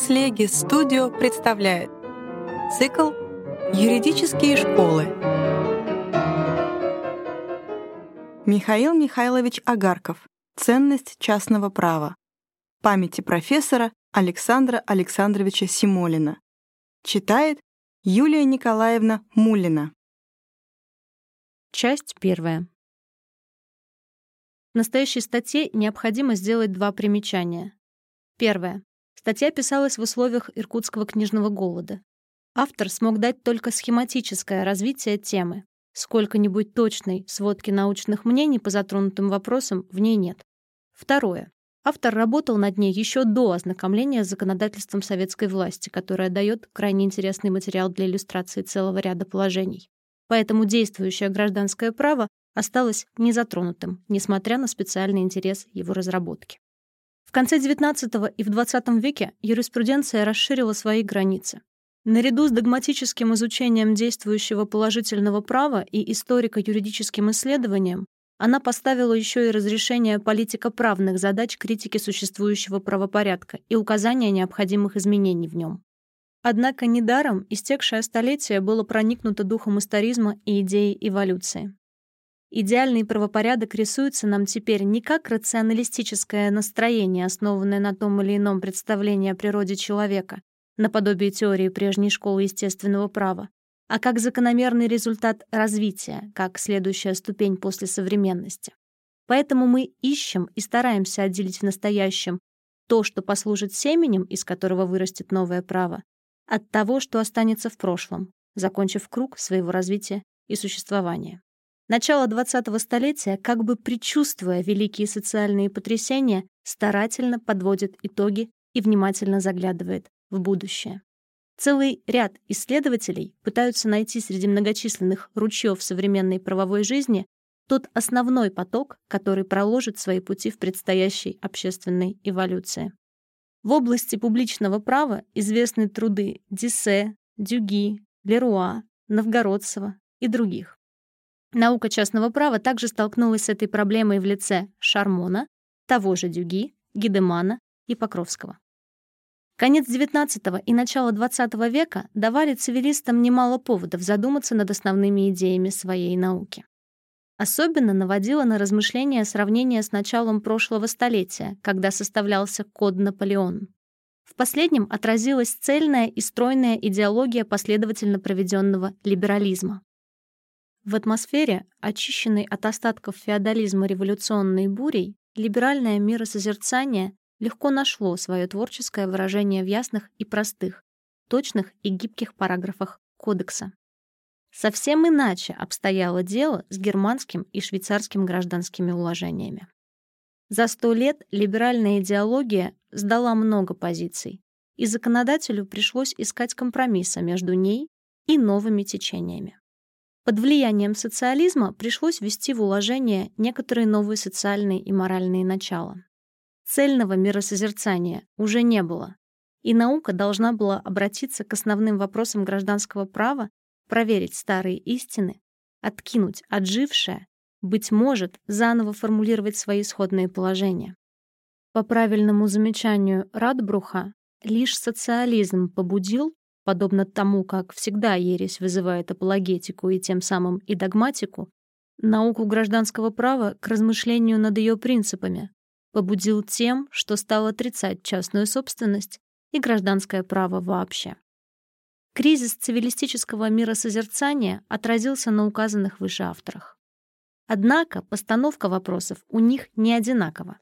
Lex Legis Studio представляет цикл «Юридические школы». Михаил Михайлович Агарков. Ценность частного права. Памяти профессора Александра Александровича Симолина. Читает Юлия Николаевна Мулина. Часть первая. В настоящей статье необходимо сделать два примечания. Первое. Статья писалась в условиях иркутского книжного голода. Автор смог дать только схематическое развитие темы. Сколько-нибудь точной сводки научных мнений по затронутым вопросам в ней нет. Второе. Автор работал над ней еще до ознакомления с законодательством советской власти, которое дает крайне интересный материал для иллюстрации целого ряда положений. Поэтому действующее гражданское право осталось незатронутым, несмотря на специальный интерес его разработки. В конце XIX и в XX веке юриспруденция расширила свои границы. Наряду с догматическим изучением действующего положительного права и историко-юридическим исследованием она поставила еще и разрешение политико-правных задач критики существующего правопорядка и указания необходимых изменений в нем. Однако недаром истекшее столетие было проникнуто духом историзма и идеей эволюции. Идеальный правопорядок рисуется нам теперь не как рационалистическое настроение, основанное на том или ином представлении о природе человека, наподобие теории прежней школы естественного права, а как закономерный результат развития, как следующая ступень после современности. Поэтому мы ищем и стараемся отделить в настоящем то, что послужит семенем, из которого вырастет новое право, от того, что останется в прошлом, закончив круг своего развития и существования. Начало 20-го столетия, как бы предчувствуя великие социальные потрясения, старательно подводит итоги и внимательно заглядывает в будущее. Целый ряд исследователей пытаются найти среди многочисленных ручьев современной правовой жизни тот основной поток, который проложит свои пути в предстоящей общественной эволюции. В области публичного права известны труды Диссе, Дюги, Леруа, Новгородцева и других. Наука частного права также столкнулась с этой проблемой в лице Шармона, того же Дюги, Гидемана и Покровского. Конец XIX и начало XX века давали цивилистам немало поводов задуматься над основными идеями своей науки. Особенно наводило на размышления сравнение с началом прошлого столетия, когда составлялся код Наполеон. В последнем отразилась цельная и стройная идеология последовательно проведенного либерализма. В атмосфере, очищенной от остатков феодализма революционной бурей, либеральное миросозерцание легко нашло свое творческое выражение в ясных и простых, точных и гибких параграфах кодекса. Совсем иначе обстояло дело с германским и швейцарским гражданскими уложениями. За сто лет либеральная идеология сдала много позиций, и законодателю пришлось искать компромисса между ней и новыми течениями. Под влиянием социализма пришлось ввести в уложение некоторые новые социальные и моральные начала. Цельного миросозерцания уже не было, и наука должна была обратиться к основным вопросам гражданского права, проверить старые истины, откинуть отжившее, быть может, заново формулировать свои исходные положения. По правильному замечанию Радбруха, лишь социализм побудил подобно тому, как всегда ересь вызывает апологетику и тем самым и догматику, науку гражданского права к размышлению над ее принципами, побудил тем, что стал отрицать частную собственность и гражданское право вообще. Кризис цивилистического миросозерцания отразился на указанных выше авторах. Однако постановка вопросов у них не одинакова.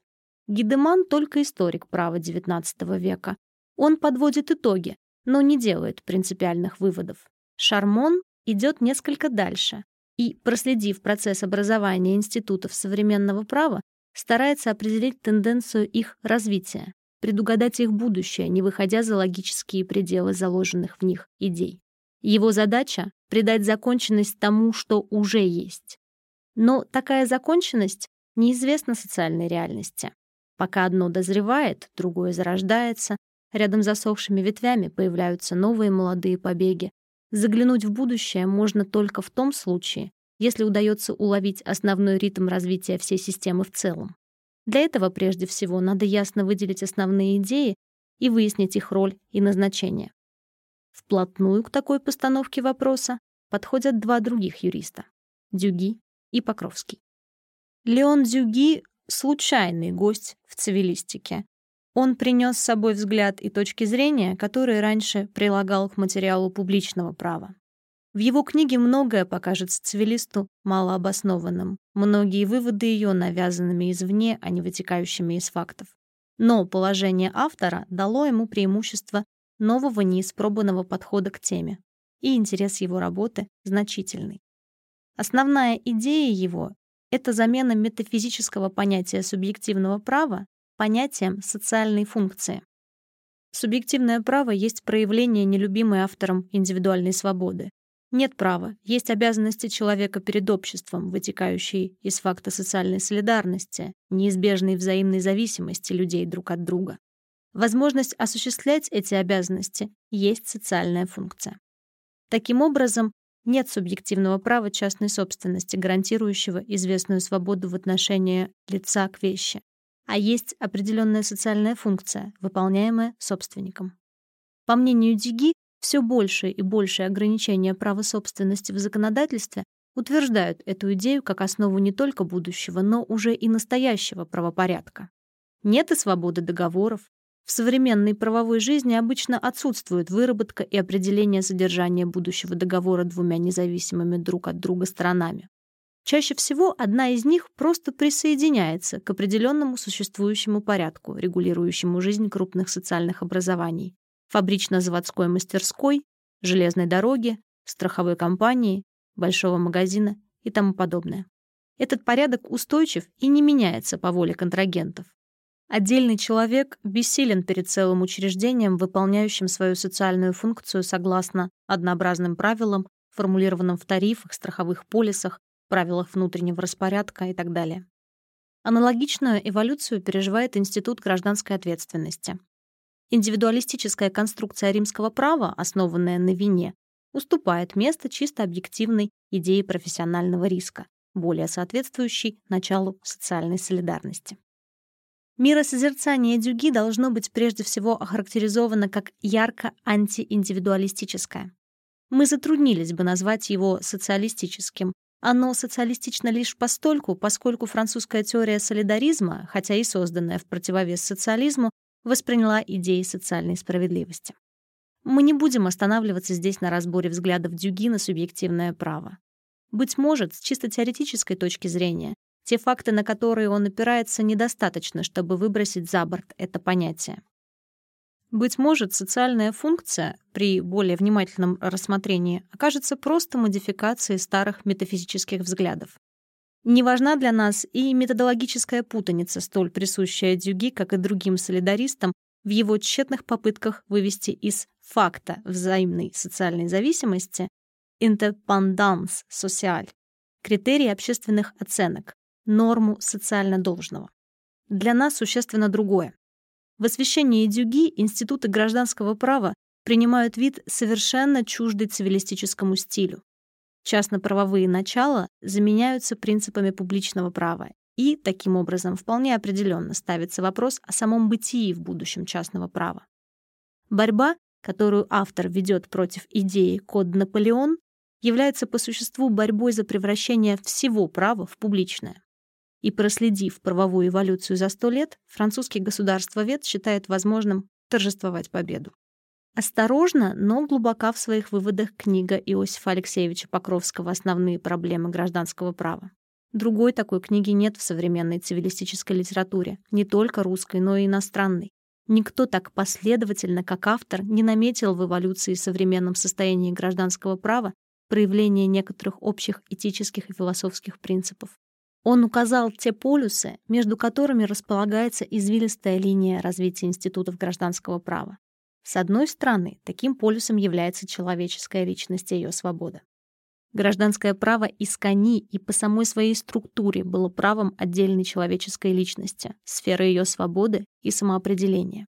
Гидеман только историк права XIX века. Он подводит итоги, но не делает принципиальных выводов. Шармон идет несколько дальше и, проследив процесс образования институтов современного права, старается определить тенденцию их развития, предугадать их будущее, не выходя за логические пределы заложенных в них идей. Его задача — придать законченность тому, что уже есть. Но такая законченность неизвестна социальной реальности. Пока одно дозревает, другое зарождается, Рядом с засохшими ветвями появляются новые молодые побеги. Заглянуть в будущее можно только в том случае, если удается уловить основной ритм развития всей системы в целом. Для этого прежде всего надо ясно выделить основные идеи и выяснить их роль и назначение. Вплотную к такой постановке вопроса подходят два других юриста — Дюги и Покровский. Леон Дюги — случайный гость в цивилистике. Он принес с собой взгляд и точки зрения, которые раньше прилагал к материалу публичного права. В его книге многое покажется цивилисту малообоснованным, многие выводы ее навязанными извне, а не вытекающими из фактов. Но положение автора дало ему преимущество нового неиспробованного подхода к теме, и интерес его работы значительный. Основная идея его — это замена метафизического понятия субъективного права понятием социальной функции. Субъективное право есть проявление нелюбимой автором индивидуальной свободы, нет права, есть обязанности человека перед обществом, вытекающие из факта социальной солидарности, неизбежной взаимной зависимости людей друг от друга. Возможность осуществлять эти обязанности есть социальная функция. Таким образом, нет субъективного права частной собственности, гарантирующего известную свободу в отношении лица к вещи, а есть определенная социальная функция, выполняемая собственником. По мнению Диги, все большее и большее ограничение права собственности в законодательстве утверждают эту идею как основу не только будущего, но уже и настоящего правопорядка. Нет и свободы договоров. В современной правовой жизни обычно отсутствует выработка и определение содержания будущего договора двумя независимыми друг от друга сторонами. Чаще всего одна из них просто присоединяется к определенному существующему порядку, регулирующему жизнь крупных социальных образований, фабрично-заводской мастерской, железной дороги, страховой компании, большого магазина и тому подобное. Этот порядок устойчив и не меняется по воле контрагентов. Отдельный человек бессилен перед целым учреждением, выполняющим свою социальную функцию согласно однообразным правилам, формулированным в тарифах, страховых полисах, правилах внутреннего распорядка и так далее. Аналогичную эволюцию переживает Институт гражданской ответственности. Индивидуалистическая конструкция римского права, основанная на вине, уступает место чисто объективной идее профессионального риска, более соответствующей началу социальной солидарности. Миросозерцание Дюги должно быть прежде всего охарактеризовано как ярко антииндивидуалистическое. Мы затруднились бы назвать его социалистическим. Оно социалистично лишь постольку, поскольку французская теория солидаризма, хотя и созданная в противовес социализму, восприняла идеи социальной справедливости. Мы не будем останавливаться здесь на разборе взглядов Дюги на субъективное право. Быть может, с чисто теоретической точки зрения, те факты, на которые он опирается, недостаточно, чтобы выбросить за борт это понятие. Быть может, социальная функция при более внимательном рассмотрении окажется просто модификацией старых метафизических взглядов. Не важна для нас и методологическая путаница, столь присущая Дюги, как и другим солидаристам, в его тщетных попытках вывести из факта взаимной социальной зависимости «interdependance social» критерии общественных оценок, норму социально должного. Для нас существенно другое. В освещении Дюги институты гражданского права принимают вид совершенно чуждый цивилистическому стилю. Частно-правовые начала заменяются принципами публичного права, и, таким образом, вполне определенно ставится вопрос о самом бытии в будущем частного права. Борьба, которую автор ведет против идеи «Код Наполеон», является по существу борьбой за превращение всего права в публичное. И проследив правовую эволюцию за сто лет, французский государствовед считает возможным торжествовать победу. Осторожно, но глубока в своих выводах книга Иосифа Алексеевича Покровского «Основные проблемы гражданского права». Другой такой книги нет в современной цивилистической литературе, не только русской, но и иностранной. Никто так последовательно, как автор, не наметил в эволюции и современном состоянии гражданского права проявление некоторых общих этических и философских принципов. Он указал те полюсы, между которыми располагается извилистая линия развития институтов гражданского права. С одной стороны, таким полюсом является человеческая личность и ее свобода. Гражданское право из кони и по самой своей структуре было правом отдельной человеческой личности, сферы ее свободы и самоопределения.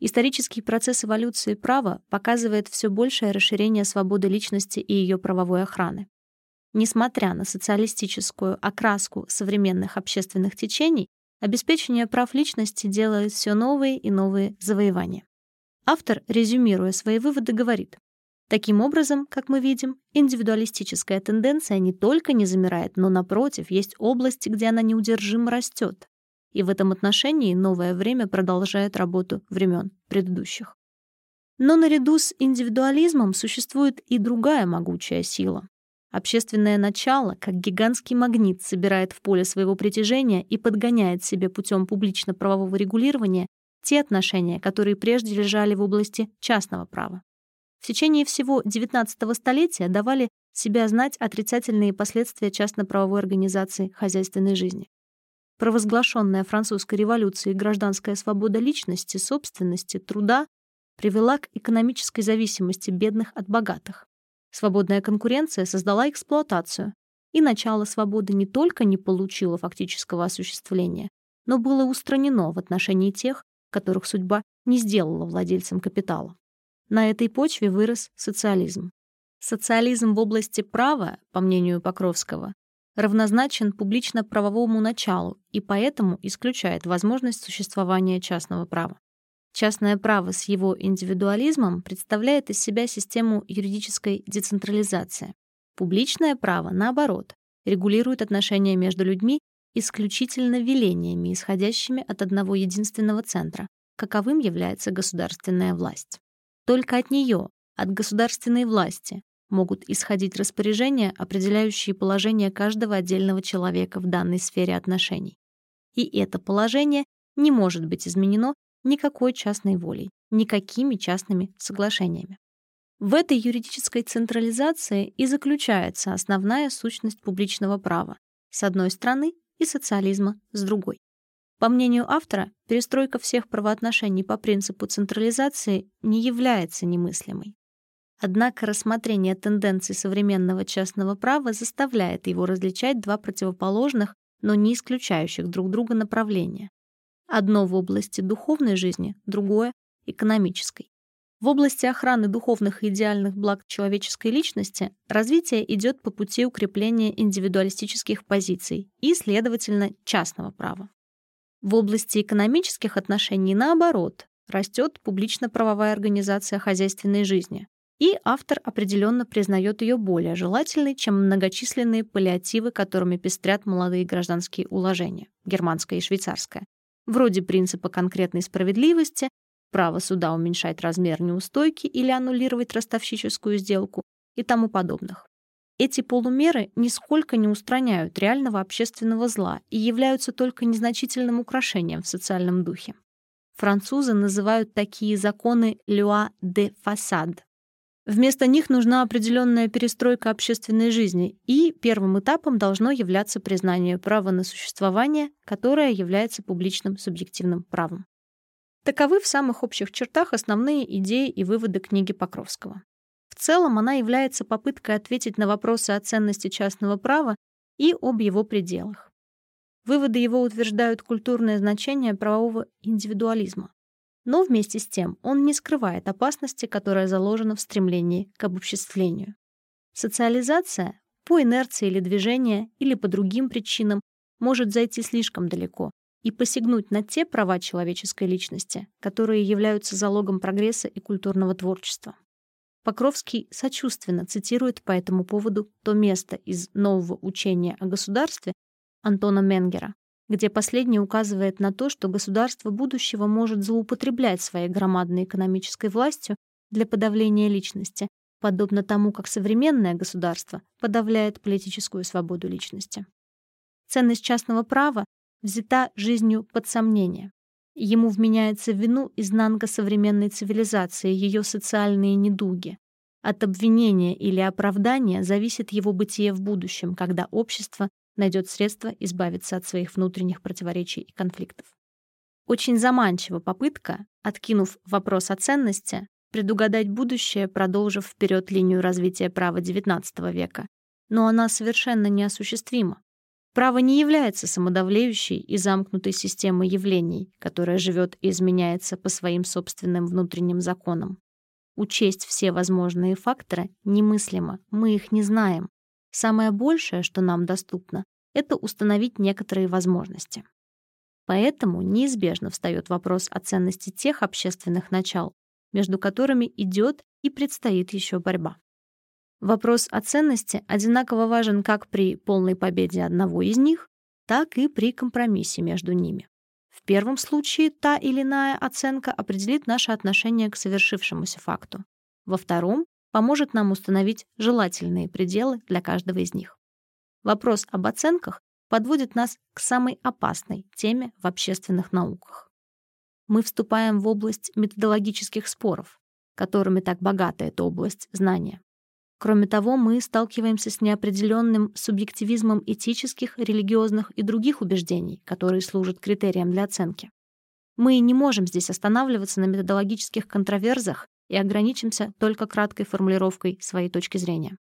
Исторический процесс эволюции права показывает все большее расширение свободы личности и ее правовой охраны. Несмотря на социалистическую окраску современных общественных течений, обеспечение прав личности делает все новые и новые завоевания. Автор, резюмируя свои выводы, говорит, Таким образом, как мы видим, индивидуалистическая тенденция не только не замирает, но, напротив, есть области, где она неудержимо растет. И в этом отношении новое время продолжает работу времен предыдущих. Но наряду с индивидуализмом существует и другая могучая сила. Общественное начало, как гигантский магнит, собирает в поле своего притяжения и подгоняет себе путем публично-правового регулирования те отношения, которые прежде лежали в области частного права. В течение всего XIX столетия давали себя знать отрицательные последствия частно-правовой организации хозяйственной жизни. Провозглашенная французской революцией гражданская свобода личности, собственности, труда привела к экономической зависимости бедных от богатых. Свободная конкуренция создала эксплуатацию, и начало свободы не только не получило фактического осуществления, но было устранено в отношении тех, которых судьба не сделала владельцем капитала. На этой почве вырос социализм. Социализм в области права, по мнению Покровского, равнозначен публично-правовому началу и поэтому исключает возможность существования частного права. Частное право с его индивидуализмом представляет из себя систему юридической децентрализации. Публичное право, наоборот, регулирует отношения между людьми исключительно велениями, исходящими от одного единственного центра, каковым является государственная власть. Только от нее, от государственной власти, могут исходить распоряжения, определяющие положение каждого отдельного человека в данной сфере отношений. И это положение не может быть изменено никакой частной волей, никакими частными соглашениями. В этой юридической централизации и заключается основная сущность публичного права, с одной стороны, и социализма с другой. По мнению автора, перестройка всех правоотношений по принципу централизации не является немыслимой. Однако рассмотрение тенденций современного частного права заставляет его различать два противоположных, но не исключающих друг друга направления. Одно в области духовной жизни, другое — экономической. В области охраны духовных и идеальных благ человеческой личности развитие идет по пути укрепления индивидуалистических позиций и, следовательно, частного права. В области экономических отношений, наоборот, растет публично-правовая организация хозяйственной жизни, и автор определенно признает ее более желательной, чем многочисленные паллиативы, которыми пестрят молодые гражданские уложения, германское и швейцарское, вроде принципа конкретной справедливости, право суда уменьшать размер неустойки или аннулировать ростовщическую сделку и тому подобных. Эти полумеры нисколько не устраняют реального общественного зла и являются только незначительным украшением в социальном духе. Французы называют такие законы «loi de façade». Вместо них нужна определенная перестройка общественной жизни, и первым этапом должно являться признание права на существование, которое является публичным субъективным правом. Таковы в самых общих чертах основные идеи и выводы книги Покровского. В целом она является попыткой ответить на вопросы о ценности частного права и об его пределах. Выводы его утверждают культурное значение правового индивидуализма. Но вместе с тем он не скрывает опасности, которая заложена в стремлении к обобществлению. Социализация по инерции или движению или по другим причинам может зайти слишком далеко и посягнуть на те права человеческой личности, которые являются залогом прогресса и культурного творчества. Покровский сочувственно цитирует по этому поводу то место из нового учения о государстве Антона Менгера, где последний указывает на то, что государство будущего может злоупотреблять своей громадной экономической властью для подавления личности, подобно тому, как современное государство подавляет политическую свободу личности. Ценность частного права взята жизнью под сомнение. Ему вменяется в вину изнанка современной цивилизации, ее социальные недуги. От обвинения или оправдания зависит его бытие в будущем, когда общество найдет средства избавиться от своих внутренних противоречий и конфликтов. Очень заманчива попытка, откинув вопрос о ценности, предугадать будущее, продолжив вперед линию развития права XIX века. Но она совершенно неосуществима. Право не является самодавлеющей и замкнутой системой явлений, которая живет и изменяется по своим собственным внутренним законам. Учесть все возможные факторы немыслимо, мы их не знаем. Самое большее, что нам доступно, это установить некоторые возможности. Поэтому неизбежно встает вопрос о ценности тех общественных начал, между которыми идет и предстоит еще борьба. Вопрос о ценности одинаково важен как при полной победе одного из них, так и при компромиссе между ними. В первом случае та или иная оценка определит наше отношение к совершившемуся факту. Во втором поможет нам установить желательные пределы для каждого из них. Вопрос об оценках подводит нас к самой опасной теме в общественных науках. Мы вступаем в область методологических споров, которыми так богата эта область знания. Кроме того, мы сталкиваемся с неопределенным субъективизмом этических, религиозных и других убеждений, которые служат критерием для оценки. Мы не можем здесь останавливаться на методологических контроверзах и ограничимся только краткой формулировкой своей точки зрения.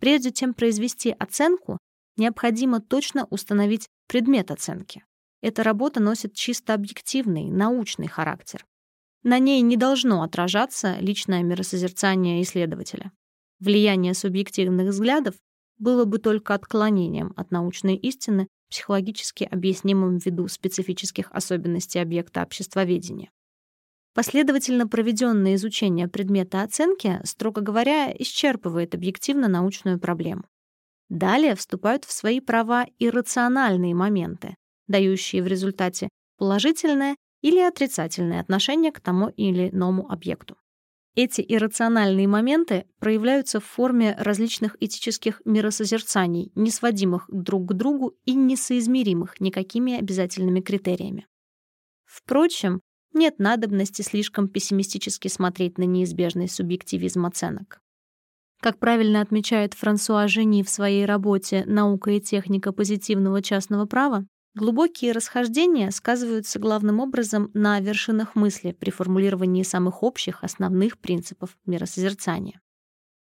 Прежде чем произвести оценку, необходимо точно установить предмет оценки. Эта работа носит чисто объективный, научный характер. На ней не должно отражаться личное миросозерцание исследователя. Влияние субъективных взглядов было бы только отклонением от научной истины, психологически объяснимым ввиду специфических особенностей объекта обществоведения. Последовательно проведенное изучение предмета оценки, строго говоря, исчерпывает объективно-научную проблему. Далее вступают в свои права иррациональные моменты, дающие в результате положительное или отрицательное отношение к тому или иному объекту. Эти иррациональные моменты проявляются в форме различных этических миросозерцаний, не сводимых друг к другу и несоизмеримых никакими обязательными критериями. Впрочем, нет надобности слишком пессимистически смотреть на неизбежный субъективизм оценок. Как правильно отмечает Франсуа Жени в своей работе «Наука и техника позитивного частного права», Глубокие расхождения сказываются главным образом на вершинах мысли при формулировании самых общих основных принципов миросозерцания.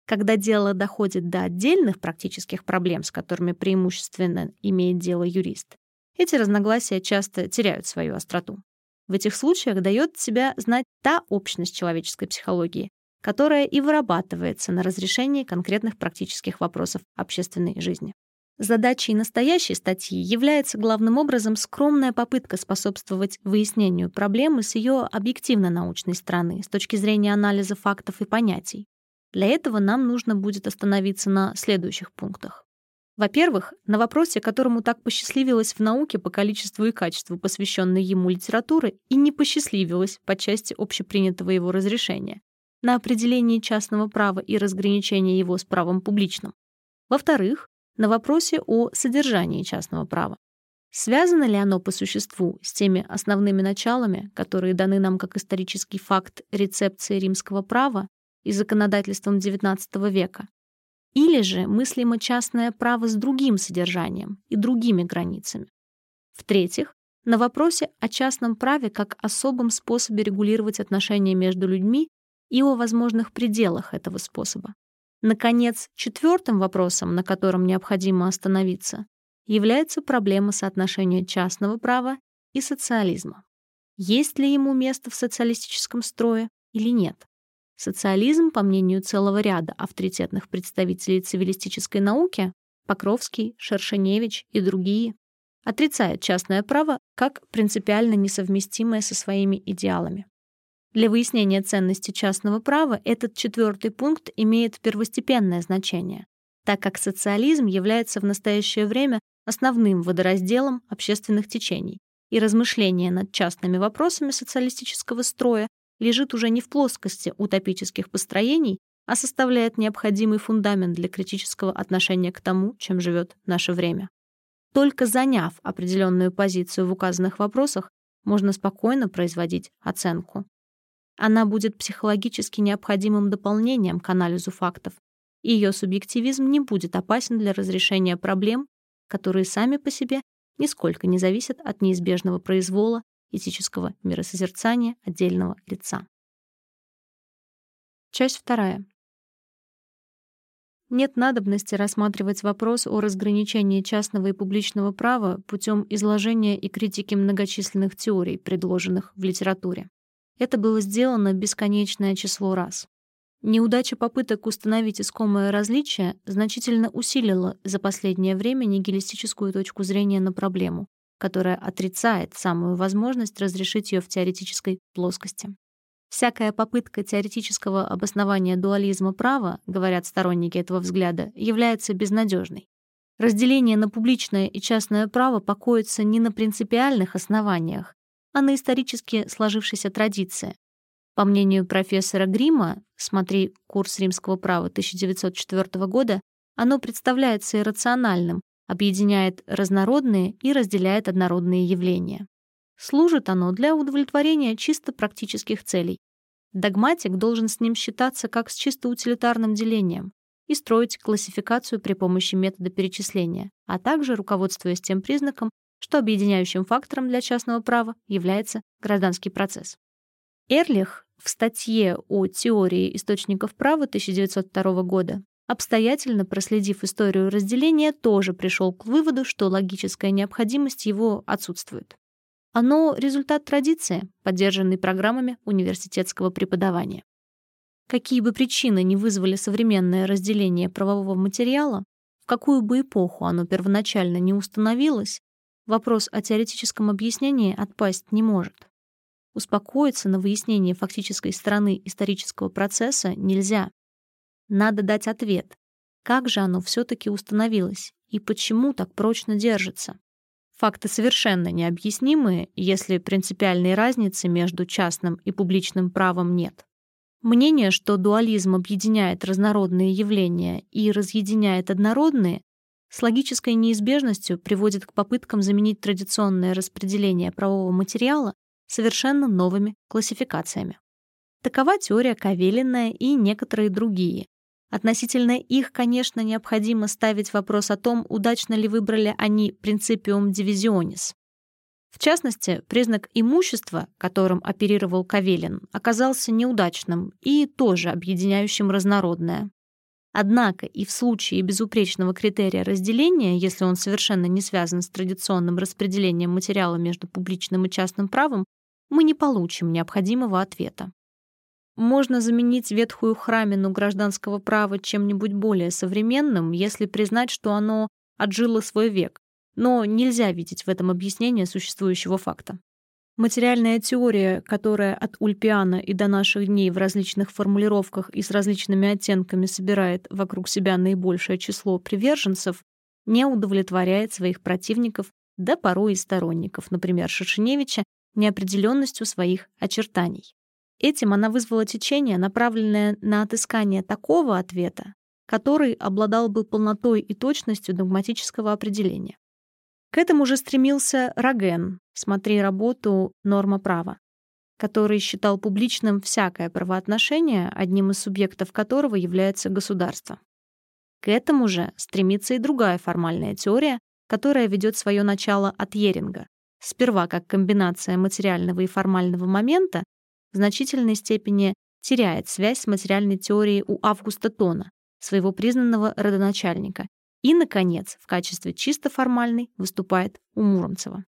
Когда дело доходит до отдельных практических проблем, с которыми преимущественно имеет дело юрист, эти разногласия часто теряют свою остроту. В этих случаях дает себя знать та общность человеческой психологии, которая и вырабатывается на разрешении конкретных практических вопросов общественной жизни. Задачей настоящей статьи является главным образом скромная попытка способствовать выяснению проблемы с ее объективно-научной стороны, с точки зрения анализа фактов и понятий. Для этого нам нужно будет остановиться на следующих пунктах. Во-первых, на вопросе, которому так посчастливилось в науке по количеству и качеству посвященной ему литературы и не посчастливилось по части общепринятого его разрешения, на определении частного права и разграничение его с правом публичным. Во-вторых, на вопросе о содержании частного права. Связано ли оно по существу с теми основными началами, которые даны нам как исторический факт рецепции римского права и законодательством XIX века? Или же мыслимо частное право с другим содержанием и другими границами? В-третьих, на вопросе о частном праве как особом способе регулировать отношения между людьми и о возможных пределах этого способа. Наконец, четвертым вопросом, на котором необходимо остановиться, является проблема соотношения частного права и социализма. Есть ли ему место в социалистическом строе или нет? Социализм, по мнению целого ряда авторитетных представителей цивилистической науки, Покровский, Шершеневич и другие, отрицает частное право как принципиально несовместимое со своими идеалами. Для выяснения ценности частного права этот четвертый пункт имеет первостепенное значение, так как социализм является в настоящее время основным водоразделом общественных течений, и размышление над частными вопросами социалистического строя лежит уже не в плоскости утопических построений, а составляет необходимый фундамент для критического отношения к тому, чем живет наше время. Только заняв определенную позицию в указанных вопросах, можно спокойно производить оценку. Она будет психологически необходимым дополнением к анализу фактов, и ее субъективизм не будет опасен для разрешения проблем, которые сами по себе нисколько не зависят от неизбежного произвола этического миросозерцания отдельного лица. Часть вторая. Нет надобности рассматривать вопрос о разграничении частного и публичного права путем изложения и критики многочисленных теорий, предложенных в литературе. Это было сделано бесконечное число раз. Неудача попыток установить искомое различие значительно усилила за последнее время нигилистическую точку зрения на проблему, которая отрицает самую возможность разрешить ее в теоретической плоскости. Всякая попытка теоретического обоснования дуализма права, говорят сторонники этого взгляда, является безнадежной. Разделение на публичное и частное право покоится не на принципиальных основаниях, а на исторически сложившейся традиции. По мнению профессора Грима, смотри «Курс римского права» 1904 года, оно представляется иррациональным, объединяет разнородные и разделяет однородные явления. Служит оно для удовлетворения чисто практических целей. Догматик должен с ним считаться как с чисто утилитарным делением и строить классификацию при помощи метода перечисления, а также руководствуясь тем признаком, что объединяющим фактором для частного права является гражданский процесс. Эрлих в статье о теории источников права 1902 года обстоятельно проследив историю разделения, тоже пришел к выводу, что логическая необходимость его отсутствует. Оно — результат традиции, поддержанной программами университетского преподавания. Какие бы причины ни вызвали современное разделение правового материала, в какую бы эпоху оно первоначально не установилось, вопрос о теоретическом объяснении отпасть не может. Успокоиться на выяснение фактической стороны исторического процесса нельзя. Надо дать ответ. Как же оно все-таки установилось и почему так прочно держится? Факты совершенно необъяснимые, если принципиальной разницы между частным и публичным правом нет. Мнение, что дуализм объединяет разнородные явления и разъединяет однородные, с логической неизбежностью приводит к попыткам заменить традиционное распределение правового материала совершенно новыми классификациями. Такова теория Кавелина и некоторые другие, Относительно их, конечно, необходимо ставить вопрос о том, удачно ли выбрали они принципиум дивизионис. В частности, признак имущества, которым оперировал Кавелин, оказался неудачным и тоже объединяющим разнородное. Однако и в случае безупречного критерия разделения, если он совершенно не связан с традиционным распределением материала между публичным и частным правом, мы не получим необходимого ответа. Можно заменить ветхую храмину гражданского права чем-нибудь более современным, если признать, что оно отжило свой век, но нельзя видеть в этом объяснение существующего факта. Материальная теория, которая от Ульпиана и до наших дней в различных формулировках и с различными оттенками собирает вокруг себя наибольшее число приверженцев, не удовлетворяет своих противников, да порой и сторонников, например, Шершеневича, неопределенностью своих очертаний. Этим она вызвала течение, направленное на отыскание такого ответа, который обладал бы полнотой и точностью догматического определения. К этому же стремился Роген, смотри работу «Норма права», который считал публичным всякое правоотношение, одним из субъектов которого является государство. К этому же стремится и другая формальная теория, которая ведет свое начало от Еринга, сперва как комбинация материального и формального момента, в значительной степени теряет связь с материальной теорией у Августа Тона, своего признанного родоначальника, и, наконец, в качестве чисто формальной выступает у Муромцева.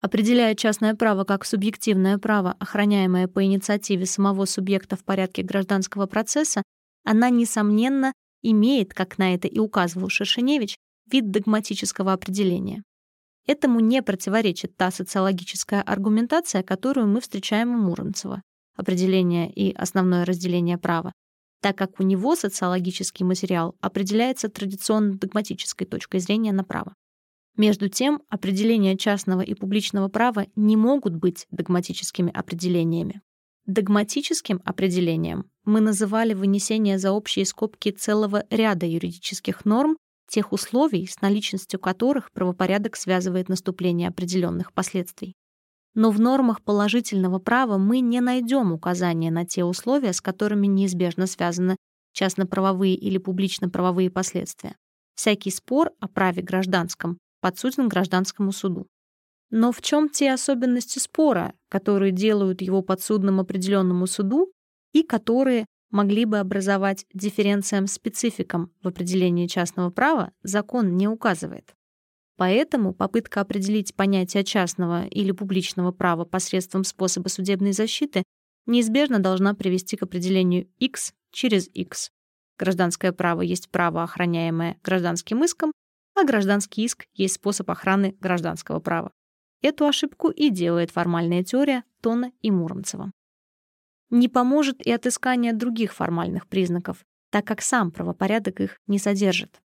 Определяя частное право как субъективное право, охраняемое по инициативе самого субъекта в порядке гражданского процесса, она, несомненно, имеет, как на это и указывал Шершеневич, вид догматического определения. Этому не противоречит та социологическая аргументация, которую мы встречаем у Муромцева, определение и основное разделение права, так как у него социологический материал определяется традиционно-догматической точкой зрения на право. Между тем, определения частного и публичного права не могут быть догматическими определениями. Догматическим определением мы называли вынесение за общие скобки целого ряда юридических норм, тех условий, с наличностью которых правопорядок связывает наступление определенных последствий. Но в нормах положительного права мы не найдем указания на те условия, с которыми неизбежно связаны частно-правовые или публично-правовые последствия. Всякий спор о праве гражданском подсуден гражданскому суду. Но в чем те особенности спора, которые делают его подсудным определенному суду и которые могли бы образовать дифференциям-спецификам в определении частного права, закон не указывает. Поэтому попытка определить понятие частного или публичного права посредством способа судебной защиты неизбежно должна привести к определению X через X. Гражданское право есть право, охраняемое гражданским иском, а гражданский иск есть способ охраны гражданского права. Эту ошибку и делает формальная теория Тона и Муромцева. Не поможет и отыскание других формальных признаков, так как сам правопорядок их не содержит.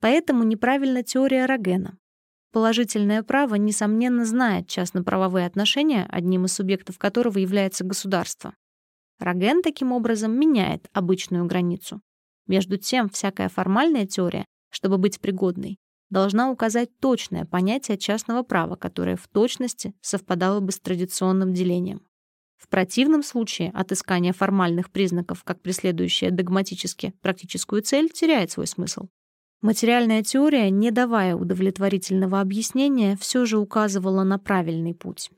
Поэтому неправильна теория Рогена. Положительное право, несомненно, знает частно-правовые отношения, одним из субъектов которого является государство. Роген таким образом меняет обычную границу. Между тем, всякая формальная теория, чтобы быть пригодной, должна указать точное понятие частного права, которое в точности совпадало бы с традиционным делением. В противном случае отыскание формальных признаков, как преследующее догматически практическую цель, теряет свой смысл. Материальная теория, не давая удовлетворительного объяснения, все же указывала на правильный путь.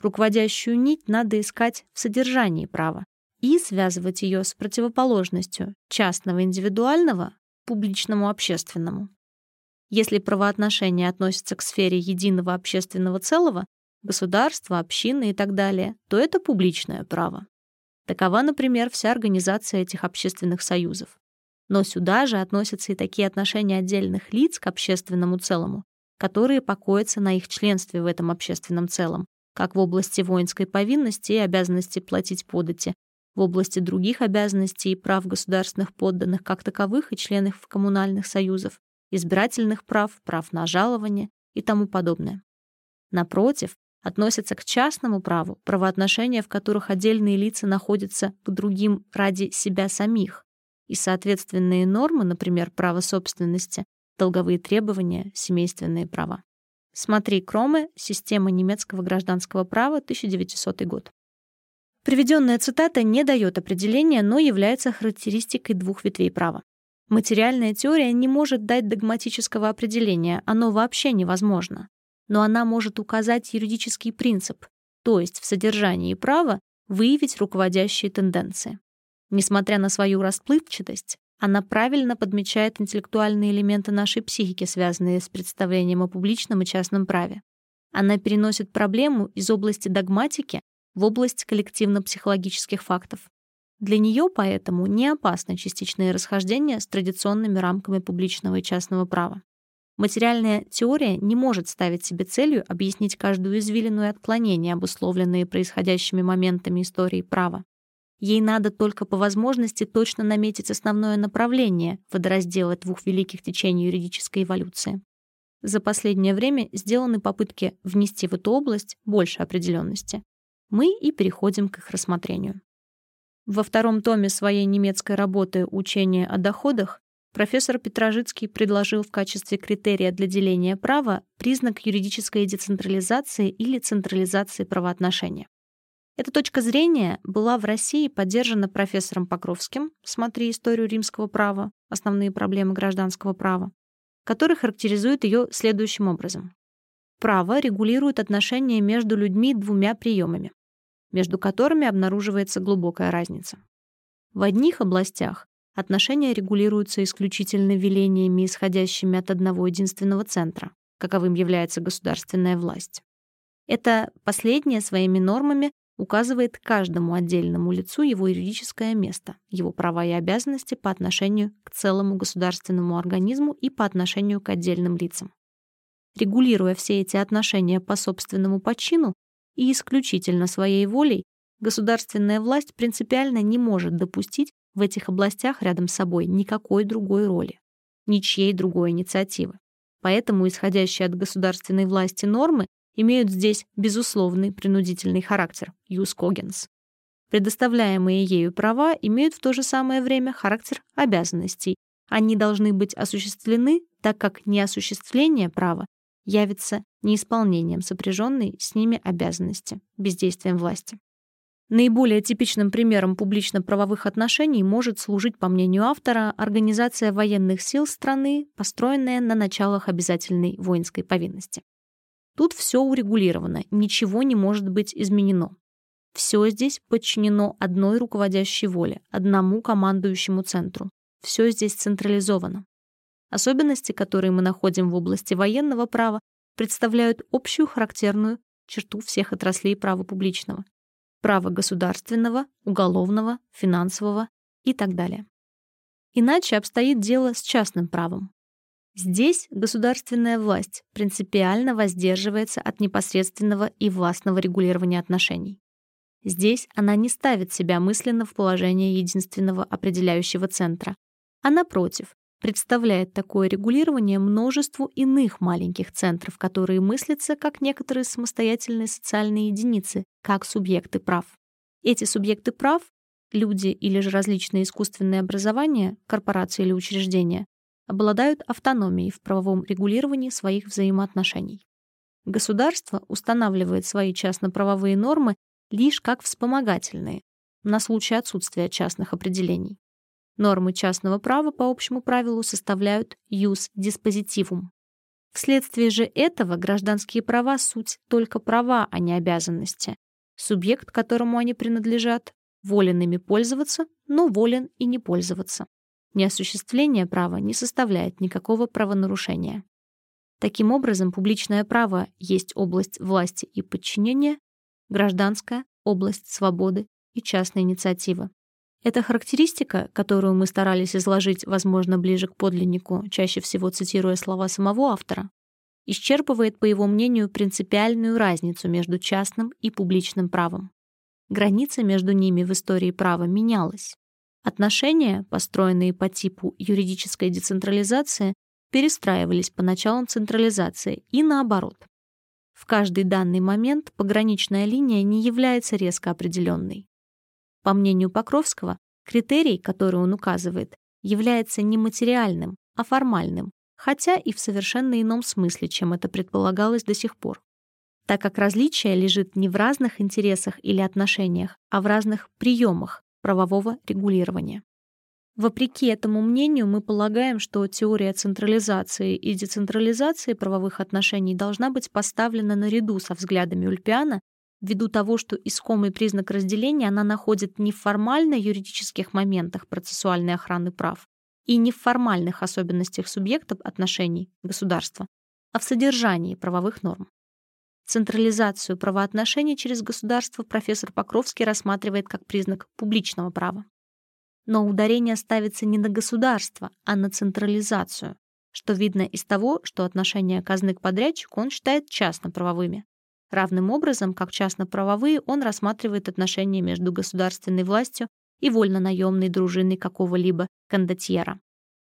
Руководящую нить надо искать в содержании права и связывать ее с противоположностью частного индивидуального публичному общественному. Если правоотношения относятся к сфере единого общественного целого, государства, общины и так далее, то это публичное право. Такова, например, вся организация этих общественных союзов. Но сюда же относятся и такие отношения отдельных лиц к общественному целому, которые покоятся на их членстве в этом общественном целом, как в области воинской повинности и обязанности платить подати, в области других обязанностей и прав государственных подданных как таковых и членов коммунальных союзов, избирательных прав, прав на жалование и тому подобное. Напротив, относятся к частному праву, правоотношения в которых отдельные лица находятся к другим ради себя самих, и соответственные нормы, например, право собственности, долговые требования, семейственные права. Смотри Кроме, Система немецкого гражданского права, 1900 год. Приведенная цитата не дает определения, но является характеристикой двух ветвей права. Материальная теория не может дать догматического определения, оно вообще невозможно. Но она может указать юридический принцип, то есть в содержании права выявить руководящие тенденции. Несмотря на свою расплывчатость, она правильно подмечает интеллектуальные элементы нашей психики, связанные с представлением о публичном и частном праве. Она переносит проблему из области догматики в область коллективно-психологических фактов. Для нее поэтому не опасно частичное расхождение с традиционными рамками публичного и частного права. Материальная теория не может ставить себе целью объяснить каждую извилину и отклонение, обусловленные происходящими моментами истории права. Ей надо только по возможности точно наметить основное направление водораздела двух великих течений юридической эволюции. За последнее время сделаны попытки внести в эту область больше определенности. Мы и переходим к их рассмотрению. Во втором томе своей немецкой работы «Учение о доходах» профессор Петрожицкий предложил в качестве критерия для деления права признак юридической децентрализации или централизации правоотношения. Эта точка зрения была в России поддержана профессором Покровским, смотри историю римского права, основные проблемы гражданского права, который характеризует ее следующим образом. Право регулирует отношения между людьми двумя приемами, между которыми обнаруживается глубокая разница. В одних областях отношения регулируются исключительно велениями, исходящими от одного единственного центра, каковым является государственная власть. Это последнее своими нормами указывает каждому отдельному лицу его юридическое место, его права и обязанности по отношению к целому государственному организму и по отношению к отдельным лицам. Регулируя все эти отношения по собственному почину и исключительно своей волей, государственная власть принципиально не может допустить в этих областях рядом с собой никакой другой роли, ничьей другой инициативы. Поэтому исходящие от государственной власти нормы имеют здесь безусловный принудительный характер – юс когенс. Предоставляемые ею права имеют в то же самое время характер обязанностей. Они должны быть осуществлены, так как неосуществление права явится неисполнением сопряженной с ними обязанности, бездействием власти. Наиболее типичным примером публично-правовых отношений может служить, по мнению автора, организация военных сил страны, построенная на началах обязательной воинской повинности. Тут все урегулировано, ничего не может быть изменено. Все здесь подчинено одной руководящей воле, одному командующему центру. Все здесь централизовано. Особенности, которые мы находим в области военного права, представляют общую характерную черту всех отраслей права публичного. Права государственного, уголовного, финансового и так далее. Иначе обстоит дело с частным правом. Здесь государственная власть принципиально воздерживается от непосредственного и властного регулирования отношений. Здесь она не ставит себя мысленно в положение единственного определяющего центра, а напротив, представляет такое регулирование множеству иных маленьких центров, которые мыслятся как некоторые самостоятельные социальные единицы, как субъекты прав. Эти субъекты прав, люди или же различные искусственные образования, корпорации или учреждения, обладают автономией в правовом регулировании своих взаимоотношений. Государство устанавливает свои частно-правовые нормы лишь как вспомогательные, на случай отсутствия частных определений. Нормы частного права по общему правилу составляют «юс диспозитивум». Вследствие же этого гражданские права — суть только права, а не обязанности. Субъект, которому они принадлежат, волен ими пользоваться, но волен и не пользоваться. Неосуществление права не составляет никакого правонарушения. Таким образом, публичное право есть область власти и подчинения, гражданская — область свободы и частной инициативы. Эта характеристика, которую мы старались изложить, возможно, ближе к подлиннику, чаще всего цитируя слова самого автора, исчерпывает, по его мнению, принципиальную разницу между частным и публичным правом. Граница между ними в истории права менялась. Отношения, построенные по типу юридической децентрализации, перестраивались по началам централизации и наоборот. В каждый данный момент пограничная линия не является резко определенной. По мнению Покровского, критерий, который он указывает, является не материальным, а формальным, хотя и в совершенно ином смысле, чем это предполагалось до сих пор. Так как различие лежит не в разных интересах или отношениях, а в разных приемах правового регулирования. Вопреки этому мнению, мы полагаем, что теория централизации и децентрализации правовых отношений должна быть поставлена наряду со взглядами Ульпиана ввиду того, что искомый признак разделения она находит не в формально-юридических моментах процессуальной охраны прав и не в формальных особенностях субъектов отношений государства, а в содержании правовых норм. Централизацию правоотношений через государство профессор Покровский рассматривает как признак публичного права. Но ударение ставится не на государство, а на централизацию, что видно из того, что отношения казны к подрядчику он считает частно-правовыми. Равным образом, как частно-правовые, он рассматривает отношения между государственной властью и вольно-наемной дружиной какого-либо кондотьера.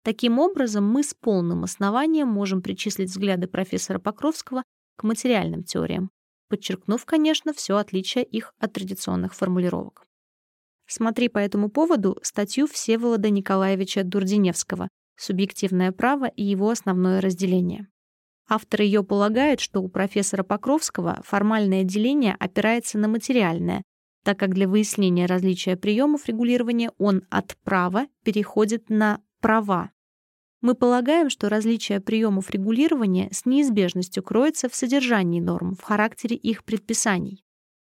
Таким образом, мы с полным основанием можем причислить взгляды профессора Покровского к материальным теориям, подчеркнув, конечно, все отличие их от традиционных формулировок. Смотри по этому поводу статью Всеволода Николаевича Дурдиневского «Субъективное право и его основное разделение». Автор ее полагает, что у профессора Покровского формальное деление опирается на материальное, так как для выяснения различия приемов регулирования он от права переходит на права. Мы полагаем, что различие приемов регулирования с неизбежностью кроется в содержании норм, в характере их предписаний.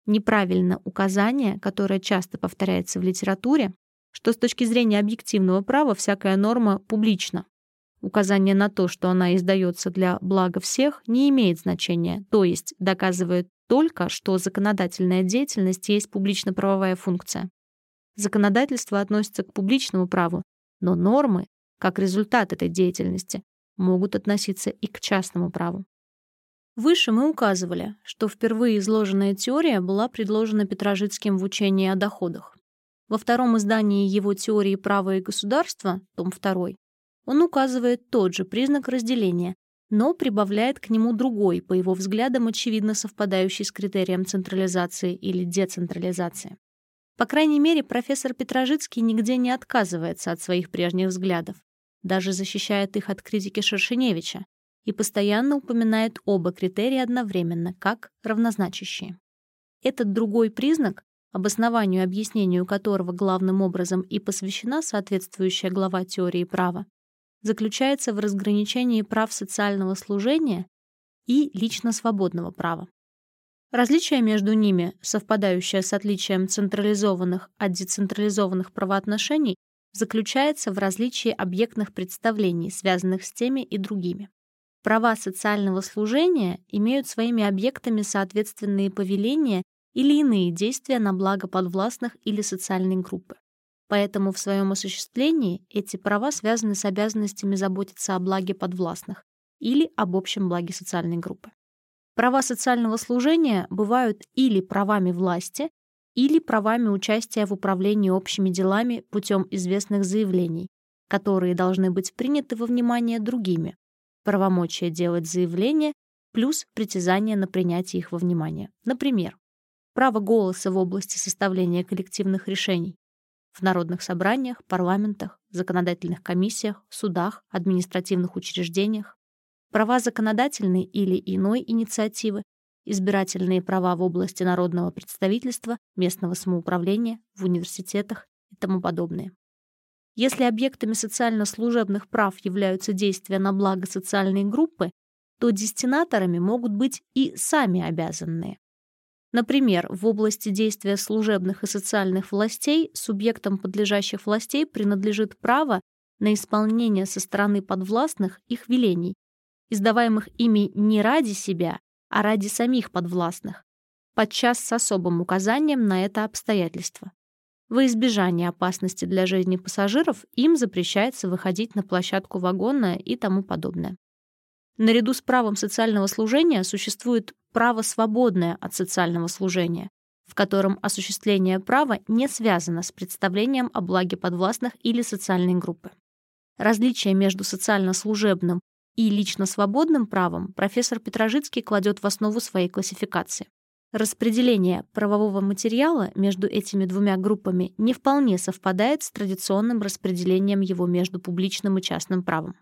Неправильно указание, которое часто повторяется в литературе, что с точки зрения объективного права всякая норма публична. Указание на то, что она издается для блага всех, не имеет значения, то есть доказывает только, что законодательная деятельность есть публично-правовая функция. Законодательство относится к публичному праву, но нормы, как результат этой деятельности, могут относиться и к частному праву. Выше мы указывали, что впервые изложенная теория была предложена Петрожицким в учении о доходах. Во втором издании его теории права и государства, том 2, он указывает тот же признак разделения, но прибавляет к нему другой, по его взглядам, очевидно совпадающий с критерием централизации или децентрализации. По крайней мере, профессор Петрожицкий нигде не отказывается от своих прежних взглядов, даже защищает их от критики Шершеневича и постоянно упоминает оба критерия одновременно, как равнозначащие. Этот другой признак, обоснованию объяснению которого главным образом и посвящена соответствующая глава теории права, заключается в разграничении прав социального служения и лично свободного права. Различие между ними, совпадающее с отличием централизованных от децентрализованных правоотношений, заключается в различии объектных представлений, связанных с теми и другими. Права социального служения имеют своими объектами соответственные повеления или иные действия на благо подвластных или социальной группы. Поэтому в своем осуществлении эти права связаны с обязанностями заботиться о благе подвластных или об общем благе социальной группы. Права социального служения бывают или правами власти, или правами участия в управлении общими делами путем известных заявлений, которые должны быть приняты во внимание другими. Правомочие делать заявления плюс притязание на принятие их во внимание. Например, право голоса в области составления коллективных решений в народных собраниях, парламентах, законодательных комиссиях, судах, административных учреждениях, права законодательной или иной инициативы, избирательные права в области народного представительства, местного самоуправления, в университетах и тому подобное. Если объектами социально-служебных прав являются действия на благо социальной группы, то дестинаторами могут быть и сами обязанные. Например, в области действия служебных и социальных властей субъектам подлежащих властей принадлежит право на исполнение со стороны подвластных их велений, издаваемых ими не ради себя, а ради самих подвластных, подчас с особым указанием на это обстоятельство. Во избежание опасности для жизни пассажиров им запрещается выходить на площадку вагона и тому подобное. Наряду с правом социального служения существует право свободное от социального служения, в котором осуществление права не связано с представлением о благе подвластных или социальной группы. Различие между социально-служебным и лично свободным правом профессор Петрожицкий кладет в основу своей классификации. Распределение правового материала между этими двумя группами не вполне совпадает с традиционным распределением его между публичным и частным правом.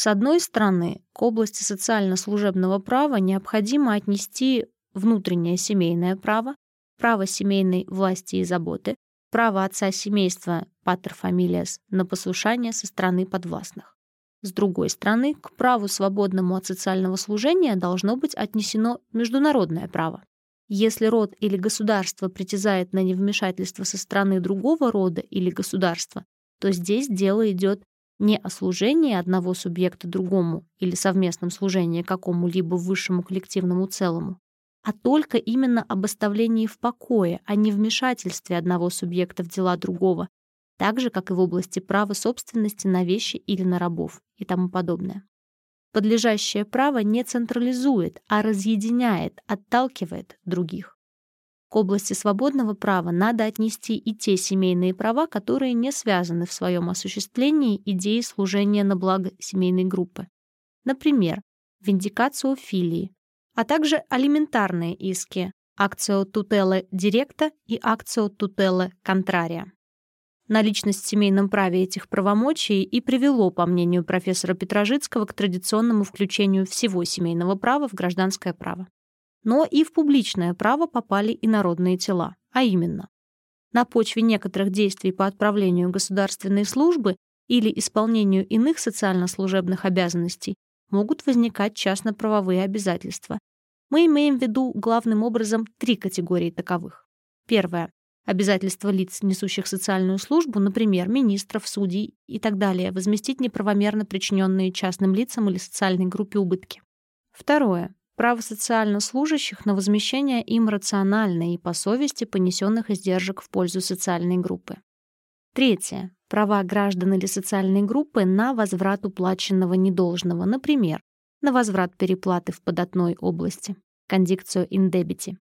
С одной стороны, к области социально-служебного права необходимо отнести внутреннее семейное право, право семейной власти и заботы, право отца семейства патер familias на послушание со стороны подвластных. С другой стороны, к праву свободному от социального служения должно быть отнесено международное право. Если род или государство притязает на невмешательство со стороны другого рода или государства, то здесь дело идет не о служении одного субъекта другому или совместном служении какому-либо высшему коллективному целому, а только именно об оставлении в покое, а не вмешательстве одного субъекта в дела другого, так же, как и в области права собственности на вещи или на рабов и тому подобное. Подлежащее право не централизует, а разъединяет, отталкивает других. К области свободного права надо отнести и те семейные права, которые не связаны в своем осуществлении идеей служения на благо семейной группы. Например, виндикацию филии, а также алиментарные иски, акцио тутеле директа и акцио тутеле контрария. Наличность в семейном праве этих правомочий и привело, по мнению профессора Петрожицкого, к традиционному включению всего семейного права в гражданское право. Но и в публичное право попали и народные тела, а именно на почве некоторых действий по отправлению государственной службы или исполнению иных социально-служебных обязанностей могут возникать частно-правовые обязательства. Мы имеем в виду главным образом три категории таковых. Первое обязательства лиц, несущих социальную службу, например, министров, судей и так далее, возместить неправомерно причиненные частным лицам или социальной группе убытки. Второе. Право социально служащих на возмещение им рационально и по совести понесенных издержек в пользу социальной группы. Третье. Права граждан или социальной группы на возврат уплаченного недолжного, например, на возврат переплаты в податной области, кондикцию индебити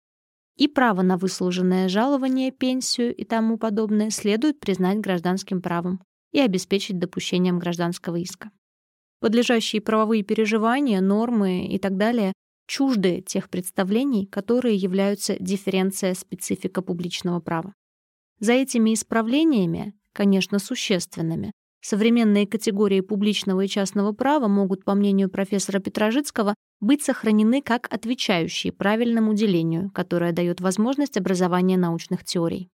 и право на выслуженное жалование, пенсию и тому подобное следует признать гражданским правом и обеспечить допущением гражданского иска. Подлежащие правовые переживания, нормы и так далее чужды тех представлений, которые являются дифференция специфика публичного права. За этими исправлениями, конечно, существенными, Современные категории публичного и частного права могут, по мнению профессора Петрожицкого, быть сохранены как отвечающие правильному делению, которое дает возможность образования научных теорий.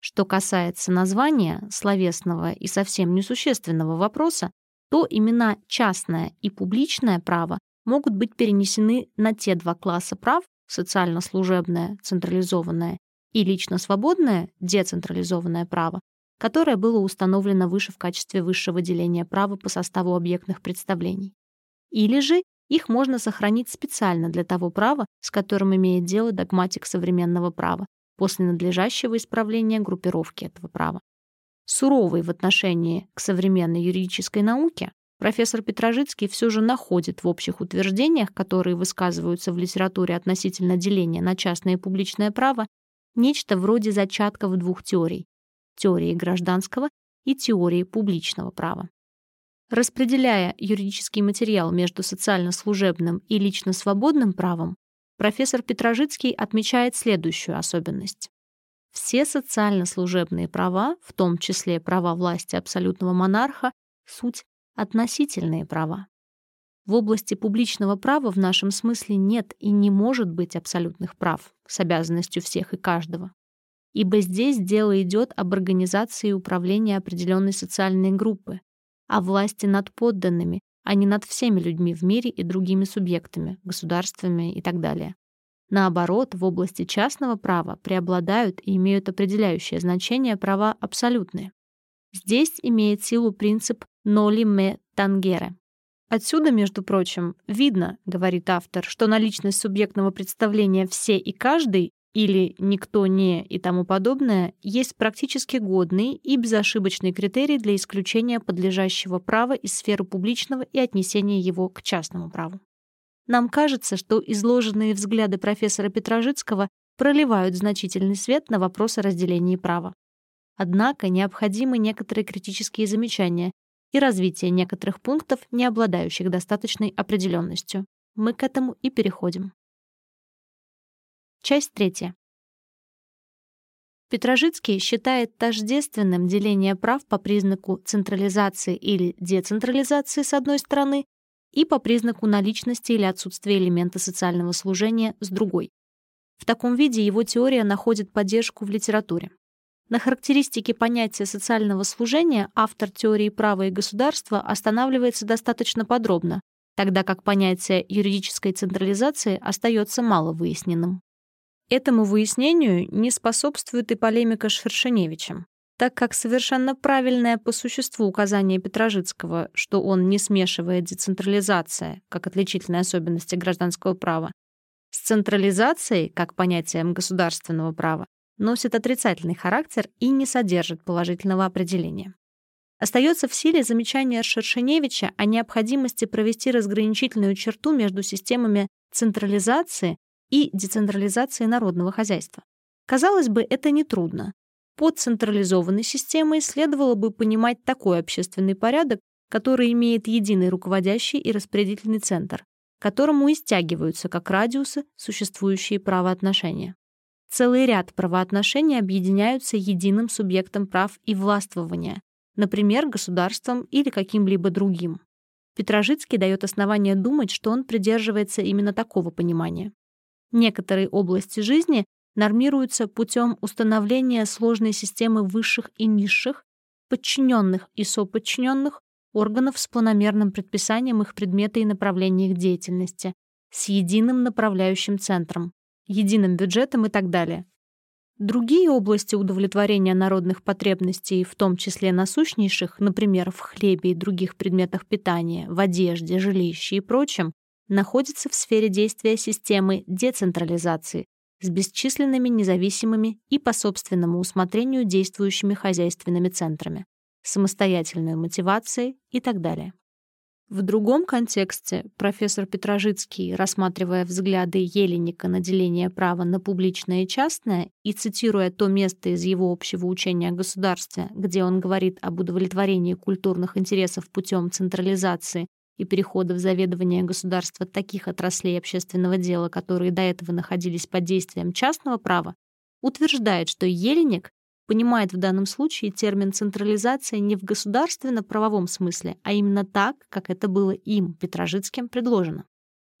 Что касается названия, словесного и совсем несущественного вопроса, то имена частное и публичное право могут быть перенесены на те два класса прав, социально-служебное, централизованное, и лично-свободное, децентрализованное право, которое было установлено выше в качестве высшего деления права по составу объектных представлений. Или же их можно сохранить специально для того права, с которым имеет дело догматик современного права, после надлежащего исправления группировки этого права. Суровый в отношении к современной юридической науке, профессор Петрожицкий все же находит в общих утверждениях, которые высказываются в литературе относительно деления на частное и публичное право, нечто вроде зачатков двух теорий — теории гражданского и теории публичного права. Распределяя юридический материал между социально-служебным и лично свободным правом, профессор Петрожицкий отмечает следующую особенность. Все социально-служебные права, в том числе права власти абсолютного монарха, суть относительные права. В области публичного права в нашем смысле нет и не может быть абсолютных прав с обязанностью всех и каждого. Ибо здесь дело идет об организации и управлении определенной социальной группы, о власти над подданными, а не над всеми людьми в мире и другими субъектами, государствами и так далее. Наоборот, в области частного права преобладают и имеют определяющее значение права абсолютные. Здесь имеет силу принцип «ноли ме тангере». Отсюда, между прочим, видно, говорит автор, что наличность субъектного представления «все и каждый» или «никто не» и тому подобное есть практически годный и безошибочный критерий для исключения подлежащего права из сферы публичного и отнесения его к частному праву. Нам кажется, что изложенные взгляды профессора Петрожицкого проливают значительный свет на вопрос о разделении права. Однако необходимы некоторые критические замечания и развитие некоторых пунктов, не обладающих достаточной определенностью. Мы к этому и переходим. Часть третья. Петрожицкий считает тождественным деление прав по признаку централизации или децентрализации с одной стороны и по признаку наличности или отсутствия элемента социального служения с другой. В таком виде его теория находит поддержку в литературе. На характеристике понятия социального служения автор теории права и государства останавливается достаточно подробно, тогда как понятие юридической централизации остается мало выясненным. Этому выяснению не способствует и полемика с Шершеневичем, так как совершенно правильное по существу указание Петрожицкого, что он не смешивает децентрализация, как отличительные особенности гражданского права, с централизацией, как понятием государственного права, носит отрицательный характер и не содержит положительного определения. Остается в силе замечание Шершеневича о необходимости провести разграничительную черту между системами централизации и децентрализации народного хозяйства. Казалось бы, это нетрудно. Под централизованной системой следовало бы понимать такой общественный порядок, который имеет единый руководящий и распределительный центр, к которому и стягиваются как радиусы существующие правоотношения. Целый ряд правоотношений объединяются единым субъектом прав и властвования, например, государством или каким-либо другим. Петрожицкий дает основание думать, что он придерживается именно такого понимания. Некоторые области жизни нормируются путем установления сложной системы высших и низших, подчиненных и соподчиненных органов с планомерным предписанием их предмета и направления их деятельности, с единым направляющим центром, единым бюджетом и так далее. Другие области удовлетворения народных потребностей, в том числе насущнейших, например, в хлебе и других предметах питания, в одежде, жилище и прочем, находится в сфере действия системы децентрализации с бесчисленными независимыми и по собственному усмотрению действующими хозяйственными центрами, самостоятельной мотивацией и так далее. В другом контексте профессор Петрожицкий, рассматривая взгляды Еленика на деление права на публичное и частное и цитируя то место из его общего учения о государстве, где он говорит об удовлетворении культурных интересов путем централизации и перехода в заведование государства таких отраслей общественного дела, которые до этого находились под действием частного права, утверждает, что Ельник понимает в данном случае термин «централизация» не в государственно-правовом смысле, а именно так, как это было им, Петрожицким, предложено.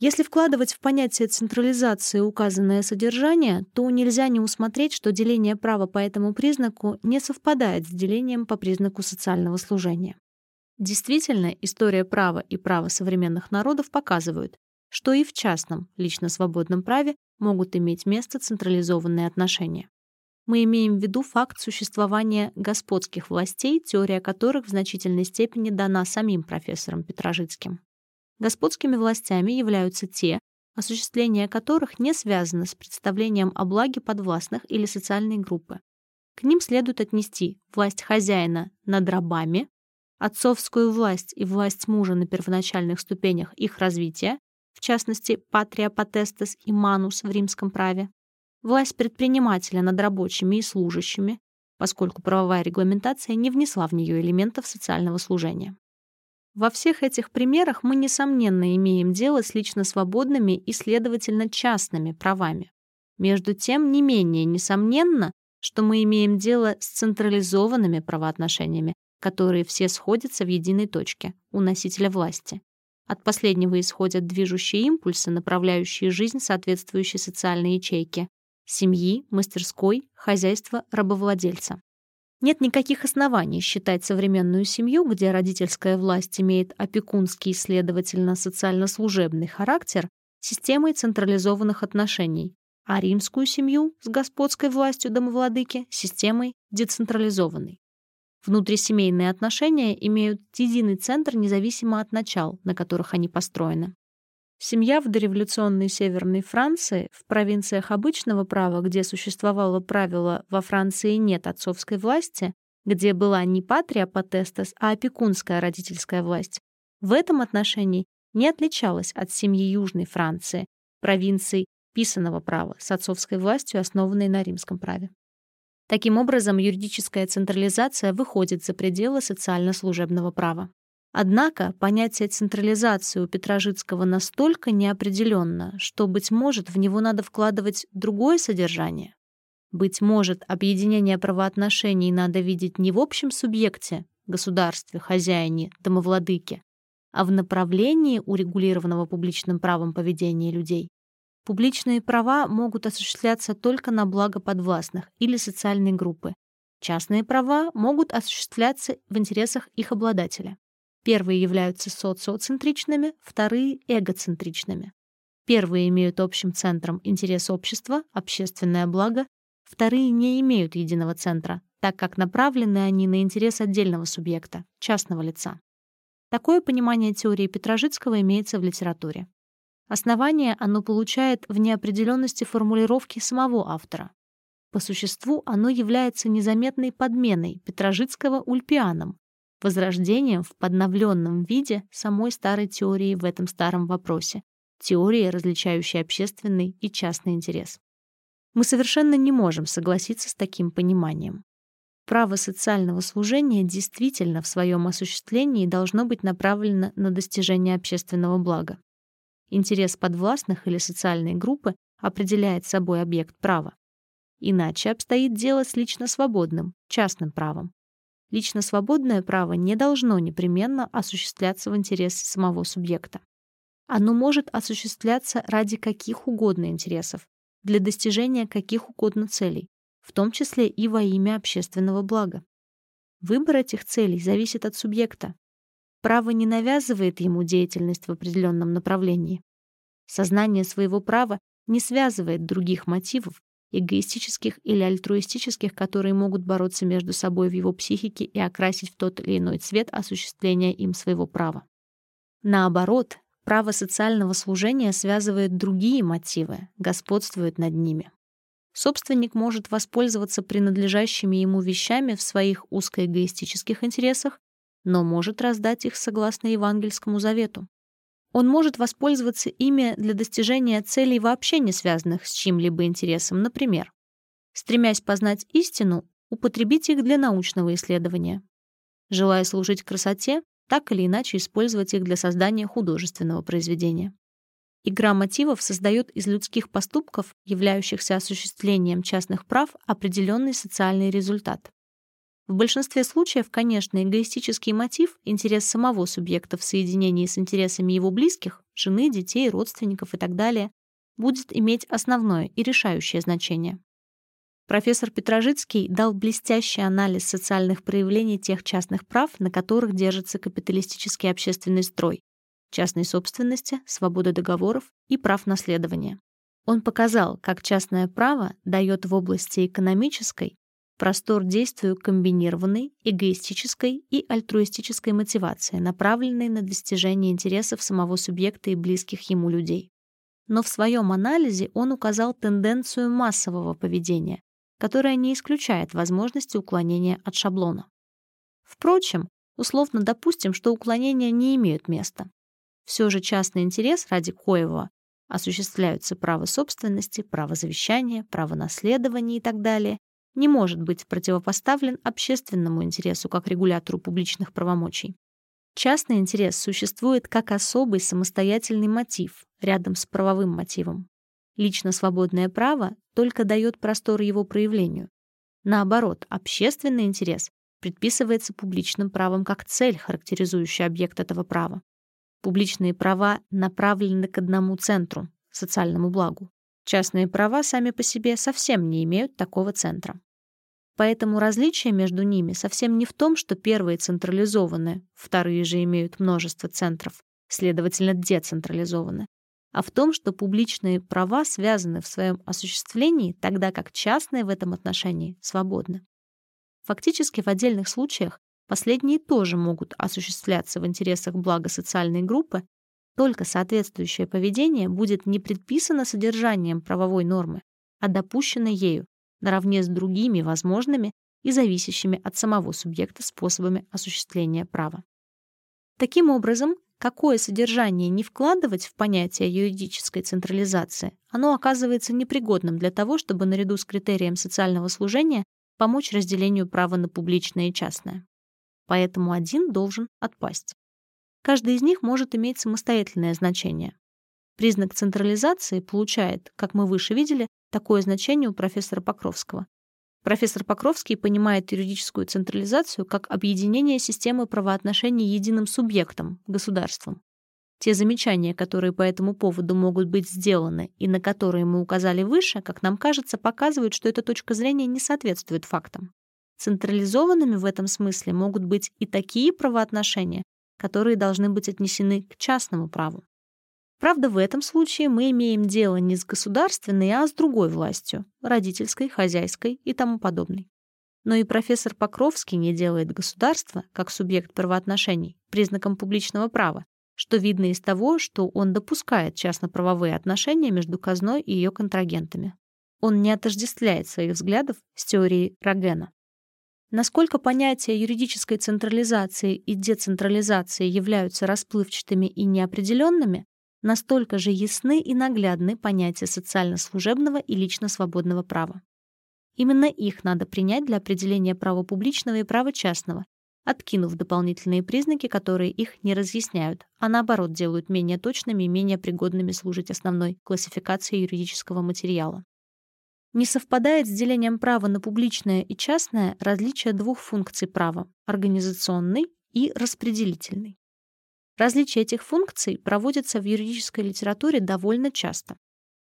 Если вкладывать в понятие централизации указанное содержание, то нельзя не усмотреть, что деление права по этому признаку не совпадает с делением по признаку социального служения. Действительно, история права и права современных народов показывают, что и в частном, лично свободном праве могут иметь место централизованные отношения. Мы имеем в виду факт существования господских властей, теория которых в значительной степени дана самим профессором Петрожицким. Господскими властями являются те, осуществление которых не связано с представлением о благе подвластных или социальной группы. К ним следует отнести власть хозяина над рабами, отцовскую власть и власть мужа на первоначальных ступенях их развития, в частности, патрия и манус в римском праве, власть предпринимателя над рабочими и служащими, поскольку правовая регламентация не внесла в нее элементов социального служения. Во всех этих примерах мы, несомненно, имеем дело с лично свободными и, следовательно, частными правами. Между тем, не менее несомненно, что мы имеем дело с централизованными правоотношениями, которые все сходятся в единой точке у носителя власти. От последнего исходят движущие импульсы, направляющие жизнь соответствующей социальной ячейки — семьи, мастерской, хозяйства, рабовладельца. Нет никаких оснований считать современную семью, где родительская власть имеет опекунский следовательно, социально-служебный характер, системой централизованных отношений, а римскую семью с господской властью домовладыки — системой децентрализованной. Внутрисемейные отношения имеют единый центр независимо от начал, на которых они построены. Семья в дореволюционной Северной Франции, в провинциях обычного права, где существовало правило «во Франции нет отцовской власти», где была не патрия потестес, а опекунская родительская власть, в этом отношении не отличалась от семьи Южной Франции, провинций писаного права с отцовской властью, основанной на римском праве. Таким образом, юридическая централизация выходит за пределы социально-служебного права. Однако понятие централизации у Петрожицкого настолько неопределенно, что, быть может, в него надо вкладывать другое содержание. Быть может, объединение правоотношений надо видеть не в общем субъекте, государстве, хозяине, домовладыке, а в направлении урегулированного публичным правом поведения людей. Публичные права могут осуществляться только на благо подвластных или социальной группы. Частные права могут осуществляться в интересах их обладателя. Первые являются социоцентричными, вторые — эгоцентричными. Первые имеют общим центром интерес общества, общественное благо, вторые не имеют единого центра, так как направлены они на интерес отдельного субъекта, частного лица. Такое понимание теории Петрожицкого имеется в литературе. Основание оно получает в неопределенности формулировки самого автора. По существу оно является незаметной подменой Петрожицкого ульпианом, возрождением в подновленном виде самой старой теории в этом старом вопросе, теории, различающей общественный и частный интерес. Мы совершенно не можем согласиться с таким пониманием. Право социального служения действительно в своем осуществлении должно быть направлено на достижение общественного блага. Интерес подвластных или социальной группы определяет собой объект права. Иначе обстоит дело с лично свободным, частным правом, лично свободное право не должно непременно осуществляться в интересе самого субъекта. Оно может осуществляться ради каких угодно интересов, для достижения каких угодно целей, в том числе и во имя общественного блага. Выбор этих целей зависит от субъекта. Право не навязывает ему деятельность в определенном направлении. Сознание своего права не связывает других мотивов, эгоистических или альтруистических, которые могут бороться между собой в его психике и окрасить в тот или иной цвет осуществления им своего права. Наоборот, право социального служения связывает другие мотивы, господствует над ними. Собственник может воспользоваться принадлежащими ему вещами в своих узкоэгоистических интересах, но может раздать их согласно Евангельскому завету. Он может воспользоваться ими для достижения целей, вообще не связанных с чьим-либо интересом, например, стремясь познать истину, употребить их для научного исследования. Желая служить красоте, так или иначе использовать их для создания художественного произведения. Игра мотивов создает из людских поступков, являющихся осуществлением частных прав, определенный социальный результат. В большинстве случаев, конечно, эгоистический мотив, интерес самого субъекта в соединении с интересами его близких, жены, детей, родственников и так далее, будет иметь основное и решающее значение. Профессор Петрожицкий дал блестящий анализ социальных проявлений тех частных прав, на которых держится капиталистический общественный строй, частной собственности, свободы договоров и прав наследования. Он показал, как частное право дает в области экономической простор действию комбинированной, эгоистической и альтруистической мотивации, направленной на достижение интересов самого субъекта и близких ему людей. Но в своем анализе он указал тенденцию массового поведения, которая не исключает возможности уклонения от шаблона. Впрочем, условно допустим, что уклонения не имеют места. Все же частный интерес, ради коего осуществляются право собственности, право завещания, право наследования и так далее, не может быть противопоставлен общественному интересу как регулятору публичных правомочий. Частный интерес существует как особый самостоятельный мотив рядом с правовым мотивом. Лично свободное право только дает простор его проявлению. Наоборот, общественный интерес предписывается публичным правом как цель, характеризующая объект этого права. Публичные права направлены к одному центру — социальному благу. Частные права сами по себе совсем не имеют такого центра. Поэтому различие между ними совсем не в том, что первые централизованы, вторые же имеют множество центров, следовательно, децентрализованы, а в том, что публичные права связаны в своем осуществлении, тогда как частные в этом отношении свободны. Фактически в отдельных случаях последние тоже могут осуществляться в интересах блага социальной группы, только соответствующее поведение будет не предписано содержанием правовой нормы, а допущено ею, наравне с другими возможными и зависящими от самого субъекта способами осуществления права. Таким образом, какое содержание не вкладывать в понятие юридической централизации, оно оказывается непригодным для того, чтобы наряду с критерием социального служения помочь разделению права на публичное и частное. Поэтому один должен отпасть. Каждый из них может иметь самостоятельное значение. Признак централизации получает, как мы выше видели, такое значение у профессора Покровского. Профессор Покровский понимает юридическую централизацию как объединение системы правоотношений единым субъектом, государством. Те замечания, которые по этому поводу могут быть сделаны и на которые мы указали выше, как нам кажется, показывают, что эта точка зрения не соответствует фактам. Централизованными в этом смысле могут быть и такие правоотношения, которые должны быть отнесены к частному праву. Правда, в этом случае мы имеем дело не с государственной, а с другой властью — родительской, хозяйской и тому подобной. Но и профессор Покровский не делает государство, как субъект правоотношений, признаком публичного права, что видно из того, что он допускает частно-правовые отношения между казной и ее контрагентами. Он не отождествляет своих взглядов с теорией Рогена. Насколько понятия юридической централизации и децентрализации являются расплывчатыми и неопределенными, настолько же ясны и наглядны понятия социально-служебного и лично-свободного права. Именно их надо принять для определения права публичного и права частного, откинув дополнительные признаки, которые их не разъясняют, а наоборот делают менее точными и менее пригодными служить основной классификации юридического материала. Не совпадает с делением права на публичное и частное различие двух функций права — организационный и распределительный. Различие этих функций проводится в юридической литературе довольно часто.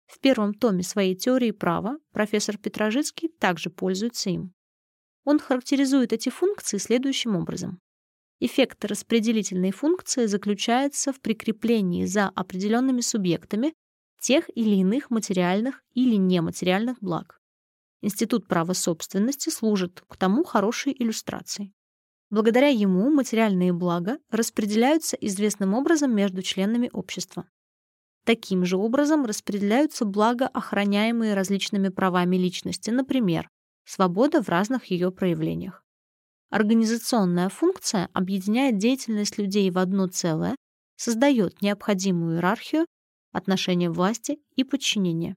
В первом томе своей теории права профессор Петрожицкий также пользуется им. Он характеризует эти функции следующим образом. Эффект распределительной функции заключается в прикреплении за определенными субъектами тех или иных материальных или нематериальных благ. Институт права собственности служит к тому хорошей иллюстрацией. Благодаря ему материальные блага распределяются известным образом между членами общества. Таким же образом распределяются блага, охраняемые различными правами личности, например, свобода в разных ее проявлениях. Организационная функция объединяет деятельность людей в одно целое, создает необходимую иерархию, отношения власти и подчинения.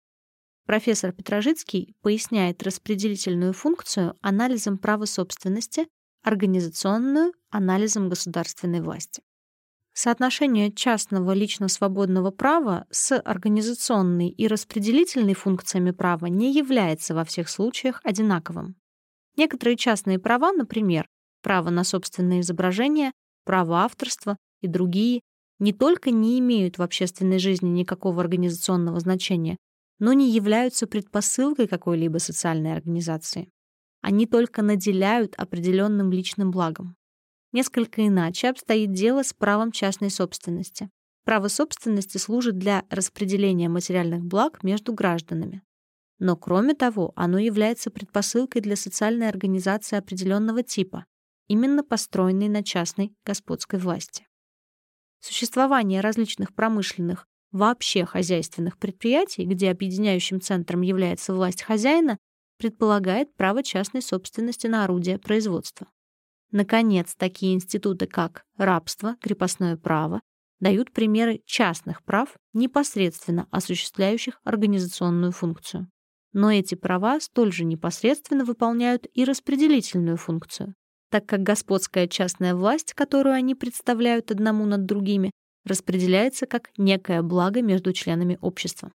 Профессор Петрожицкий поясняет распределительную функцию анализом права собственности организационную анализом государственной власти. Соотношение частного лично-свободного права с организационной и распределительной функциями права не является во всех случаях одинаковым. Некоторые частные права, например, право на собственное изображение, право авторства и другие, не только не имеют в общественной жизни никакого организационного значения, но не являются предпосылкой какой-либо социальной организации. Они только наделяют определенным личным благом. Несколько иначе обстоит дело с правом частной собственности. Право собственности служит для распределения материальных благ между гражданами. Но кроме того, оно является предпосылкой для социальной организации определенного типа, именно построенной на частной господской власти. Существование различных промышленных, вообще хозяйственных предприятий, где объединяющим центром является власть хозяина, предполагает право частной собственности на орудия производства. Наконец, такие институты, как рабство, крепостное право, дают примеры частных прав, непосредственно осуществляющих организационную функцию. Но эти права столь же непосредственно выполняют и распределительную функцию, так как господская частная власть, которую они представляют одному над другими, распределяется как некое благо между членами общества.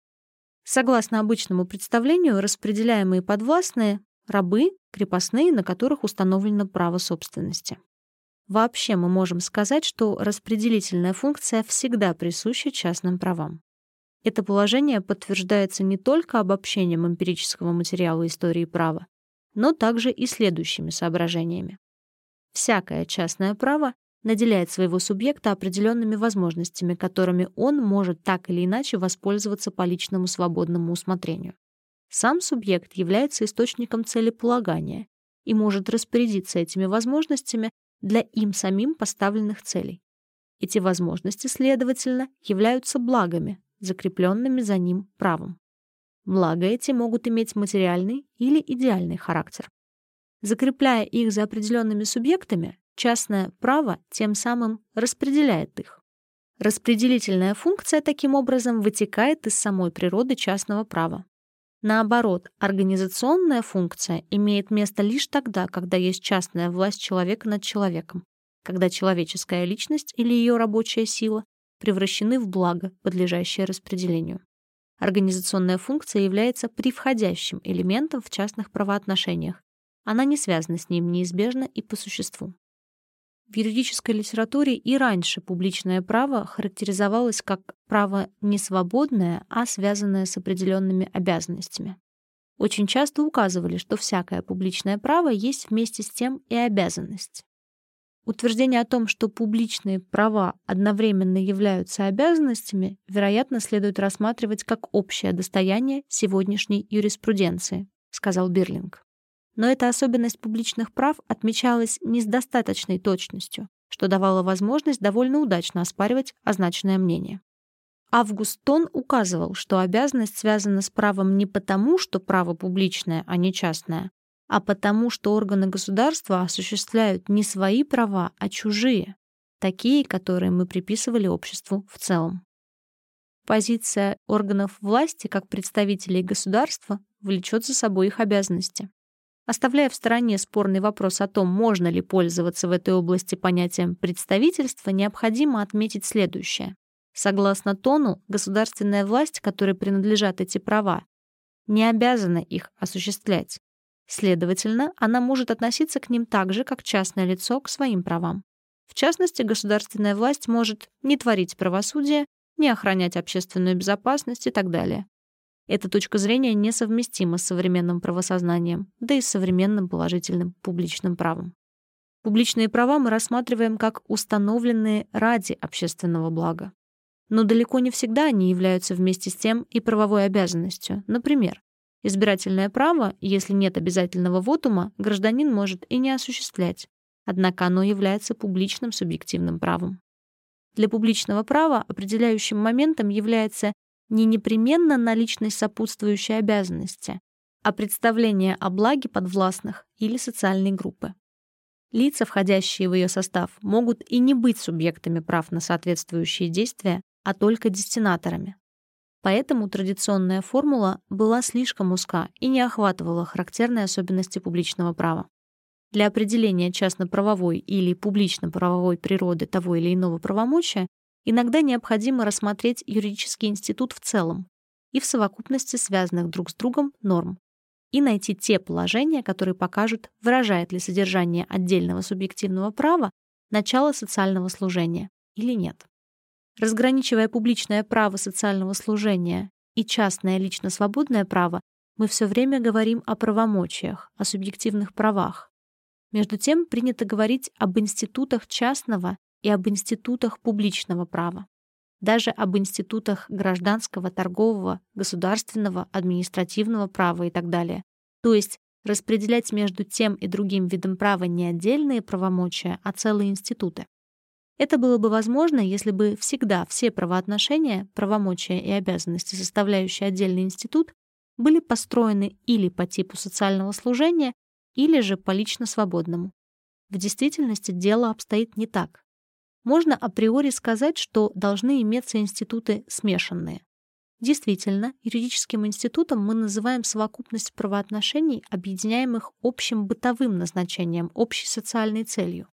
Согласно обычному представлению, распределяемые подвластные — рабы, крепостные, на которых установлено право собственности. Вообще мы можем сказать, что распределительная функция всегда присуща частным правам. Это положение подтверждается не только обобщением эмпирического материала истории права, но также и следующими соображениями. Всякое частное право наделяет своего субъекта определенными возможностями, которыми он может так или иначе воспользоваться по личному свободному усмотрению. Сам субъект является источником целеполагания и может распорядиться этими возможностями для им самим поставленных целей. Эти возможности, следовательно, являются благами, закрепленными за ним правом. Блага эти могут иметь материальный или идеальный характер. Закрепляя их за определенными субъектами, частное право тем самым распределяет их. Распределительная функция таким образом вытекает из самой природы частного права. Наоборот, организационная функция имеет место лишь тогда, когда есть частная власть человека над человеком, когда человеческая личность или ее рабочая сила превращены в благо, подлежащее распределению. Организационная функция является превходящим элементом в частных правоотношениях. Она не связана с ним неизбежно и по существу. В юридической литературе и раньше публичное право характеризовалось как право не свободное, а связанное с определенными обязанностями. Очень часто указывали, что всякое публичное право есть вместе с тем и обязанность. Утверждение о том, что публичные права одновременно являются обязанностями, вероятно, следует рассматривать как общее достояние сегодняшней юриспруденции, сказал Бирлинг. Но эта особенность публичных прав отмечалась не с достаточной точностью, что давало возможность довольно удачно оспаривать означенное мнение. Август Тон указывал, что обязанность связана с правом не потому, что право публичное, а не частное, а потому что органы государства осуществляют не свои права, а чужие, такие, которые мы приписывали обществу в целом. Позиция органов власти как представителей государства влечет за собой их обязанности. Оставляя в стороне спорный вопрос о том, можно ли пользоваться в этой области понятием представительства, необходимо отметить следующее. Согласно тону, государственная власть, которой принадлежат эти права, не обязана их осуществлять. Следовательно, она может относиться к ним так же, как частное лицо к своим правам. В частности, государственная власть может не творить правосудие, не охранять общественную безопасность и так далее. Эта точка зрения несовместима с современным правосознанием, да и с современным положительным публичным правом. Публичные права мы рассматриваем как установленные ради общественного блага. Но далеко не всегда они являются вместе с тем и правовой обязанностью. Например, Избирательное право, если нет обязательного вотума, гражданин может и не осуществлять, однако оно является публичным субъективным правом. Для публичного права определяющим моментом является не непременно наличность сопутствующей обязанности, а представление о благе подвластных или социальной группы. Лица, входящие в ее состав, могут и не быть субъектами прав на соответствующие действия, а только дестинаторами. Поэтому традиционная формула была слишком узка и не охватывала характерные особенности публичного права. Для определения частно-правовой или публично-правовой природы того или иного правомочия иногда необходимо рассмотреть юридический институт в целом и в совокупности связанных друг с другом норм и найти те положения, которые покажут, выражает ли содержание отдельного субъективного права начало социального служения или нет. Разграничивая публичное право социального служения и частное лично-свободное право, мы все время говорим о правомочиях, о субъективных правах. Между тем принято говорить об институтах частного и об институтах публичного права. Даже об институтах гражданского, торгового, государственного, административного права и так далее. То есть распределять между тем и другим видом права не отдельные правомочия, а целые институты. Это было бы возможно, если бы всегда все правоотношения, правомочия и обязанности, составляющие отдельный институт, были построены или по типу социального служения, или же по лично свободному. В действительности дело обстоит не так. Можно априори сказать, что должны иметься институты смешанные. Действительно, юридическим институтом мы называем совокупность правоотношений, объединяемых общим бытовым назначением, общей социальной целью.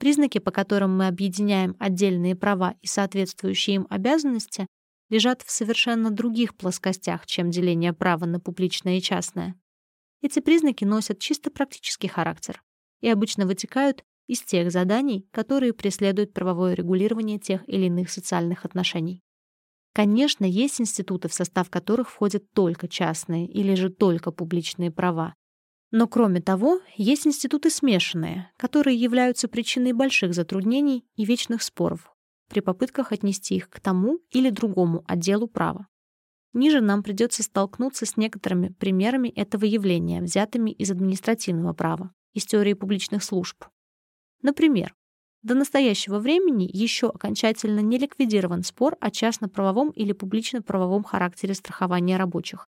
Признаки, по которым мы объединяем отдельные права и соответствующие им обязанности, лежат в совершенно других плоскостях, чем деление права на публичное и частное. Эти признаки носят чисто практический характер и обычно вытекают из тех заданий, которые преследуют правовое регулирование тех или иных социальных отношений. Конечно, есть институты, в состав которых входят только частные или же только публичные права. Но кроме того, есть институты смешанные, которые являются причиной больших затруднений и вечных споров при попытках отнести их к тому или другому отделу права. Ниже нам придется столкнуться с некоторыми примерами этого явления, взятыми из административного права, из теории публичных служб. Например, до настоящего времени еще окончательно не ликвидирован спор о частно-правовом или публично-правовом характере страхования рабочих,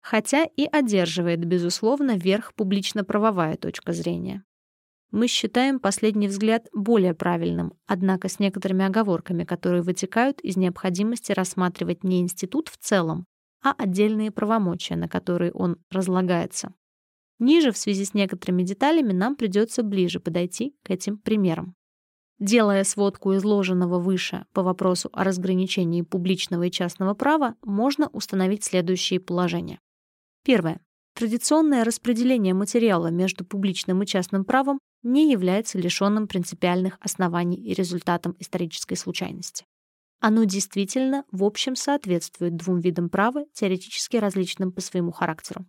хотя и одерживает, безусловно, верх публично-правовая точка зрения. Мы считаем последний взгляд более правильным, однако с некоторыми оговорками, которые вытекают из необходимости рассматривать не институт в целом, а отдельные правомочия, на которые он разлагается. Ниже, в связи с некоторыми деталями, нам придется ближе подойти к этим примерам. Делая сводку изложенного выше по вопросу о разграничении публичного и частного права, можно установить следующие положения. Первое. Традиционное распределение материала между публичным и частным правом не является лишенным принципиальных оснований и результатом исторической случайности. Оно действительно в общем соответствует двум видам права, теоретически различным по своему характеру.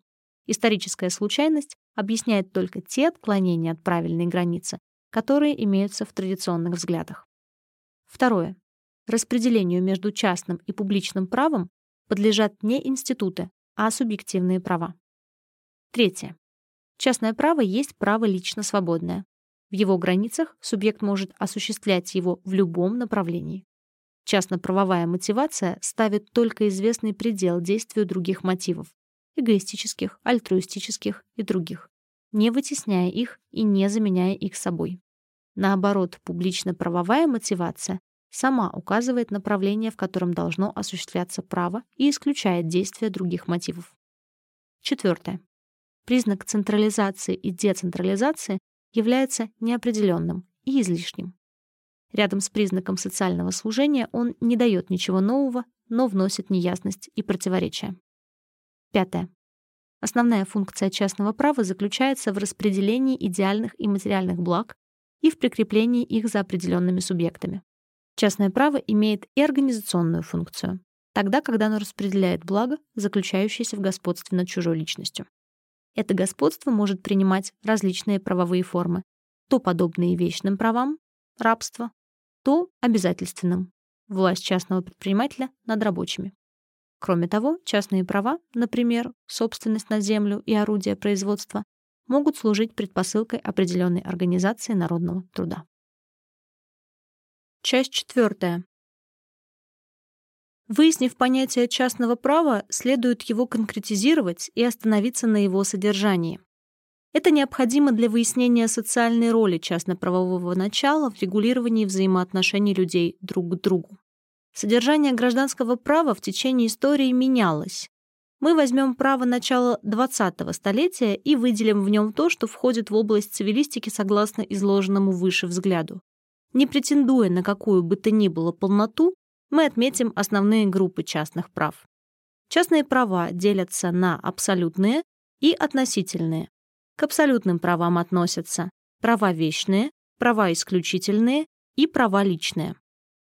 Историческая случайность объясняет только те отклонения от правильной границы, которые имеются в традиционных взглядах. Второе. Распределению между частным и публичным правом подлежат не институты, а субъективные права. Третье. Частное право есть право лично свободное. В его границах субъект может осуществлять его в любом направлении. Частно-правовая мотивация ставит только известный предел действию других мотивов – эгоистических, альтруистических и других не вытесняя их и не заменяя их собой. Наоборот, публично-правовая мотивация сама указывает направление, в котором должно осуществляться право и исключает действия других мотивов. Четвертое. Признак централизации и децентрализации является неопределенным и излишним. Рядом с признаком социального служения он не дает ничего нового, но вносит неясность и противоречия. Пятое. Основная функция частного права заключается в распределении идеальных и материальных благ и в прикреплении их за определенными субъектами. Частное право имеет и организационную функцию, тогда, когда оно распределяет благо, заключающееся в господстве над чужой личностью. Это господство может принимать различные правовые формы, то подобные вечным правам, рабство, то обязательственным, власть частного предпринимателя над рабочими. Кроме того, частные права, например, собственность на землю и орудия производства, могут служить предпосылкой определенной организации народного труда. Часть четвертая. Выяснив понятие частного права, следует его конкретизировать и остановиться на его содержании. Это необходимо для выяснения социальной роли частно-правового начала в регулировании взаимоотношений людей друг к другу. Содержание гражданского права в течение истории менялось. Мы возьмем право начала 20-го столетия и выделим в нем то, что входит в область цивилистики согласно изложенному выше взгляду. Не претендуя на какую бы то ни было полноту, мы отметим основные группы частных прав. Частные права делятся на абсолютные и относительные. К абсолютным правам относятся права вечные, права исключительные и права личные.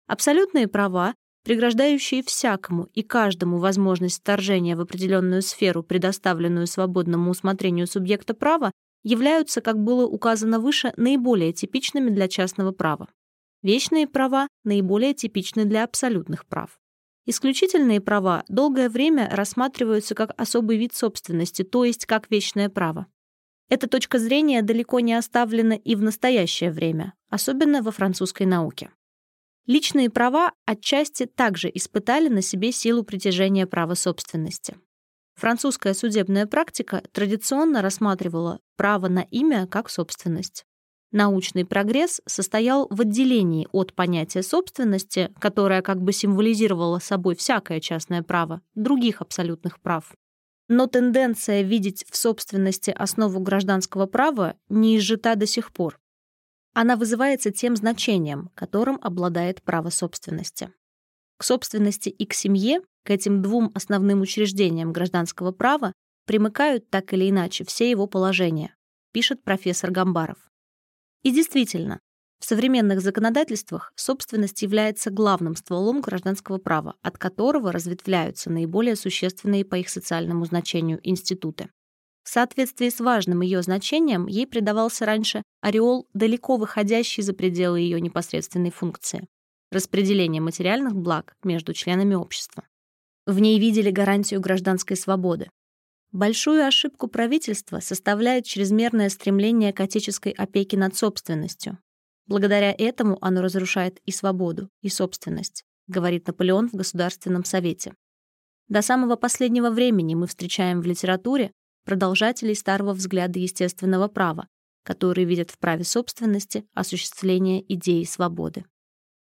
Абсолютные права, преграждающие всякому и каждому возможность вторжения в определенную сферу, предоставленную свободному усмотрению субъекта права, являются, как было указано выше, наиболее типичными для частного права. Вечные права наиболее типичны для абсолютных прав. Исключительные права долгое время рассматриваются как особый вид собственности, то есть как вечное право. Эта точка зрения далеко не оставлена и в настоящее время, особенно во французской науке. Личные права отчасти также испытали на себе силу притяжения права собственности. Французская судебная практика традиционно рассматривала право на имя как собственность. Научный прогресс состоял в отделении от понятия собственности, которое как бы символизировало собой всякое частное право, других абсолютных прав. Но тенденция видеть в собственности основу гражданского права не изжита до сих пор. Она вызывается тем значением, которым обладает право собственности. К собственности и к семье, к этим двум основным учреждениям гражданского права, примыкают так или иначе все его положения, пишет профессор Гамбаров. И действительно, в современных законодательствах собственность является главным стволом гражданского права, от которого разветвляются наиболее существенные по их социальному значению институты. В соответствии с важным ее значением ей придавался раньше ореол, далеко выходящий за пределы ее непосредственной функции — распределение материальных благ между членами общества. В ней видели гарантию гражданской свободы, Большую ошибку правительства составляет чрезмерное стремление к отеческой опеке над собственностью. Благодаря этому оно разрушает и свободу, и собственность, говорит Наполеон в Государственном совете. До самого последнего времени мы встречаем в литературе продолжателей старого взгляда естественного права, которые видят в праве собственности осуществление идеи свободы.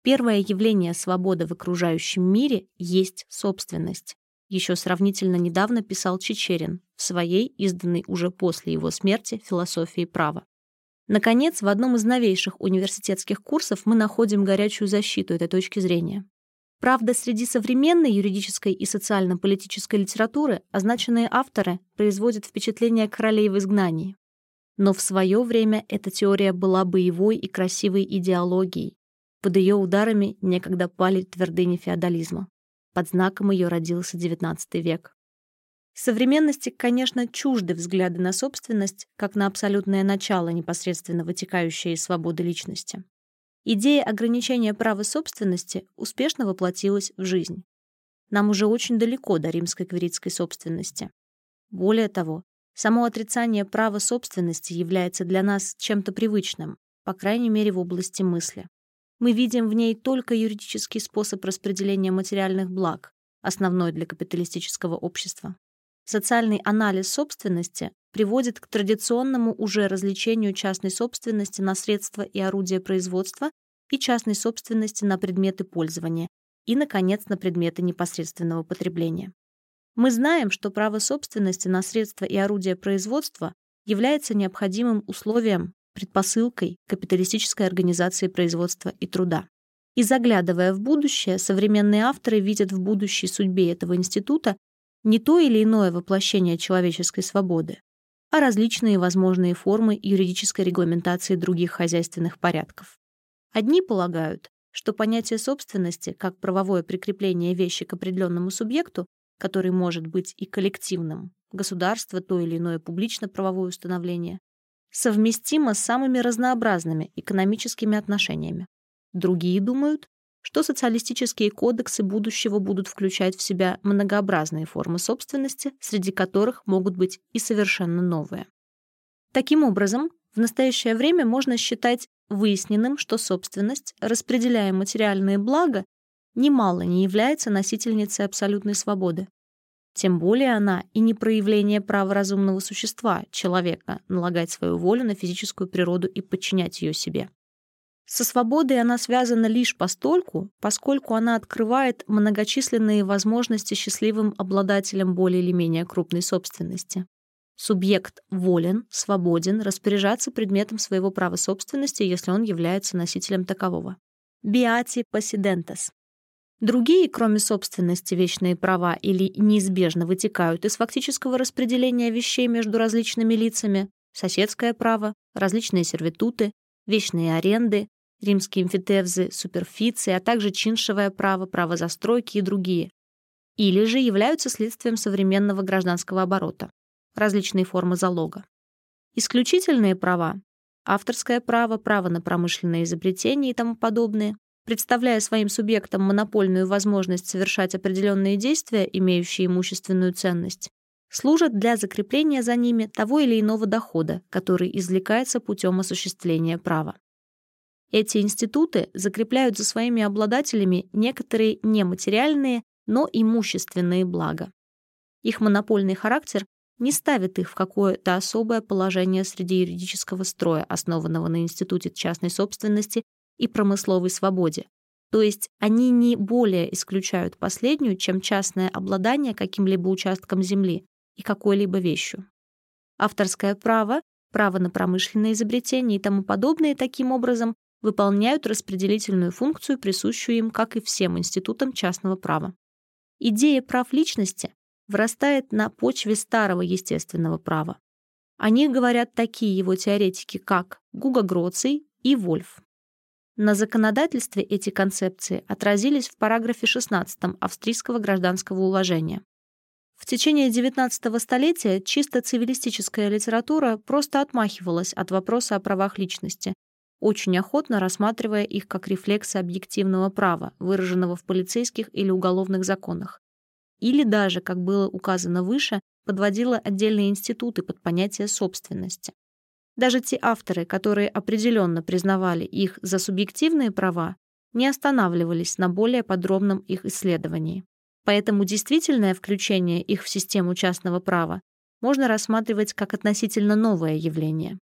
Первое явление свободы в окружающем мире есть собственность еще сравнительно недавно писал Чечерин в своей, изданной уже после его смерти, «Философии права». Наконец, в одном из новейших университетских курсов мы находим горячую защиту этой точки зрения. Правда, среди современной юридической и социально-политической литературы означенные авторы производят впечатление королей в изгнании. Но в свое время эта теория была боевой и красивой идеологией. Под ее ударами некогда пали твердыни феодализма. Под знаком ее родился XIX век. Современности, конечно, чужды взгляды на собственность, как на абсолютное начало, непосредственно вытекающее из свободы личности. Идея ограничения права собственности успешно воплотилась в жизнь. Нам уже очень далеко до римской квиритской собственности. Более того, само отрицание права собственности является для нас чем-то привычным, по крайней мере в области мысли. Мы видим в ней только юридический способ распределения материальных благ, основной для капиталистического общества. Социальный анализ собственности приводит к традиционному уже различению частной собственности на средства и орудия производства и частной собственности на предметы пользования и, наконец, на предметы непосредственного потребления. Мы знаем, что право собственности на средства и орудия производства является необходимым условием предпосылкой капиталистической организации производства и труда. И заглядывая в будущее, современные авторы видят в будущей судьбе этого института не то или иное воплощение человеческой свободы, а различные возможные формы юридической регламентации других хозяйственных порядков. Одни полагают, что понятие собственности как правовое прикрепление вещи к определенному субъекту, который может быть и коллективным, государство, то или иное публично-правовое установление, совместимо с самыми разнообразными экономическими отношениями. Другие думают, что социалистические кодексы будущего будут включать в себя многообразные формы собственности, среди которых могут быть и совершенно новые. Таким образом, в настоящее время можно считать выясненным, что собственность, распределяя материальные блага, немало не является носительницей абсолютной свободы. Тем более она и не проявление права разумного существа, человека, налагать свою волю на физическую природу и подчинять ее себе. Со свободой она связана лишь постольку, поскольку она открывает многочисленные возможности счастливым обладателям более или менее крупной собственности. Субъект волен, свободен распоряжаться предметом своего права собственности, если он является носителем такового. Beati possidentes Другие, кроме собственности, вечные права или неизбежно вытекают из фактического распределения вещей между различными лицами, соседское право, различные сервитуты, вечные аренды, римские эмфитевзы, суперфиции, а также чиншевое право, право застройки и другие. Или же являются следствием современного гражданского оборота, различные формы залога. Исключительные права — авторское право, право на промышленные изобретения и тому подобные, представляя своим субъектам монопольную возможность совершать определенные действия, имеющие имущественную ценность, служат для закрепления за ними того или иного дохода, который извлекается путем осуществления права. Эти институты закрепляют за своими обладателями некоторые нематериальные, но имущественные блага. Их монопольный характер не ставит их в какое-то особое положение среди юридического строя, основанного на институте частной собственности и промысловой свободе. То есть они не более исключают последнюю, чем частное обладание каким-либо участком земли и какой-либо вещью. Авторское право, право на промышленные изобретения и тому подобное таким образом выполняют распределительную функцию, присущую им, как и всем институтам частного права. Идея прав личности вырастает на почве старого естественного права. О них говорят такие его теоретики, как Гуга Гроций и Вольф. На законодательстве эти концепции отразились в параграфе 16 австрийского гражданского уложения. В течение XIX столетия чисто цивилистическая литература просто отмахивалась от вопроса о правах личности, очень охотно рассматривая их как рефлексы объективного права, выраженного в полицейских или уголовных законах. Или даже, как было указано выше, подводила отдельные институты под понятие собственности. Даже те авторы, которые определенно признавали их за субъективные права, не останавливались на более подробном их исследовании. Поэтому действительное включение их в систему частного права можно рассматривать как относительно новое явление.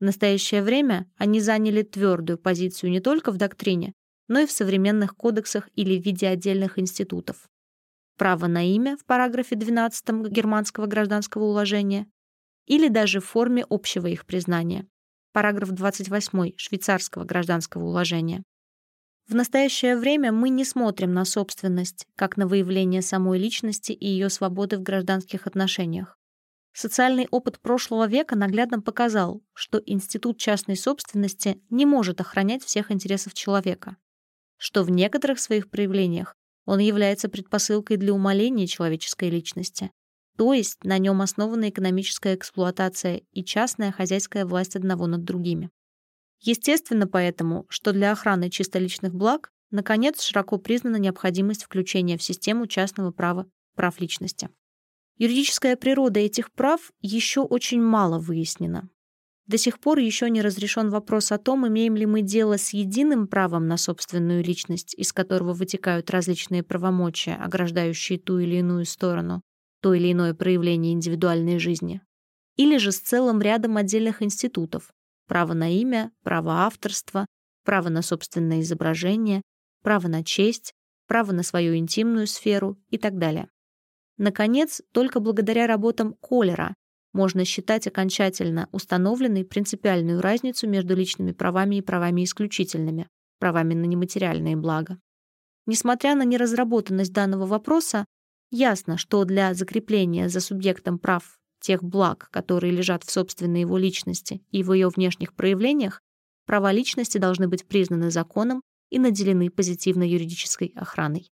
В настоящее время они заняли твердую позицию не только в доктрине, но и в современных кодексах или в виде отдельных институтов. Право на имя в параграфе 12 германского гражданского уложения или даже в форме общего их признания. Параграф 28 швейцарского гражданского уложения. В настоящее время мы не смотрим на собственность как на выявление самой личности и ее свободы в гражданских отношениях. Социальный опыт прошлого века наглядно показал, что институт частной собственности не может охранять всех интересов человека, что в некоторых своих проявлениях он является предпосылкой для умаления человеческой личности, то есть на нем основана экономическая эксплуатация и частная хозяйская власть одного над другими. Естественно поэтому, что для охраны чисто личных благ, наконец, широко признана необходимость включения в систему частного права прав личности. Юридическая природа этих прав еще очень мало выяснена. До сих пор еще не разрешен вопрос о том, имеем ли мы дело с единым правом на собственную личность, из которого вытекают различные правомочия, ограждающие ту или иную сторону, то или иное проявление индивидуальной жизни, или же с целым рядом отдельных институтов – право на имя, право авторства, право на собственное изображение, право на честь, право на свою интимную сферу и так далее. Наконец, только благодаря работам Колера можно считать окончательно установленной принципиальную разницу между личными правами и правами исключительными, правами на нематериальные блага. Несмотря на неразработанность данного вопроса, ясно, что для закрепления за субъектом прав тех благ, которые лежат в собственной его личности и в ее внешних проявлениях, права личности должны быть признаны законом и наделены позитивной юридической охраной.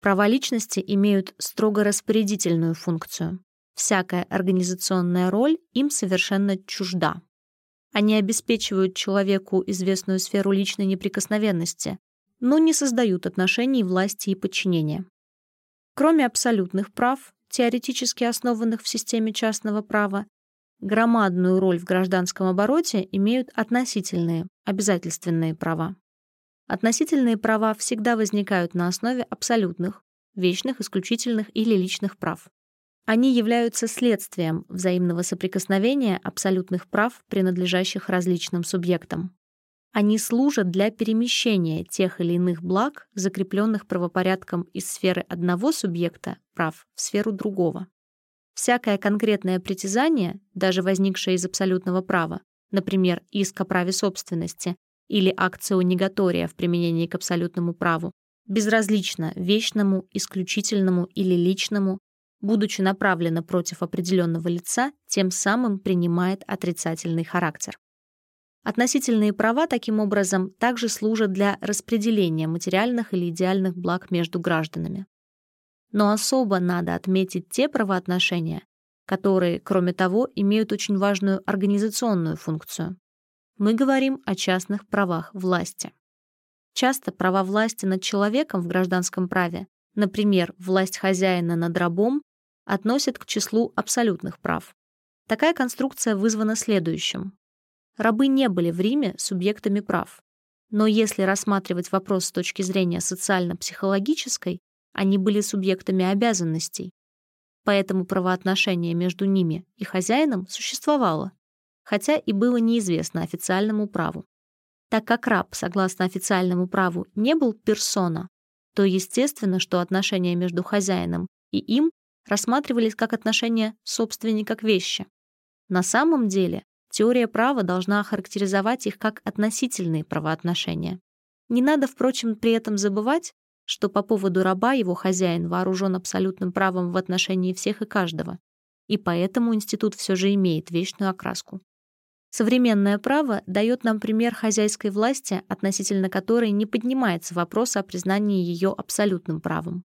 Права личности имеют строго распорядительную функцию. Всякая организационная роль им совершенно чужда. Они обеспечивают человеку известную сферу личной неприкосновенности, но не создают отношений власти и подчинения. Кроме абсолютных прав, теоретически основанных в системе частного права, громадную роль в гражданском обороте имеют относительные, обязательственные права. Относительные права всегда возникают на основе абсолютных, вечных, исключительных или личных прав. Они являются следствием взаимного соприкосновения абсолютных прав, принадлежащих различным субъектам. Они служат для перемещения тех или иных благ, закрепленных правопорядком из сферы одного субъекта прав в сферу другого. Всякое конкретное притязание, даже возникшее из абсолютного права, например, иск о праве собственности, или акцио негатория в применении к абсолютному праву, безразлично вечному, исключительному или личному, будучи направлено против определенного лица, тем самым принимает отрицательный характер. Относительные права таким образом также служат для распределения материальных или идеальных благ между гражданами. Но особо надо отметить те правоотношения, которые, кроме того, имеют очень важную организационную функцию мы говорим о частных правах власти. Часто права власти над человеком в гражданском праве, например, власть хозяина над рабом, относят к числу абсолютных прав. Такая конструкция вызвана следующим. Рабы не были в Риме субъектами прав. Но если рассматривать вопрос с точки зрения социально-психологической, они были субъектами обязанностей. Поэтому правоотношение между ними и хозяином существовало, хотя и было неизвестно официальному праву. Так как раб, согласно официальному праву, не был персона, то естественно, что отношения между хозяином и им рассматривались как отношения собственника к вещи. На самом деле, теория права должна охарактеризовать их как относительные правоотношения. Не надо, впрочем, при этом забывать, что по поводу раба его хозяин вооружен абсолютным правом в отношении всех и каждого, и поэтому институт все же имеет вечную окраску. Современное право дает нам пример хозяйской власти, относительно которой не поднимается вопрос о признании ее абсолютным правом.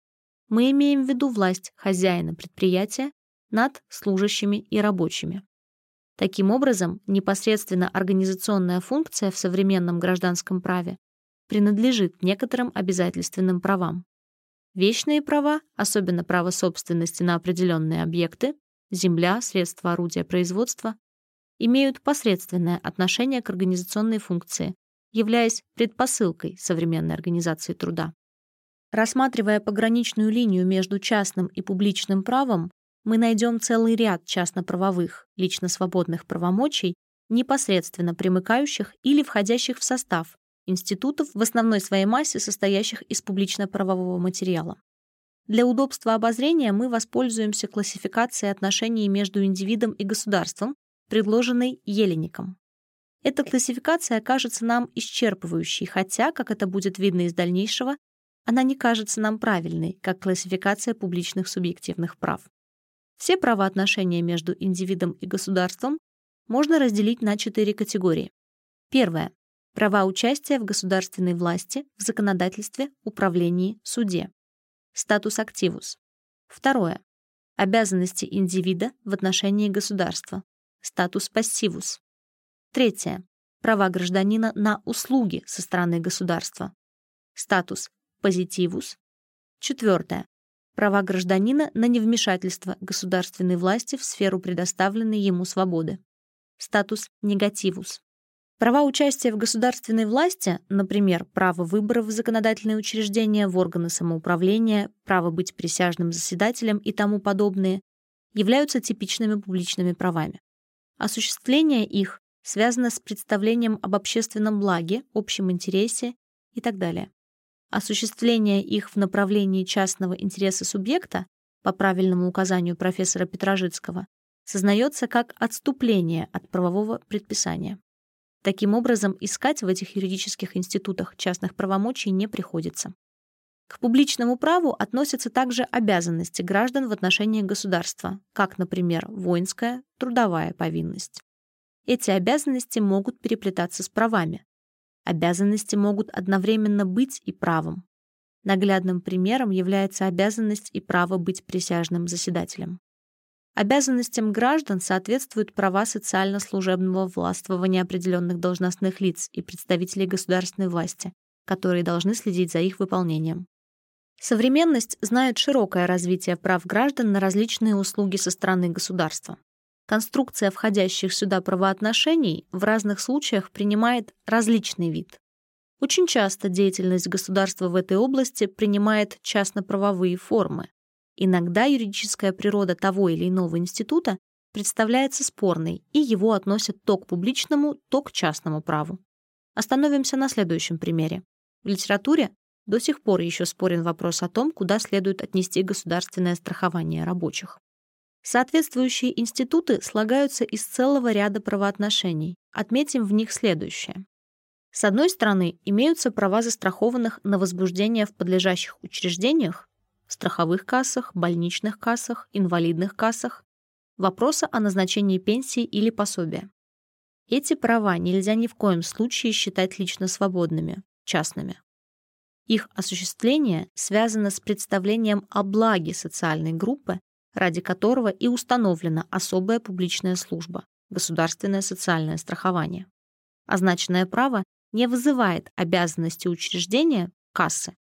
Мы имеем в виду власть хозяина предприятия над служащими и рабочими. Таким образом, непосредственно организационная функция в современном гражданском праве принадлежит некоторым обязательственным правам. Вечные права, особенно право собственности на определенные объекты, земля, средства орудия производства, имеют посредственное отношение к организационной функции, являясь предпосылкой современной организации труда. Рассматривая пограничную линию между частным и публичным правом, мы найдем целый ряд частно-правовых, лично свободных правомочий, непосредственно примыкающих или входящих в состав институтов в основной своей массе, состоящих из публично-правового материала. Для удобства обозрения мы воспользуемся классификацией отношений между индивидом и государством, предложенной Елеником. Эта классификация кажется нам исчерпывающей, хотя, как это будет видно из дальнейшего, она не кажется нам правильной, как классификация публичных субъективных прав. Все правоотношения между индивидом и государством можно разделить на четыре категории. Первое. Права участия в государственной власти, в законодательстве, управлении, суде. Статус активус. Второе. Обязанности индивида в отношении государства статус пассивус. Третье. Права гражданина на услуги со стороны государства. Статус позитивус. Четвертое. Права гражданина на невмешательство государственной власти в сферу предоставленной ему свободы. Статус негативус. Права участия в государственной власти, например, право выбора в законодательные учреждения, в органы самоуправления, право быть присяжным заседателем и тому подобные, являются типичными публичными правами. Осуществление их связано с представлением об общественном благе, общем интересе и так далее. Осуществление их в направлении частного интереса субъекта, по правильному указанию профессора Петрожицкого, сознается как отступление от правового предписания. Таким образом, искать в этих юридических институтах частных правомочий не приходится. К публичному праву относятся также обязанности граждан в отношении государства, как, например, воинская, трудовая повинность. Эти обязанности могут переплетаться с правами. Обязанности могут одновременно быть и правом. Наглядным примером является обязанность и право быть присяжным заседателем. Обязанностям граждан соответствуют права социально-служебного властвования определенных должностных лиц и представителей государственной власти, которые должны следить за их выполнением. Современность знает широкое развитие прав граждан на различные услуги со стороны государства. Конструкция входящих сюда правоотношений в разных случаях принимает различный вид. Очень часто деятельность государства в этой области принимает частно-правовые формы. Иногда юридическая природа того или иного института представляется спорной, и его относят то к публичному, то к частному праву. Остановимся на следующем примере. В литературе до сих пор еще спорен вопрос о том, куда следует отнести государственное страхование рабочих. Соответствующие институты слагаются из целого ряда правоотношений. Отметим в них следующее. С одной стороны, имеются права застрахованных на возбуждение в подлежащих учреждениях, страховых кассах, больничных кассах, инвалидных кассах, вопроса о назначении пенсии или пособия. Эти права нельзя ни в коем случае считать лично свободными, частными. Их осуществление связано с представлением о благе социальной группы, ради которого и установлена особая публичная служба – государственное социальное страхование. Означенное право не вызывает обязанности учреждения, кассы,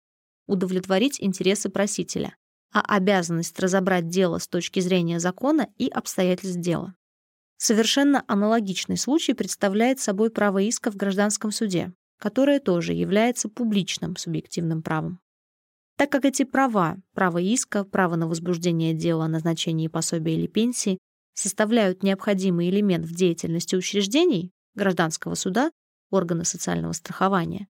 удовлетворить интересы просителя, а обязанность разобрать дело с точки зрения закона и обстоятельств дела. Совершенно аналогичный случай представляет собой право иска в гражданском суде, которое тоже является публичным субъективным правом. Так как эти права, право иска, право на возбуждение дела о назначении пособия или пенсии, составляют необходимый элемент в деятельности учреждений, гражданского суда, органа социального страхования,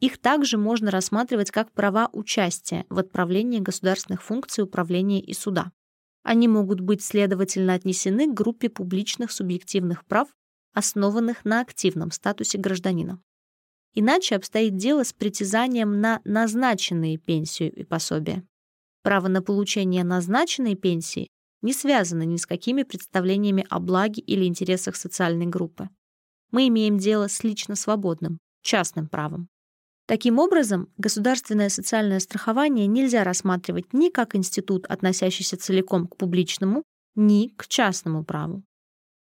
их также можно рассматривать как права участия в отправлении государственных функций управления и суда. Они могут быть, следовательно, отнесены к группе публичных субъективных прав, основанных на активном статусе гражданина. Иначе обстоит дело с притязанием на назначенные пенсию и пособия. Право на получение назначенной пенсии не связано ни с какими представлениями о благе или интересах социальной группы. Мы имеем дело с лично свободным, частным правом. Таким образом, государственное социальное страхование нельзя рассматривать ни как институт, относящийся целиком к публичному, ни к частному праву.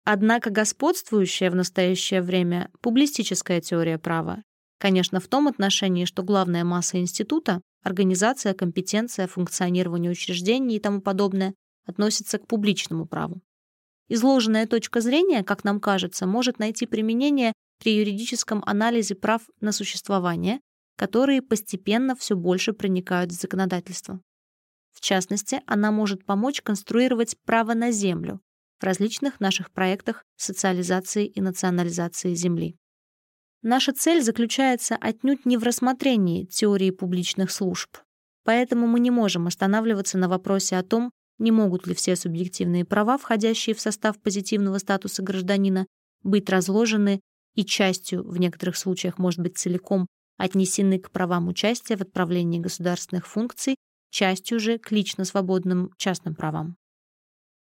Однако господствующая в настоящее время публистическая теория права Конечно, в том отношении, что главная масса института — организация, компетенция, функционирование учреждений и тому подобное — относится к публичному праву. Изложенная точка зрения, как нам кажется, может найти применение при юридическом анализе прав на существование, которые постепенно все больше проникают в законодательство. В частности, она может помочь конструировать право на землю в различных наших проектах социализации и национализации земли. Наша цель заключается отнюдь не в рассмотрении теории публичных служб. Поэтому мы не можем останавливаться на вопросе о том, не могут ли все субъективные права, входящие в состав позитивного статуса гражданина, быть разложены и частью, в некоторых случаях, может быть, целиком, отнесены к правам участия в отправлении государственных функций, частью же к лично свободным частным правам.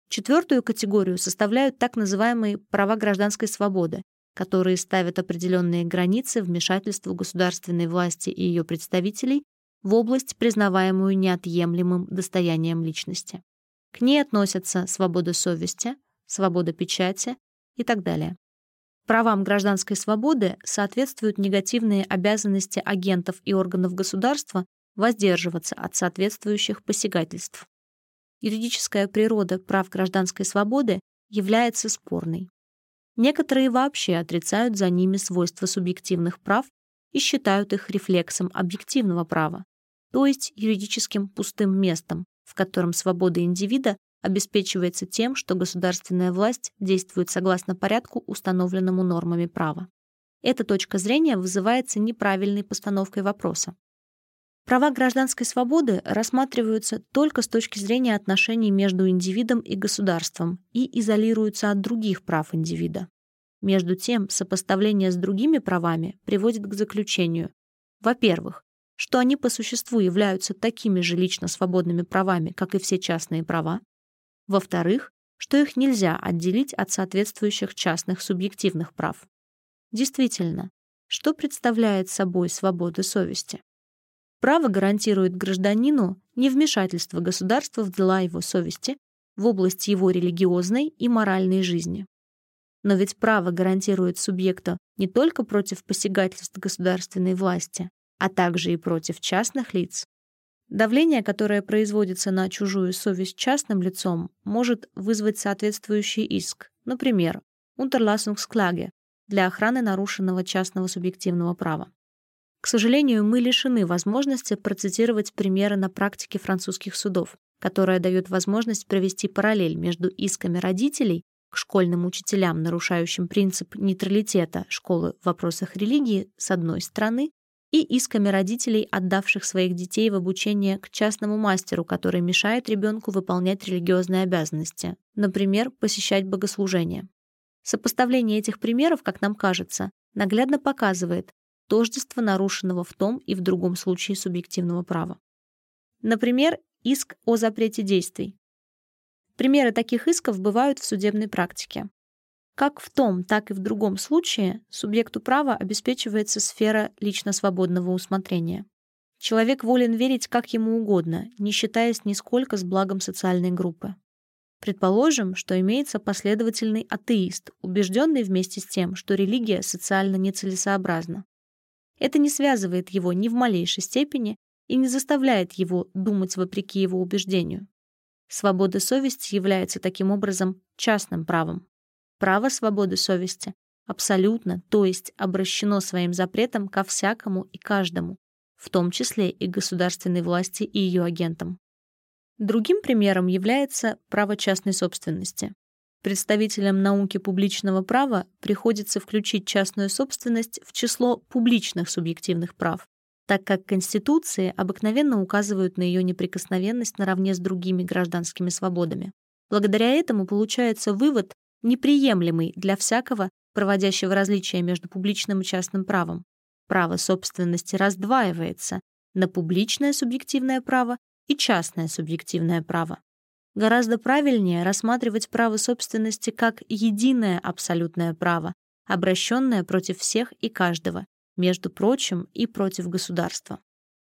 Четвертую категорию составляют так называемые права гражданской свободы, которые ставят определенные границы вмешательству государственной власти и ее представителей в область, признаваемую неотъемлемым достоянием личности. К ней относятся свобода совести, свобода печати и так далее. Правам гражданской свободы соответствуют негативные обязанности агентов и органов государства воздерживаться от соответствующих посягательств. Юридическая природа прав гражданской свободы является спорной. Некоторые вообще отрицают за ними свойства субъективных прав и считают их рефлексом объективного права, то есть юридическим пустым местом, в котором свобода индивида обеспечивается тем, что государственная власть действует согласно порядку, установленному нормами права. Эта точка зрения вызывается неправильной постановкой вопроса. Права гражданской свободы рассматриваются только с точки зрения отношений между индивидом и государством и изолируются от других прав индивида. Между тем, сопоставление с другими правами приводит к заключению, во-первых, что они по существу являются такими же лично свободными правами, как и все частные права, во-вторых, что их нельзя отделить от соответствующих частных субъективных прав. Действительно, что представляет собой свобода совести? Право гарантирует гражданину невмешательство государства в дела его совести в области его религиозной и моральной жизни. Но ведь право гарантирует субъекту не только против посягательств государственной власти, а также и против частных лиц. Давление, которое производится на чужую совесть частным лицом, может вызвать соответствующий иск, например, Unterlassungsklage для охраны нарушенного частного субъективного права. К сожалению, мы лишены возможности процитировать примеры на практике французских судов, которая дает возможность провести параллель между исками родителей к школьным учителям, нарушающим принцип нейтралитета школы в вопросах религии, с одной стороны, и исками родителей, отдавших своих детей в обучение к частному мастеру, который мешает ребенку выполнять религиозные обязанности, например, посещать богослужения. Сопоставление этих примеров, как нам кажется, наглядно показывает, тождество нарушенного в том и в другом случае субъективного права. Например, иск о запрете действий. Примеры таких исков бывают в судебной практике. Как в том, так и в другом случае субъекту права обеспечивается сфера лично свободного усмотрения. Человек волен верить как ему угодно, не считаясь нисколько с благом социальной группы. Предположим, что имеется последовательный атеист, убежденный вместе с тем, что религия социально нецелесообразна. Это не связывает его ни в малейшей степени и не заставляет его думать вопреки его убеждению. Свобода совести является таким образом частным правом. Право свободы совести абсолютно, то есть обращено своим запретом ко всякому и каждому, в том числе и государственной власти и ее агентам. Другим примером является право частной собственности. Представителям науки публичного права приходится включить частную собственность в число публичных субъективных прав, так как Конституции обыкновенно указывают на ее неприкосновенность наравне с другими гражданскими свободами. Благодаря этому получается вывод, неприемлемый для всякого, проводящего различия между публичным и частным правом. Право собственности раздваивается на публичное субъективное право и частное субъективное право. Гораздо правильнее рассматривать право собственности как единое абсолютное право, обращенное против всех и каждого, между прочим и против государства.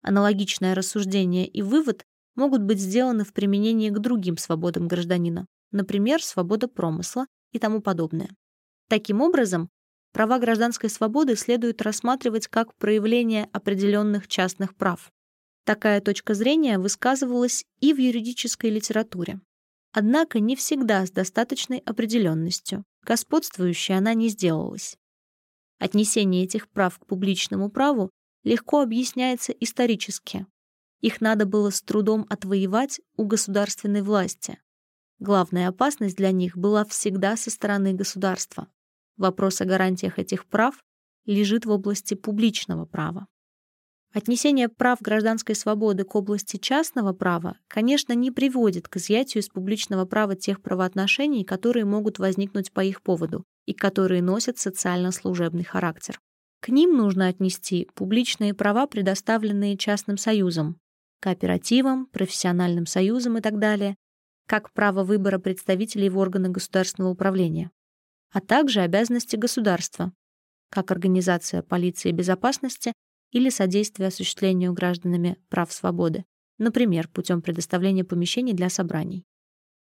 Аналогичное рассуждение и вывод могут быть сделаны в применении к другим свободам гражданина, например, свобода промысла и тому подобное. Таким образом, права гражданской свободы следует рассматривать как проявление определенных частных прав. Такая точка зрения высказывалась и в юридической литературе. Однако не всегда с достаточной определенностью. Господствующей она не сделалась. Отнесение этих прав к публичному праву легко объясняется исторически. Их надо было с трудом отвоевать у государственной власти. Главная опасность для них была всегда со стороны государства. Вопрос о гарантиях этих прав лежит в области публичного права. Отнесение прав гражданской свободы к области частного права, конечно, не приводит к изъятию из публичного права тех правоотношений, которые могут возникнуть по их поводу и которые носят социально-служебный характер. К ним нужно отнести публичные права, предоставленные частным союзам, кооперативам, профессиональным союзам и так далее, как право выбора представителей в органы государственного управления, а также обязанности государства, как организация полиции и безопасности или содействие осуществлению гражданами прав свободы, например, путем предоставления помещений для собраний.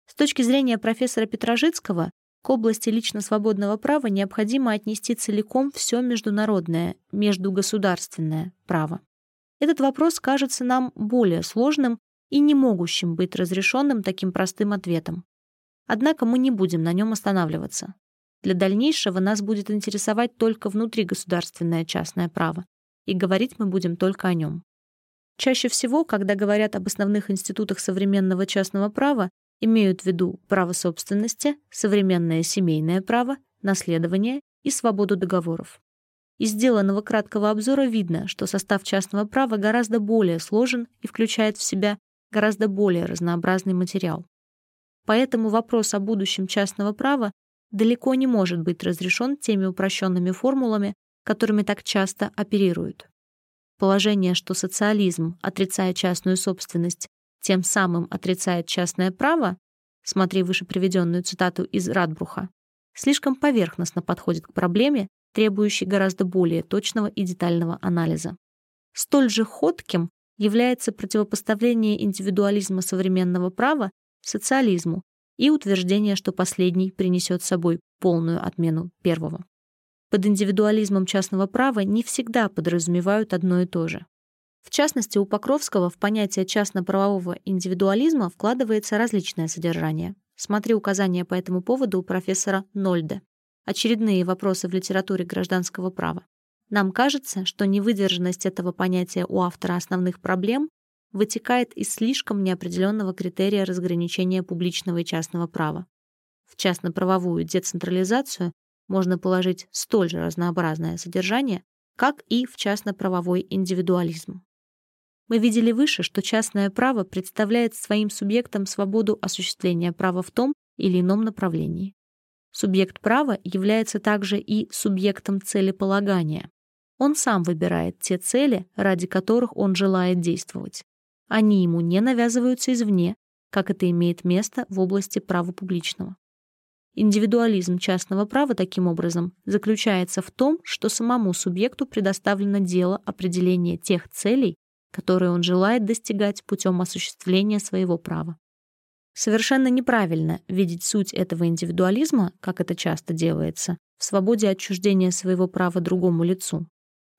С точки зрения профессора Петрожицкого, к области лично-свободного права необходимо отнести целиком все международное, междугосударственное право. Этот вопрос кажется нам более сложным и не могущим быть разрешенным таким простым ответом. Однако мы не будем на нем останавливаться. Для дальнейшего нас будет интересовать только внутригосударственное частное право, и говорить мы будем только о нем. Чаще всего, когда говорят об основных институтах современного частного права, имеют в виду право собственности, современное семейное право, наследование и свободу договоров. Из сделанного краткого обзора видно, что состав частного права гораздо более сложен и включает в себя гораздо более разнообразный материал. Поэтому вопрос о будущем частного права далеко не может быть разрешен теми упрощенными формулами, которыми так часто оперируют. Положение, что социализм, отрицая частную собственность, тем самым отрицает частное право, смотри выше приведенную цитату из Радбруха, слишком поверхностно подходит к проблеме, требующей гораздо более точного и детального анализа. Столь же ходким является противопоставление индивидуализма современного права социализму и утверждение, что последний принесет с собой полную отмену первого под индивидуализмом частного права не всегда подразумевают одно и то же. В частности, у Покровского в понятие частно-правового индивидуализма вкладывается различное содержание. Смотри указания по этому поводу у профессора Нольде. Очередные вопросы в литературе гражданского права. Нам кажется, что невыдержанность этого понятия у автора основных проблем вытекает из слишком неопределенного критерия разграничения публичного и частного права. В частно-правовую децентрализацию можно положить столь же разнообразное содержание, как и в частно-правовой индивидуализм. Мы видели выше, что частное право представляет своим субъектом свободу осуществления права в том или ином направлении. Субъект права является также и субъектом целеполагания. Он сам выбирает те цели, ради которых он желает действовать. Они ему не навязываются извне, как это имеет место в области права публичного. Индивидуализм частного права, таким образом, заключается в том, что самому субъекту предоставлено дело определения тех целей, которые он желает достигать путем осуществления своего права. Совершенно неправильно видеть суть этого индивидуализма, как это часто делается, в свободе отчуждения своего права другому лицу.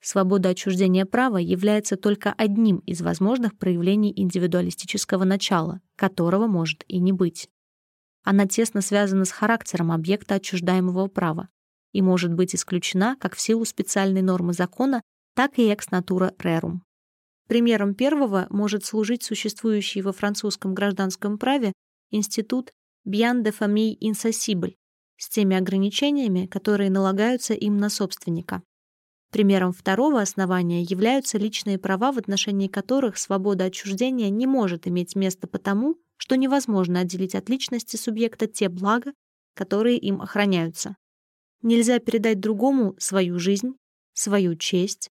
Свобода отчуждения права является только одним из возможных проявлений индивидуалистического начала, которого может и не быть. Она тесно связана с характером объекта отчуждаемого права и может быть исключена как в силу специальной нормы закона, так и экс натура рерум. Примером первого может служить существующий во французском гражданском праве институт «bien de famille insassible» с теми ограничениями, которые налагаются им на собственника. Примером второго основания являются личные права, в отношении которых свобода отчуждения не может иметь место потому, что невозможно отделить от личности субъекта те блага, которые им охраняются. Нельзя передать другому свою жизнь, свою честь,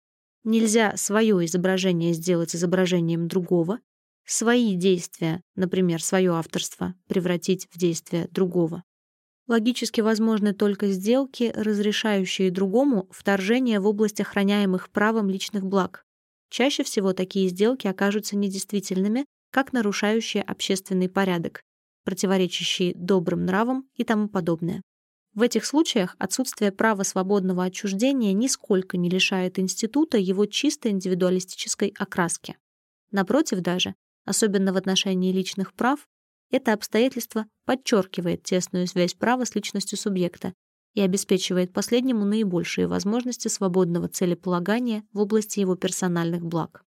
нельзя свое изображение сделать изображением другого, свои действия, например, свое авторство, превратить в действие другого. Логически возможны только сделки, разрешающие другому вторжение в область охраняемых правом личных благ. Чаще всего такие сделки окажутся недействительными, как нарушающие общественный порядок, противоречащие добрым нравам и тому подобное. В этих случаях отсутствие права свободного отчуждения нисколько не лишает института его чисто индивидуалистической окраски. Напротив даже, особенно в отношении личных прав, это обстоятельство подчеркивает тесную связь права с личностью субъекта и обеспечивает последнему наибольшие возможности свободного целеполагания в области его персональных благ.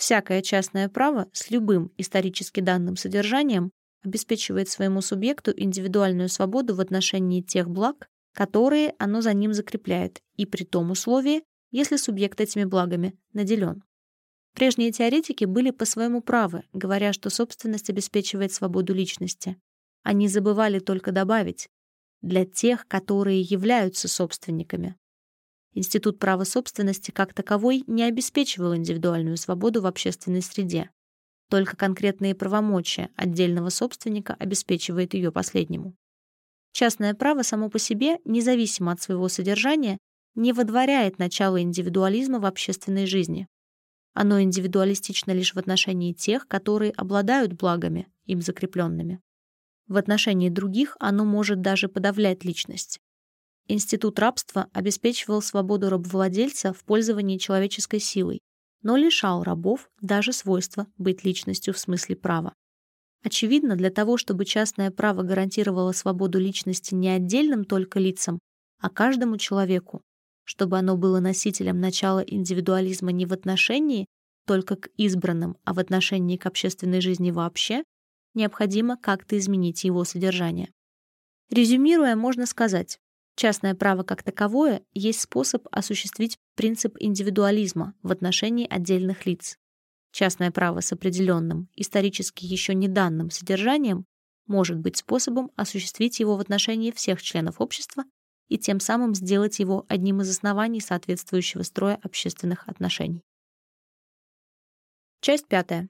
Всякое частное право с любым исторически данным содержанием обеспечивает своему субъекту индивидуальную свободу в отношении тех благ, которые оно за ним закрепляет, и при том условии, если субъект этими благами наделен. Прежние теоретики были по своему правы, говоря, что собственность обеспечивает свободу личности. Они забывали только добавить «для тех, которые являются собственниками». Институт права собственности как таковой не обеспечивал индивидуальную свободу в общественной среде. Только конкретные правомочия отдельного собственника обеспечивает ее последнему. Частное право само по себе, независимо от своего содержания, не водворяет начало индивидуализма в общественной жизни. Оно индивидуалистично лишь в отношении тех, которые обладают благами, им закрепленными. В отношении других оно может даже подавлять личность. Институт рабства обеспечивал свободу рабовладельца в пользовании человеческой силой, но лишал рабов даже свойства быть личностью в смысле права. Очевидно, для того, чтобы частное право гарантировало свободу личности не отдельным только лицам, а каждому человеку, чтобы оно было носителем начала индивидуализма не в отношении только к избранным, а в отношении к общественной жизни вообще, необходимо как-то изменить его содержание. Резюмируя, можно сказать, частное право как таковое есть способ осуществить принцип индивидуализма в отношении отдельных лиц. Частное право с определенным, исторически еще не данным содержанием может быть способом осуществить его в отношении всех членов общества и тем самым сделать его одним из оснований соответствующего строя общественных отношений. Часть пятая.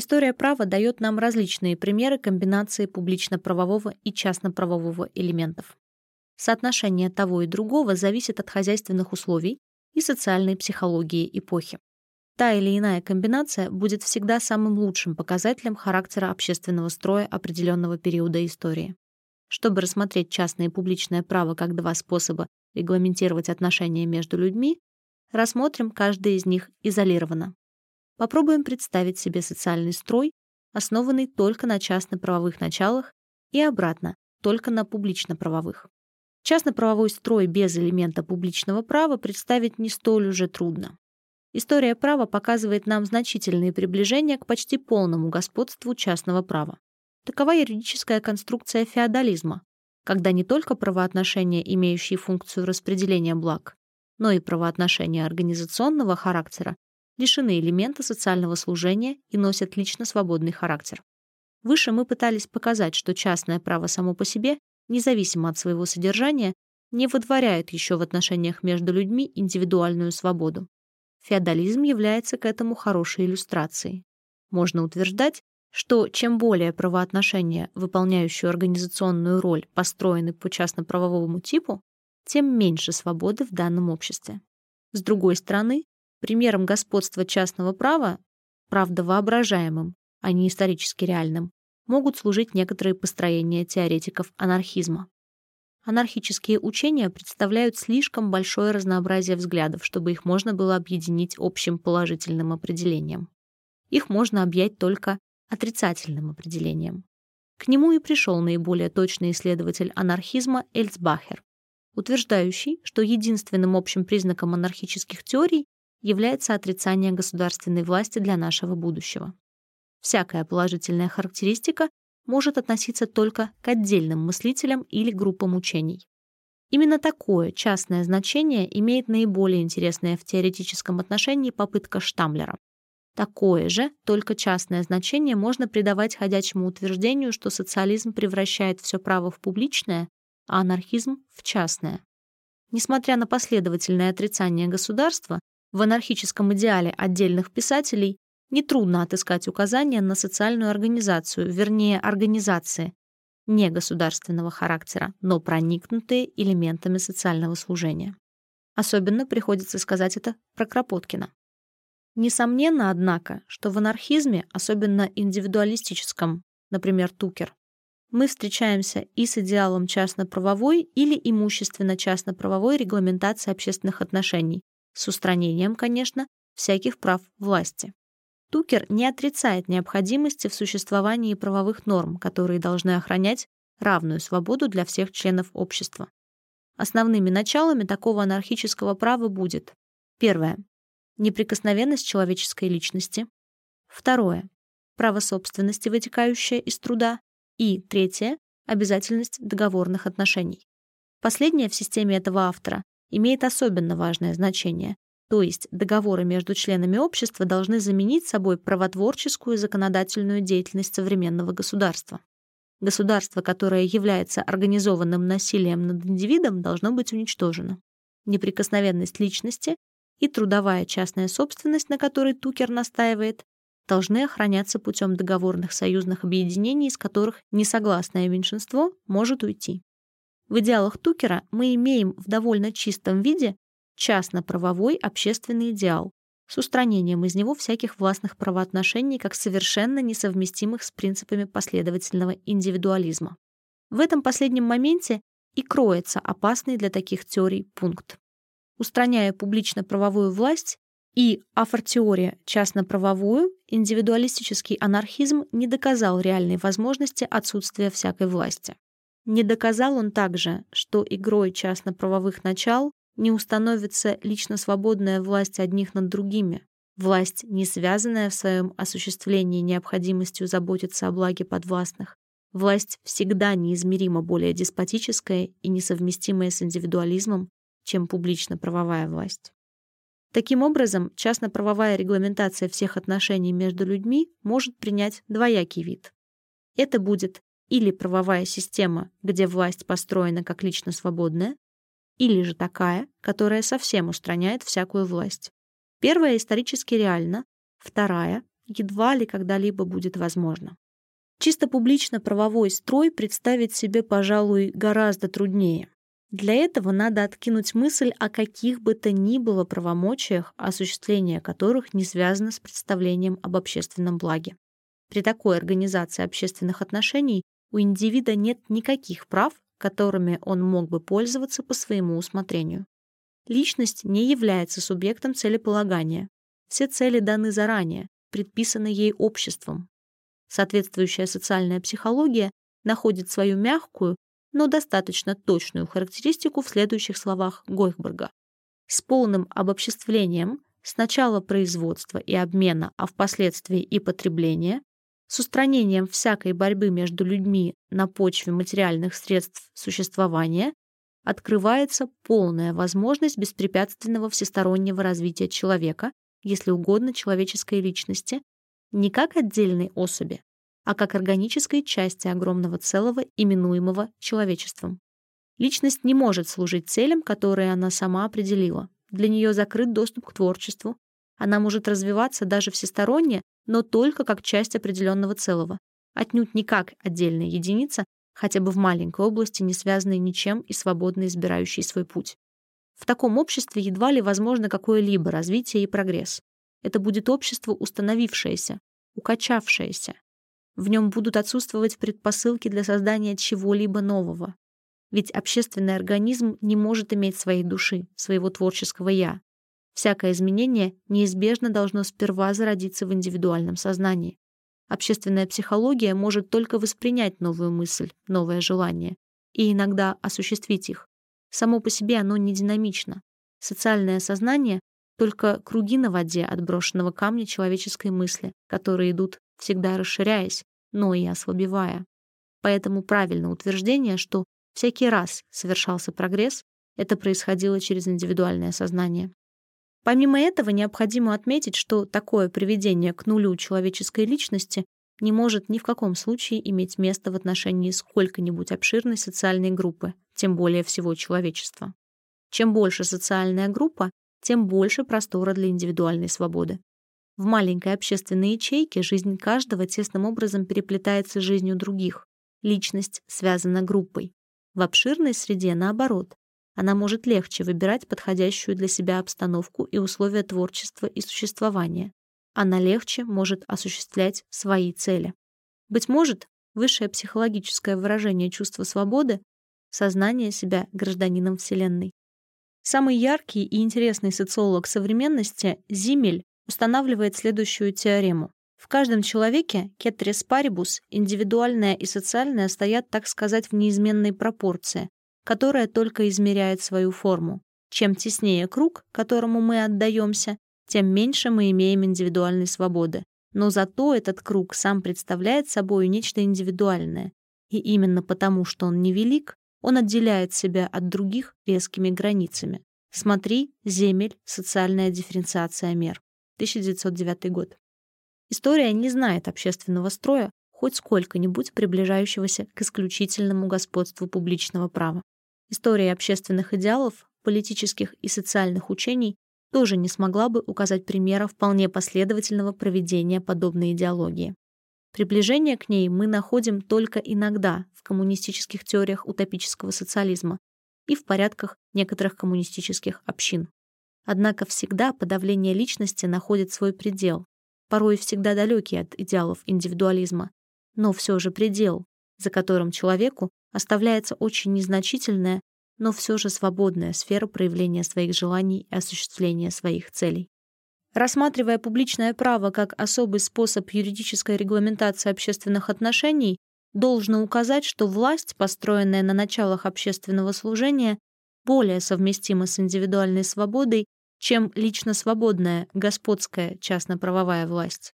История права дает нам различные примеры комбинации публично-правового и частно-правового элементов. Соотношение того и другого зависит от хозяйственных условий и социальной психологии эпохи. Та или иная комбинация будет всегда самым лучшим показателем характера общественного строя определенного периода истории. Чтобы рассмотреть частное и публичное право как два способа регламентировать отношения между людьми, рассмотрим каждый из них изолированно. Попробуем представить себе социальный строй, основанный только на частно-правовых началах и обратно, только на публично-правовых. Частно-правовой строй без элемента публичного права представить не столь уже трудно. История права показывает нам значительные приближения к почти полному господству частного права. Такова юридическая конструкция феодализма, когда не только правоотношения, имеющие функцию распределения благ, но и правоотношения организационного характера лишены элемента социального служения и носят лично свободный характер. Выше мы пытались показать, что частное право само по себе, независимо от своего содержания, не выдворяет еще в отношениях между людьми индивидуальную свободу. Феодализм является к этому хорошей иллюстрацией. Можно утверждать, что чем более правоотношения, выполняющие организационную роль, построены по частно-правовому типу, тем меньше свободы в данном обществе. С другой стороны, примером господства частного права, правда воображаемым, а не исторически реальным, могут служить некоторые построения теоретиков анархизма. Анархические учения представляют слишком большое разнообразие взглядов, чтобы их можно было объединить общим положительным определением. Их можно объять только отрицательным определением. К нему и пришел наиболее точный исследователь анархизма Эльцбахер, утверждающий, что единственным общим признаком анархических теорий является отрицание государственной власти для нашего будущего. Всякая положительная характеристика может относиться только к отдельным мыслителям или группам учений. Именно такое частное значение имеет наиболее интересное в теоретическом отношении попытка Штамлера. Такое же, только частное значение можно придавать ходячему утверждению, что социализм превращает все право в публичное, а анархизм — в частное. Несмотря на последовательное отрицание государства, в анархическом идеале отдельных писателей нетрудно отыскать указания на социальную организацию, вернее, организации, не государственного характера, но проникнутые элементами социального служения. Особенно приходится сказать это про Кропоткина. Несомненно, однако, что в анархизме, особенно индивидуалистическом, например, Тукер, мы встречаемся и с идеалом частно-правовой или имущественно-частно-правовой регламентации общественных отношений, с устранением, конечно, всяких прав власти. Тукер не отрицает необходимости в существовании правовых норм, которые должны охранять равную свободу для всех членов общества. Основными началами такого анархического права будет первое неприкосновенность человеческой личности, второе право собственности, вытекающее из труда, и третье обязательность договорных отношений. Последнее в системе этого автора имеет особенно важное значение, то есть договоры между членами общества должны заменить собой правотворческую и законодательную деятельность современного государства. Государство, которое является организованным насилием над индивидом, должно быть уничтожено. Неприкосновенность личности и трудовая частная собственность, на которой Тукер настаивает, должны охраняться путем договорных союзных объединений, из которых несогласное меньшинство может уйти. В идеалах Тукера мы имеем в довольно чистом виде частно-правовой общественный идеал с устранением из него всяких властных правоотношений как совершенно несовместимых с принципами последовательного индивидуализма. В этом последнем моменте и кроется опасный для таких теорий пункт. Устраняя публично-правовую власть и афортеория частно-правовую, индивидуалистический анархизм не доказал реальной возможности отсутствия всякой власти. Не доказал он также, что игрой частно-правовых начал не установится лично свободная власть одних над другими, власть, не связанная в своем осуществлении необходимостью заботиться о благе подвластных, власть всегда неизмеримо более деспотическая и несовместимая с индивидуализмом, чем публично-правовая власть. Таким образом, частно-правовая регламентация всех отношений между людьми может принять двоякий вид. Это будет или правовая система, где власть построена как лично свободная, или же такая, которая совсем устраняет всякую власть. Первая исторически реальна, вторая едва ли когда-либо будет возможна. Чисто публично правовой строй представить себе, пожалуй, гораздо труднее. Для этого надо откинуть мысль о каких бы то ни было правомочиях, осуществление которых не связано с представлением об общественном благе. При такой организации общественных отношений у индивида нет никаких прав, которыми он мог бы пользоваться по своему усмотрению. Личность не является субъектом целеполагания. Все цели даны заранее, предписаны ей обществом. Соответствующая социальная психология находит свою мягкую, но достаточно точную характеристику в следующих словах Гойхберга. С полным обобществлением сначала производства и обмена, а впоследствии и потребления, с устранением всякой борьбы между людьми на почве материальных средств существования открывается полная возможность беспрепятственного всестороннего развития человека, если угодно человеческой личности, не как отдельной особи, а как органической части огромного целого, именуемого человечеством. Личность не может служить целям, которые она сама определила. Для нее закрыт доступ к творчеству. Она может развиваться даже всесторонне, но только как часть определенного целого, отнюдь не как отдельная единица, хотя бы в маленькой области, не связанной ничем и свободно избирающей свой путь. В таком обществе едва ли возможно какое-либо развитие и прогресс. Это будет общество установившееся, укачавшееся. В нем будут отсутствовать предпосылки для создания чего-либо нового. Ведь общественный организм не может иметь своей души, своего творческого «я». Всякое изменение неизбежно должно сперва зародиться в индивидуальном сознании. Общественная психология может только воспринять новую мысль, новое желание и иногда осуществить их. Само по себе оно не динамично. Социальное сознание только круги на воде от брошенного камня человеческой мысли, которые идут всегда расширяясь, но и ослабевая. Поэтому правильное утверждение, что всякий раз совершался прогресс, это происходило через индивидуальное сознание. Помимо этого, необходимо отметить, что такое приведение к нулю человеческой личности не может ни в каком случае иметь место в отношении сколько-нибудь обширной социальной группы, тем более всего человечества. Чем больше социальная группа, тем больше простора для индивидуальной свободы. В маленькой общественной ячейке жизнь каждого тесным образом переплетается с жизнью других. Личность связана группой. В обширной среде, наоборот, она может легче выбирать подходящую для себя обстановку и условия творчества и существования. Она легче может осуществлять свои цели. Быть может, высшее психологическое выражение чувства свободы — сознание себя гражданином Вселенной. Самый яркий и интересный социолог современности Зимель устанавливает следующую теорему. В каждом человеке, кетрис парибус, индивидуальное и социальное стоят, так сказать, в неизменной пропорции, которая только измеряет свою форму. Чем теснее круг, которому мы отдаемся, тем меньше мы имеем индивидуальной свободы. Но зато этот круг сам представляет собой нечто индивидуальное. И именно потому, что он невелик, он отделяет себя от других резкими границами. Смотри, земель, социальная дифференциация мер. 1909 год. История не знает общественного строя, хоть сколько-нибудь приближающегося к исключительному господству публичного права. История общественных идеалов, политических и социальных учений тоже не смогла бы указать примера вполне последовательного проведения подобной идеологии. Приближение к ней мы находим только иногда в коммунистических теориях утопического социализма и в порядках некоторых коммунистических общин. Однако всегда подавление личности находит свой предел, порой всегда далекий от идеалов индивидуализма, но все же предел, за которым человеку оставляется очень незначительная, но все же свободная сфера проявления своих желаний и осуществления своих целей. Рассматривая публичное право как особый способ юридической регламентации общественных отношений, должно указать, что власть, построенная на началах общественного служения, более совместима с индивидуальной свободой, чем лично свободная господская частно-правовая власть.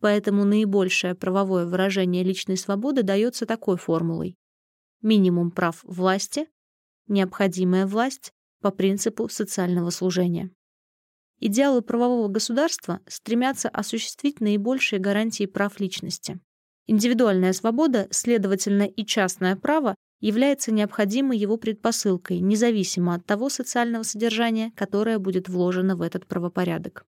Поэтому наибольшее правовое выражение личной свободы дается такой формулой минимум прав власти, необходимая власть по принципу социального служения. Идеалы правового государства стремятся осуществить наибольшие гарантии прав личности. Индивидуальная свобода, следовательно, и частное право является необходимой его предпосылкой, независимо от того социального содержания, которое будет вложено в этот правопорядок.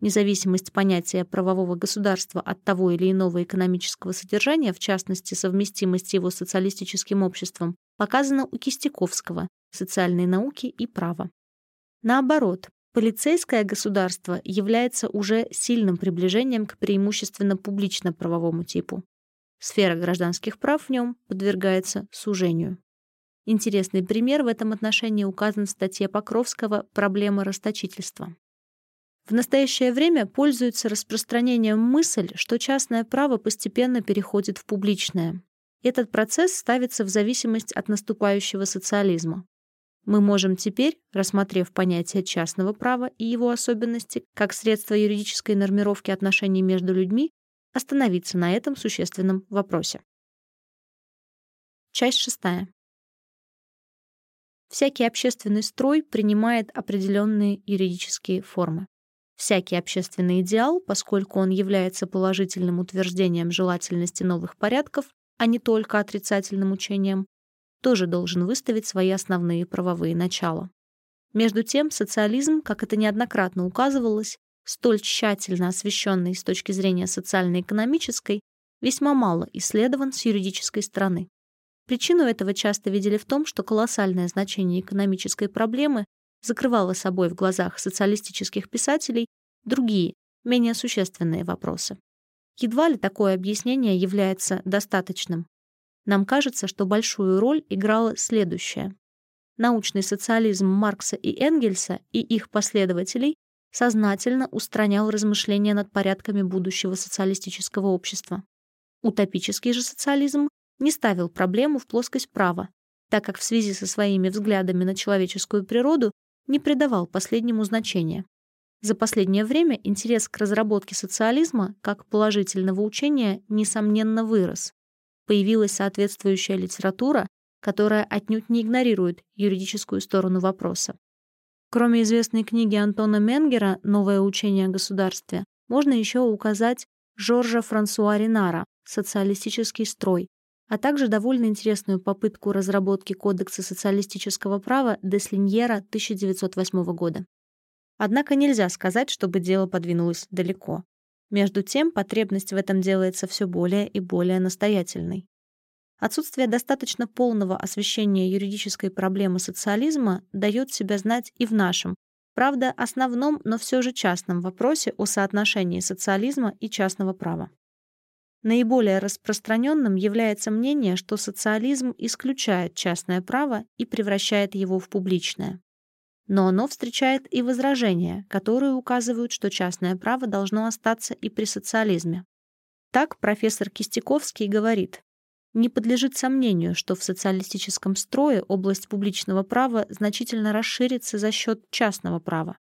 Независимость понятия правового государства от того или иного экономического содержания, в частности, совместимость его с социалистическим обществом, показана у Кистяковского «Социальные науки и право». Наоборот, полицейское государство является уже сильным приближением к преимущественно публично-правовому типу. Сфера гражданских прав в нем подвергается сужению. Интересный пример в этом отношении указан в статье Покровского «Проблема расточительства». В настоящее время пользуется распространением мысль, что частное право постепенно переходит в публичное. Этот процесс ставится в зависимость от наступающего социализма. Мы можем теперь, рассмотрев понятие частного права и его особенности как средство юридической нормировки отношений между людьми, остановиться на этом существенном вопросе. Часть шестая. Всякий общественный строй принимает определенные юридические формы. Всякий общественный идеал, поскольку он является положительным утверждением желательности новых порядков, а не только отрицательным учением, тоже должен выставить свои основные правовые начала. Между тем, социализм, как это неоднократно указывалось, столь тщательно освещенный с точки зрения социально-экономической, весьма мало исследован с юридической стороны. Причину этого часто видели в том, что колоссальное значение экономической проблемы закрывала собой в глазах социалистических писателей другие, менее существенные вопросы. Едва ли такое объяснение является достаточным. Нам кажется, что большую роль играло следующее. Научный социализм Маркса и Энгельса и их последователей сознательно устранял размышления над порядками будущего социалистического общества. Утопический же социализм не ставил проблему в плоскость права, так как в связи со своими взглядами на человеческую природу не придавал последнему значения. За последнее время интерес к разработке социализма как положительного учения несомненно вырос. Появилась соответствующая литература, которая отнюдь не игнорирует юридическую сторону вопроса. Кроме известной книги Антона Менгера «Новое учение о государстве», можно еще указать Жоржа Франсуа Ренара «Социалистический строй», а также довольно интересную попытку разработки Кодекса социалистического права Деслиньера 1908 года. Однако нельзя сказать, чтобы дело подвинулось далеко. Между тем, потребность в этом делается все более и более настоятельной. Отсутствие достаточно полного освещения юридической проблемы социализма дает себя знать и в нашем, правда, основном, но все же частном вопросе о соотношении социализма и частного права. Наиболее распространенным является мнение, что социализм исключает частное право и превращает его в публичное. Но оно встречает и возражения, которые указывают, что частное право должно остаться и при социализме. Так профессор Кистяковский говорит, не подлежит сомнению, что в социалистическом строе область публичного права значительно расширится за счет частного права.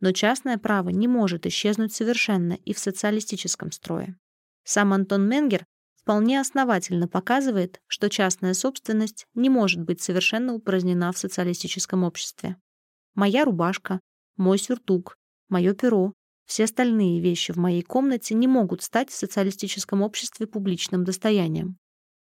Но частное право не может исчезнуть совершенно и в социалистическом строе. Сам Антон Менгер вполне основательно показывает, что частная собственность не может быть совершенно упразднена в социалистическом обществе. Моя рубашка, мой сюртук, мое перо, все остальные вещи в моей комнате не могут стать в социалистическом обществе публичным достоянием.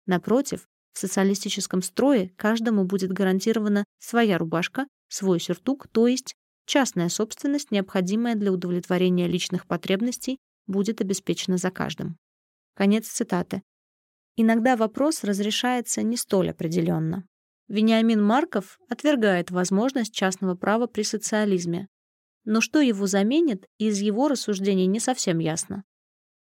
Напротив, в социалистическом строе каждому будет гарантирована своя рубашка, свой сюртук, то есть частная собственность, необходимая для удовлетворения личных потребностей, будет обеспечена за каждым. Конец цитаты. Иногда вопрос разрешается не столь определенно. Вениамин Марков отвергает возможность частного права при социализме. Но что его заменит, из его рассуждений не совсем ясно.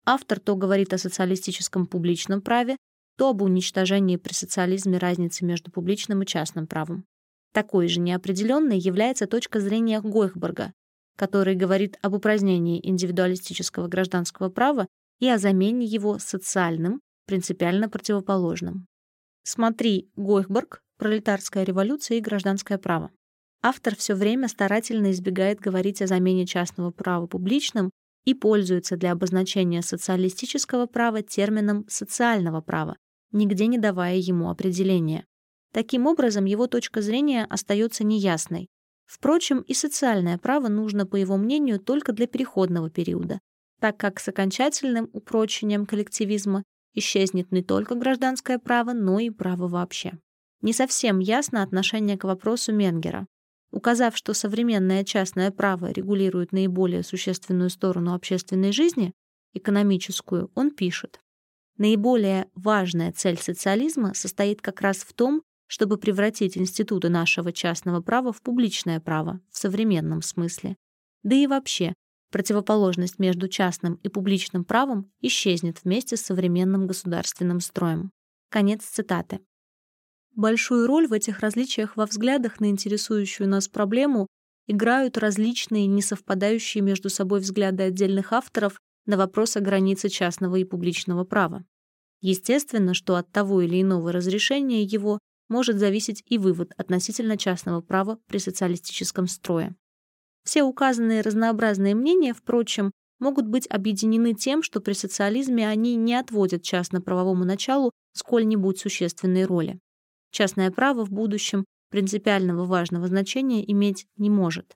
Автор то говорит о социалистическом публичном праве, то об уничтожении при социализме разницы между публичным и частным правом. Такой же неопределенной является точка зрения Гойхберга, который говорит об упразднении индивидуалистического гражданского права и о замене его социальным, принципиально противоположным. Смотри Гойхберг Пролетарская революция и гражданское право. Автор все время старательно избегает говорить о замене частного права публичным и пользуется для обозначения социалистического права термином социального права, нигде не давая ему определения. Таким образом, его точка зрения остается неясной. Впрочем, и социальное право нужно, по его мнению, только для переходного периода, так как с окончательным упрочением коллективизма исчезнет не только гражданское право, но и право вообще не совсем ясно отношение к вопросу Менгера. Указав, что современное частное право регулирует наиболее существенную сторону общественной жизни, экономическую, он пишет. Наиболее важная цель социализма состоит как раз в том, чтобы превратить институты нашего частного права в публичное право в современном смысле. Да и вообще, противоположность между частным и публичным правом исчезнет вместе с современным государственным строем. Конец цитаты. Большую роль в этих различиях во взглядах на интересующую нас проблему играют различные, несовпадающие между собой взгляды отдельных авторов на вопрос о границе частного и публичного права. Естественно, что от того или иного разрешения его может зависеть и вывод относительно частного права при социалистическом строе. Все указанные разнообразные мнения, впрочем, могут быть объединены тем, что при социализме они не отводят частно-правовому началу сколь-нибудь существенной роли. Частное право в будущем принципиального важного значения иметь не может.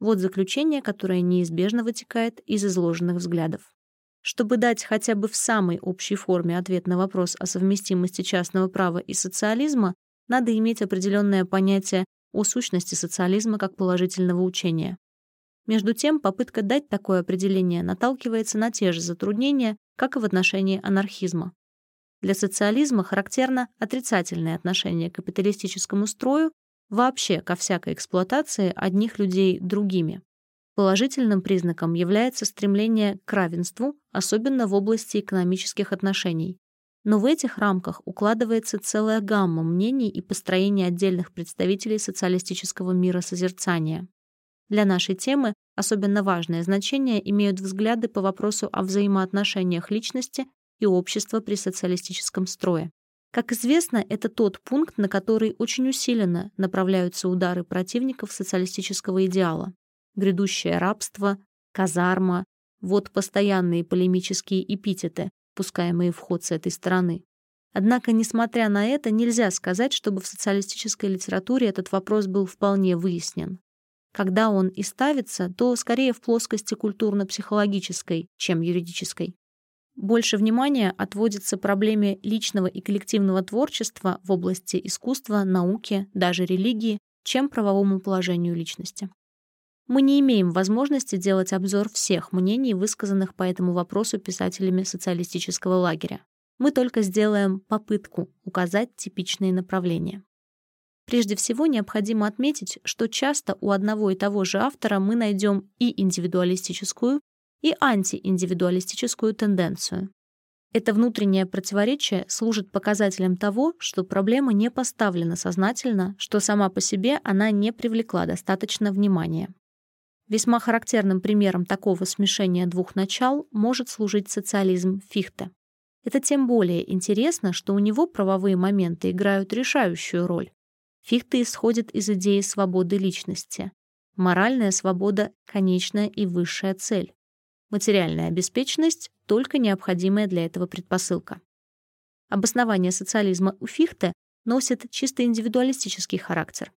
Вот заключение, которое неизбежно вытекает из изложенных взглядов. Чтобы дать хотя бы в самой общей форме ответ на вопрос о совместимости частного права и социализма, надо иметь определенное понятие о сущности социализма как положительного учения. Между тем, попытка дать такое определение наталкивается на те же затруднения, как и в отношении анархизма. Для социализма характерно отрицательное отношение к капиталистическому строю, вообще ко всякой эксплуатации одних людей другими. Положительным признаком является стремление к равенству, особенно в области экономических отношений. Но в этих рамках укладывается целая гамма мнений и построений отдельных представителей социалистического мира созерцания. Для нашей темы особенно важное значение имеют взгляды по вопросу о взаимоотношениях личности и общества при социалистическом строе. Как известно, это тот пункт, на который очень усиленно направляются удары противников социалистического идеала. Грядущее рабство, казарма — вот постоянные полемические эпитеты, пускаемые в ход с этой стороны. Однако, несмотря на это, нельзя сказать, чтобы в социалистической литературе этот вопрос был вполне выяснен. Когда он и ставится, то скорее в плоскости культурно-психологической, чем юридической. Больше внимания отводится проблеме личного и коллективного творчества в области искусства, науки, даже религии, чем правовому положению личности. Мы не имеем возможности делать обзор всех мнений, высказанных по этому вопросу писателями социалистического лагеря. Мы только сделаем попытку указать типичные направления. Прежде всего, необходимо отметить, что часто у одного и того же автора мы найдем и индивидуалистическую, и антииндивидуалистическую тенденцию. Это внутреннее противоречие служит показателем того, что проблема не поставлена сознательно, что сама по себе она не привлекла достаточно внимания. Весьма характерным примером такого смешения двух начал может служить социализм Фихте. Это тем более интересно, что у него правовые моменты играют решающую роль. Фихте исходит из идеи свободы личности. Моральная свобода — конечная и высшая цель. Материальная обеспеченность — только необходимая для этого предпосылка. Обоснование социализма у Фихте носит чисто индивидуалистический характер.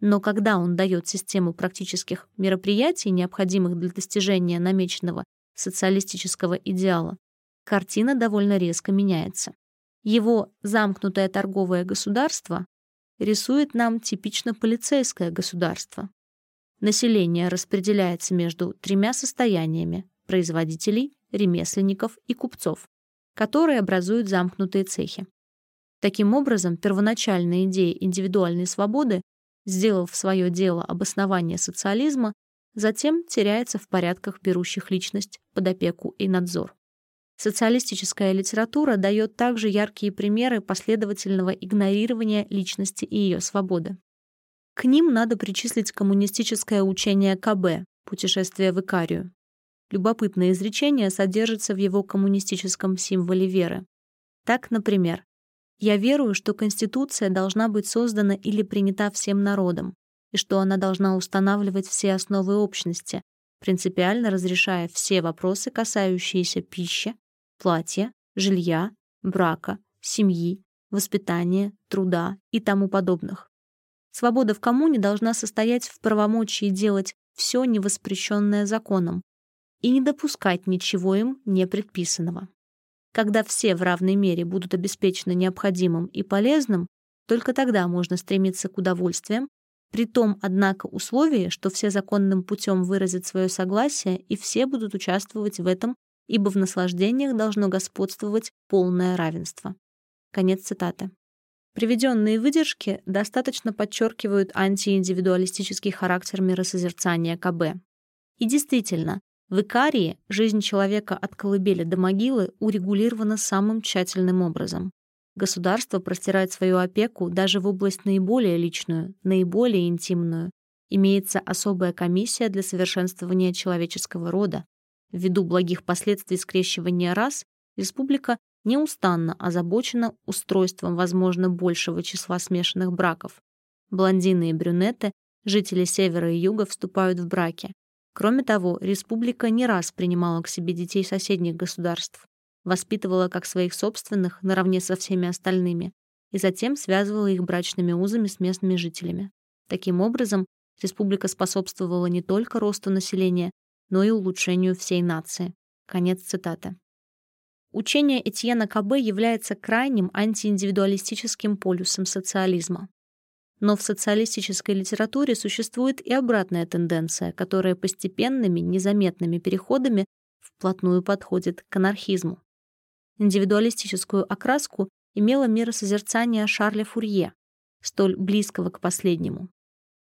Но когда он дает систему практических мероприятий, необходимых для достижения намеченного социалистического идеала, картина довольно резко меняется. Его замкнутое торговое государство рисует нам типично полицейское государство. Население распределяется между тремя состояниями – производителей, ремесленников и купцов, которые образуют замкнутые цехи. Таким образом, первоначальная идея индивидуальной свободы, сделав свое дело обоснование социализма, затем теряется в порядках, берущих личность под опеку и надзор. Социалистическая литература дает также яркие примеры последовательного игнорирования личности и ее свободы. К ним надо причислить коммунистическое учение КБ «Путешествие в Икарию». Любопытное изречение содержится в его коммунистическом символе веры. Так, например, «Я верую, что Конституция должна быть создана или принята всем народом, и что она должна устанавливать все основы общности, принципиально разрешая все вопросы, касающиеся пищи, платья, жилья, брака, семьи, воспитания, труда и тому подобных. Свобода в коммуне должна состоять в правомочии делать все невоспрещенное законом и не допускать ничего им не предписанного. Когда все в равной мере будут обеспечены необходимым и полезным, только тогда можно стремиться к удовольствиям, при том, однако, условии, что все законным путем выразят свое согласие и все будут участвовать в этом ибо в наслаждениях должно господствовать полное равенство. Конец цитаты. Приведенные выдержки достаточно подчеркивают антииндивидуалистический характер миросозерцания КБ. И действительно, в Икарии жизнь человека от колыбели до могилы урегулирована самым тщательным образом. Государство простирает свою опеку даже в область наиболее личную, наиболее интимную. Имеется особая комиссия для совершенствования человеческого рода, Ввиду благих последствий скрещивания рас, республика неустанно озабочена устройством, возможно, большего числа смешанных браков. Блондины и брюнеты, жители севера и юга, вступают в браки. Кроме того, республика не раз принимала к себе детей соседних государств, воспитывала как своих собственных наравне со всеми остальными и затем связывала их брачными узами с местными жителями. Таким образом, республика способствовала не только росту населения, но и улучшению всей нации. Конец цитаты. Учение Этьена Кабе является крайним антииндивидуалистическим полюсом социализма. Но в социалистической литературе существует и обратная тенденция, которая постепенными, незаметными переходами вплотную подходит к анархизму. Индивидуалистическую окраску имело миросозерцание Шарля Фурье, столь близкого к последнему.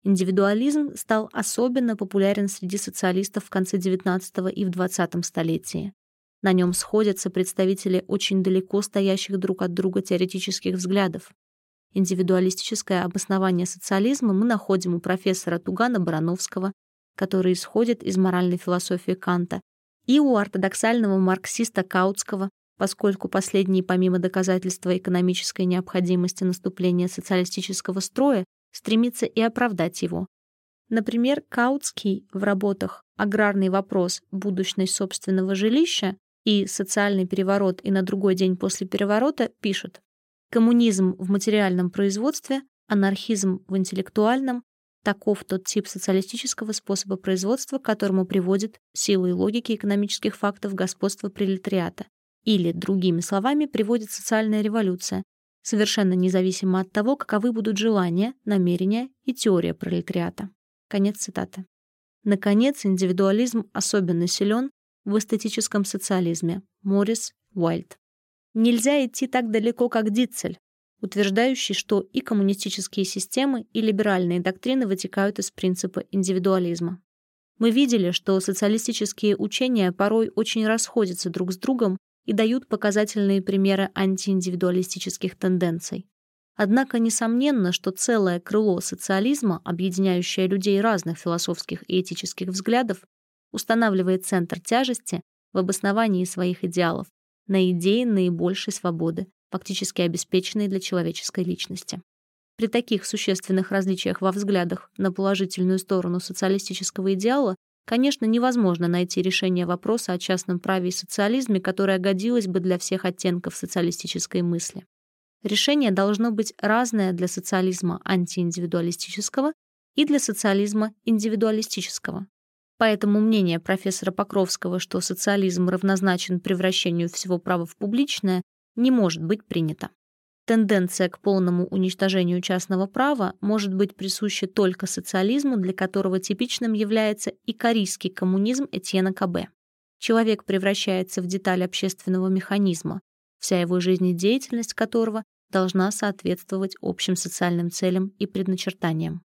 Индивидуализм стал особенно популярен среди социалистов в конце XIX и в XX столетии. На нем сходятся представители очень далеко стоящих друг от друга теоретических взглядов. Индивидуалистическое обоснование социализма мы находим у профессора Тугана Барановского, который исходит из моральной философии Канта, и у ортодоксального марксиста Каутского, поскольку последний, помимо доказательства экономической необходимости наступления социалистического строя, стремится и оправдать его. Например, Каутский в работах «Аграрный вопрос. Будущность собственного жилища» и «Социальный переворот и на другой день после переворота» пишет «Коммунизм в материальном производстве, анархизм в интеллектуальном, таков тот тип социалистического способа производства, к которому приводит силой логики экономических фактов господство пролетариата, или, другими словами, приводит социальная революция, совершенно независимо от того, каковы будут желания, намерения и теория пролетариата. Конец цитаты. Наконец, индивидуализм особенно силен в эстетическом социализме. Моррис Уайльд. Нельзя идти так далеко, как Дитцель, утверждающий, что и коммунистические системы, и либеральные доктрины вытекают из принципа индивидуализма. Мы видели, что социалистические учения порой очень расходятся друг с другом и дают показательные примеры антииндивидуалистических тенденций. Однако несомненно, что целое крыло социализма, объединяющее людей разных философских и этических взглядов, устанавливает центр тяжести в обосновании своих идеалов на идее наибольшей свободы, фактически обеспеченной для человеческой личности. При таких существенных различиях во взглядах на положительную сторону социалистического идеала Конечно, невозможно найти решение вопроса о частном праве и социализме, которое годилось бы для всех оттенков социалистической мысли. Решение должно быть разное для социализма антииндивидуалистического и для социализма индивидуалистического. Поэтому мнение профессора Покровского, что социализм равнозначен превращению всего права в публичное, не может быть принято. Тенденция к полному уничтожению частного права может быть присуща только социализму, для которого типичным является и корейский коммунизм Этьена Кабе. Человек превращается в деталь общественного механизма, вся его жизнедеятельность которого должна соответствовать общим социальным целям и предначертаниям.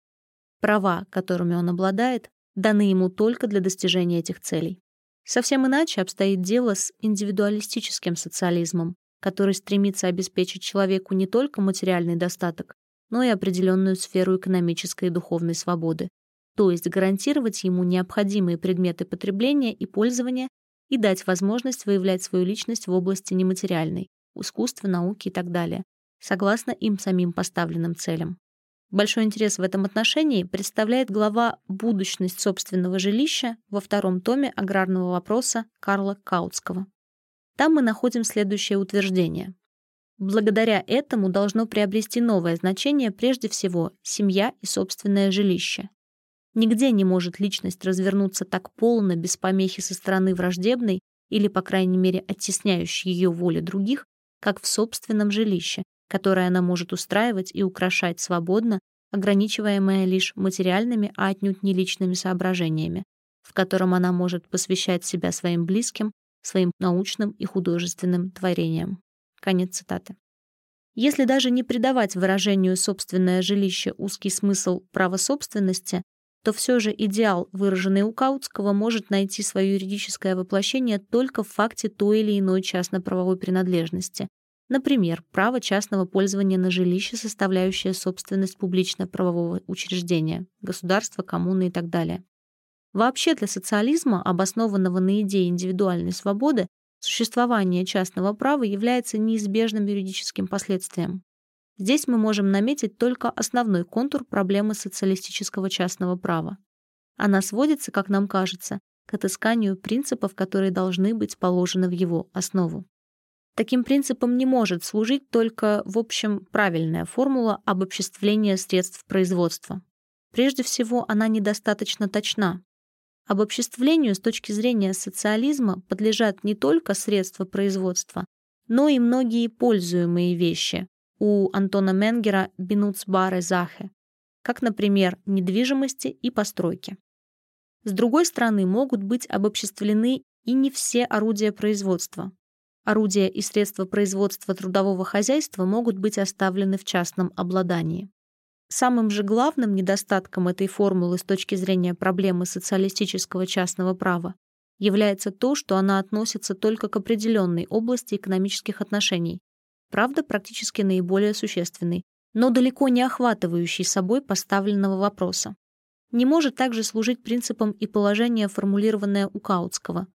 Права, которыми он обладает, даны ему только для достижения этих целей. Совсем иначе обстоит дело с индивидуалистическим социализмом, который стремится обеспечить человеку не только материальный достаток, но и определенную сферу экономической и духовной свободы, то есть гарантировать ему необходимые предметы потребления и пользования и дать возможность выявлять свою личность в области нематериальной, искусства, науки и так далее, согласно им самим поставленным целям. Большой интерес в этом отношении представляет глава «Будущность собственного жилища» во втором томе аграрного вопроса Карла Каутского. Там мы находим следующее утверждение. Благодаря этому должно приобрести новое значение прежде всего семья и собственное жилище. Нигде не может личность развернуться так полно, без помехи со стороны враждебной или, по крайней мере, оттесняющей ее воли других, как в собственном жилище, которое она может устраивать и украшать свободно, ограничиваемое лишь материальными, а отнюдь не личными соображениями, в котором она может посвящать себя своим близким, своим научным и художественным творениям. Конец цитаты. Если даже не придавать выражению «собственное жилище» узкий смысл права собственности, то все же идеал, выраженный у Каутского, может найти свое юридическое воплощение только в факте той или иной частно-правовой принадлежности. Например, право частного пользования на жилище, составляющее собственность публично-правового учреждения, государства, коммуны и так далее. Вообще для социализма, обоснованного на идее индивидуальной свободы, существование частного права является неизбежным юридическим последствием. Здесь мы можем наметить только основной контур проблемы социалистического частного права. Она сводится, как нам кажется, к отысканию принципов, которые должны быть положены в его основу. Таким принципом не может служить только, в общем, правильная формула обобществления средств производства. Прежде всего, она недостаточно точна, Обобществлению с точки зрения социализма подлежат не только средства производства, но и многие пользуемые вещи. У Антона Менгера «Бенуцбаре Захе», как, например, недвижимости и постройки. С другой стороны, могут быть обобществлены и не все орудия производства. Орудия и средства производства трудового хозяйства могут быть оставлены в частном обладании. Самым же главным недостатком этой формулы с точки зрения проблемы социалистического частного права является то, что она относится только к определенной области экономических отношений, правда, практически наиболее существенной, но далеко не охватывающей собой поставленного вопроса. Не может также служить принципом и положение, формулированное у Каутского.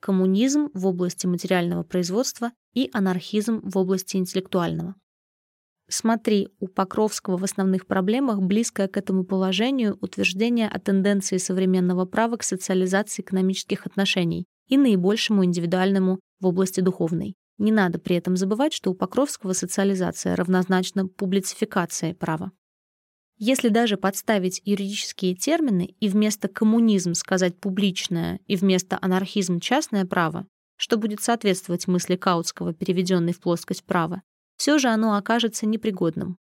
Коммунизм в области материального производства и анархизм в области интеллектуального. Смотри, у Покровского в основных проблемах близкое к этому положению утверждение о тенденции современного права к социализации экономических отношений и наибольшему индивидуальному в области духовной. Не надо при этом забывать, что у Покровского социализация равнозначна публицификации права. Если даже подставить юридические термины и вместо коммунизм сказать публичное и вместо анархизм частное право, что будет соответствовать мысли Каутского, переведенной в плоскость права, все же оно окажется непригодным.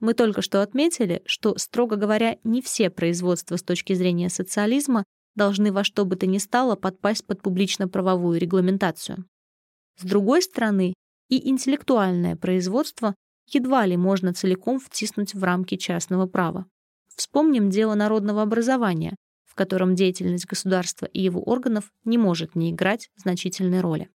Мы только что отметили, что, строго говоря, не все производства с точки зрения социализма должны во что бы то ни стало подпасть под публично-правовую регламентацию. С другой стороны, и интеллектуальное производство едва ли можно целиком втиснуть в рамки частного права. Вспомним дело народного образования, в котором деятельность государства и его органов не может не играть значительной роли.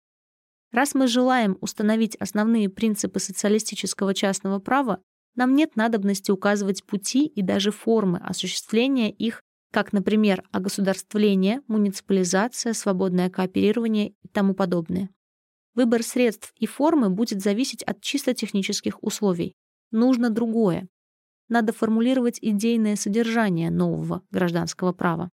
Раз мы желаем установить основные принципы социалистического частного права, нам нет надобности указывать пути и даже формы осуществления их, как, например, огосударствление, муниципализация, свободное кооперирование и тому подобное. Выбор средств и формы будет зависеть от чисто технических условий. Нужно другое. Надо формулировать идейное содержание нового гражданского права.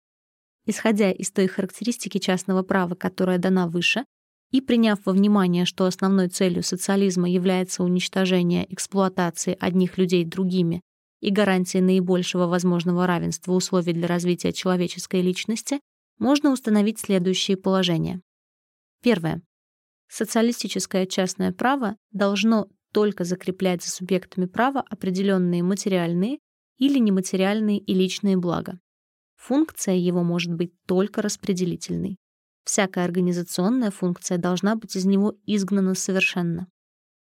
Исходя из той характеристики частного права, которая дана выше, и приняв во внимание, что основной целью социализма является уничтожение эксплуатации одних людей другими и гарантия наибольшего возможного равенства условий для развития человеческой личности, можно установить следующие положения. Первое. Социалистическое частное право должно только закреплять за субъектами права определенные материальные или нематериальные и личные блага. Функция его может быть только распределительной. Всякая организационная функция должна быть из него изгнана совершенно.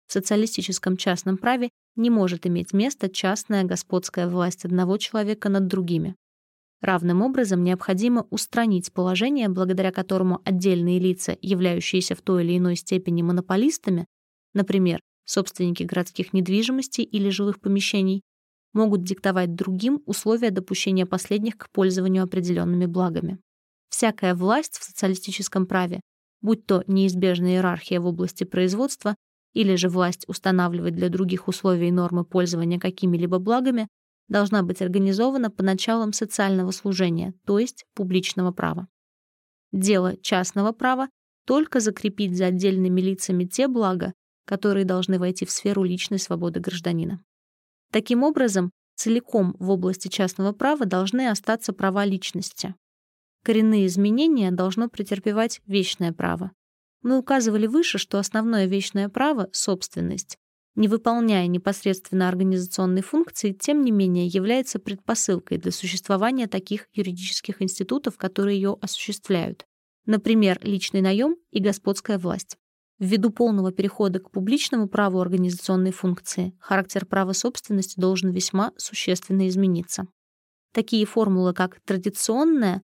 В социалистическом частном праве не может иметь места частная господская власть одного человека над другими. Равным образом необходимо устранить положение, благодаря которому отдельные лица, являющиеся в той или иной степени монополистами, например, собственники городских недвижимостей или жилых помещений, могут диктовать другим условия допущения последних к пользованию определенными благами. Всякая власть в социалистическом праве, будь то неизбежная иерархия в области производства или же власть устанавливать для других условий нормы пользования какими-либо благами, должна быть организована по началам социального служения, то есть публичного права. Дело частного права только закрепить за отдельными лицами те блага, которые должны войти в сферу личной свободы гражданина. Таким образом, целиком в области частного права должны остаться права личности, коренные изменения должно претерпевать вечное право. Мы указывали выше, что основное вечное право — собственность, не выполняя непосредственно организационной функции, тем не менее является предпосылкой для существования таких юридических институтов, которые ее осуществляют. Например, личный наем и господская власть. Ввиду полного перехода к публичному праву организационной функции, характер права собственности должен весьма существенно измениться. Такие формулы, как традиционная,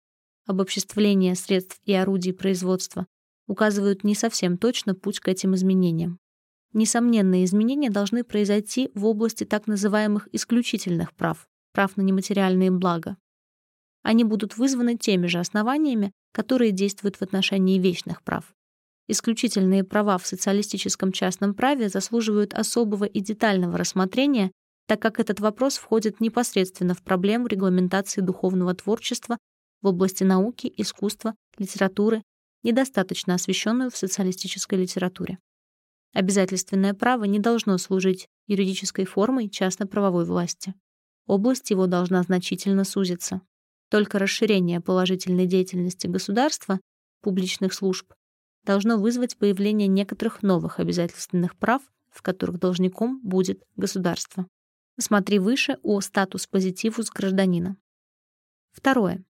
обобществления средств и орудий производства указывают не совсем точно путь к этим изменениям. Несомненные изменения должны произойти в области так называемых исключительных прав, прав на нематериальные блага. Они будут вызваны теми же основаниями, которые действуют в отношении вечных прав. Исключительные права в социалистическом частном праве заслуживают особого и детального рассмотрения, так как этот вопрос входит непосредственно в проблему регламентации духовного творчества в области науки, искусства, литературы, недостаточно освещенную в социалистической литературе. Обязательственное право не должно служить юридической формой частно-правовой власти. Область его должна значительно сузиться. Только расширение положительной деятельности государства, публичных служб, должно вызвать появление некоторых новых обязательственных прав, в которых должником будет государство. Смотри выше о статус позитивус гражданина. Второе.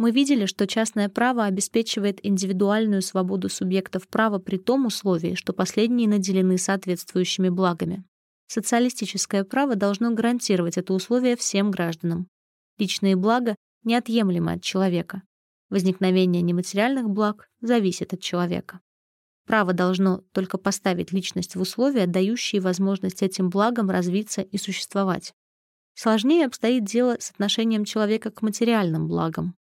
Мы видели, что частное право обеспечивает индивидуальную свободу субъектов права при том условии, что последние наделены соответствующими благами. Социалистическое право должно гарантировать это условие всем гражданам. Личные блага неотъемлемы от человека. Возникновение нематериальных благ зависит от человека. Право должно только поставить личность в условия, дающие возможность этим благам развиться и существовать. Сложнее обстоит дело с отношением человека к материальным благам.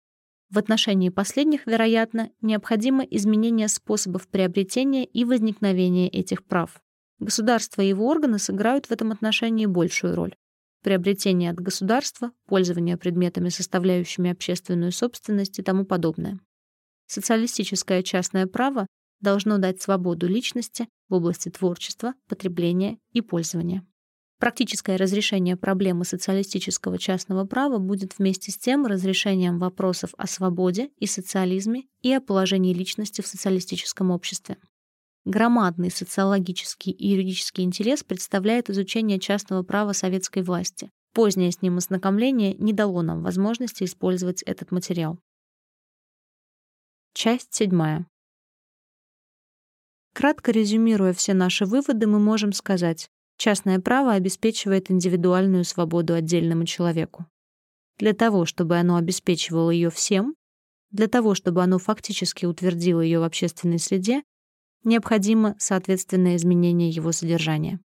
В отношении последних, вероятно, необходимо изменение способов приобретения и возникновения этих прав. Государство и его органы сыграют в этом отношении большую роль. Приобретение от государства, пользование предметами, составляющими общественную собственность и тому подобное. Социалистическое частное право должно дать свободу личности в области творчества, потребления и пользования. Практическое разрешение проблемы социалистического частного права будет вместе с тем разрешением вопросов о свободе и социализме и о положении личности в социалистическом обществе. Громадный социологический и юридический интерес представляет изучение частного права советской власти. Позднее с ним ознакомление не дало нам возможности использовать этот материал. Часть седьмая. Кратко резюмируя все наши выводы, мы можем сказать, частное право обеспечивает индивидуальную свободу отдельному человеку. Для того, чтобы оно обеспечивало ее всем, для того, чтобы оно фактически утвердило ее в общественной среде, необходимо соответственное изменение его содержания.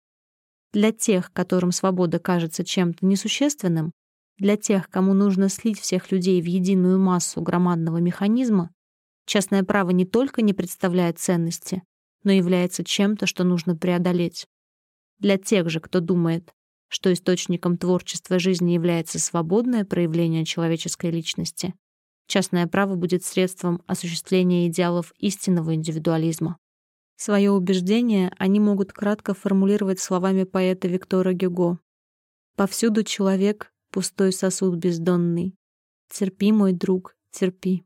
Для тех, которым свобода кажется чем-то несущественным, для тех, кому нужно слить всех людей в единую массу громадного механизма, частное право не только не представляет ценности, но является чем-то, что нужно преодолеть. Для тех же, кто думает, что источником творчества жизни является свободное проявление человеческой личности, частное право будет средством осуществления идеалов истинного индивидуализма. Свое убеждение они могут кратко формулировать словами поэта Виктора Гюго. «Повсюду человек — пустой сосуд бездонный. Терпи, мой друг, терпи».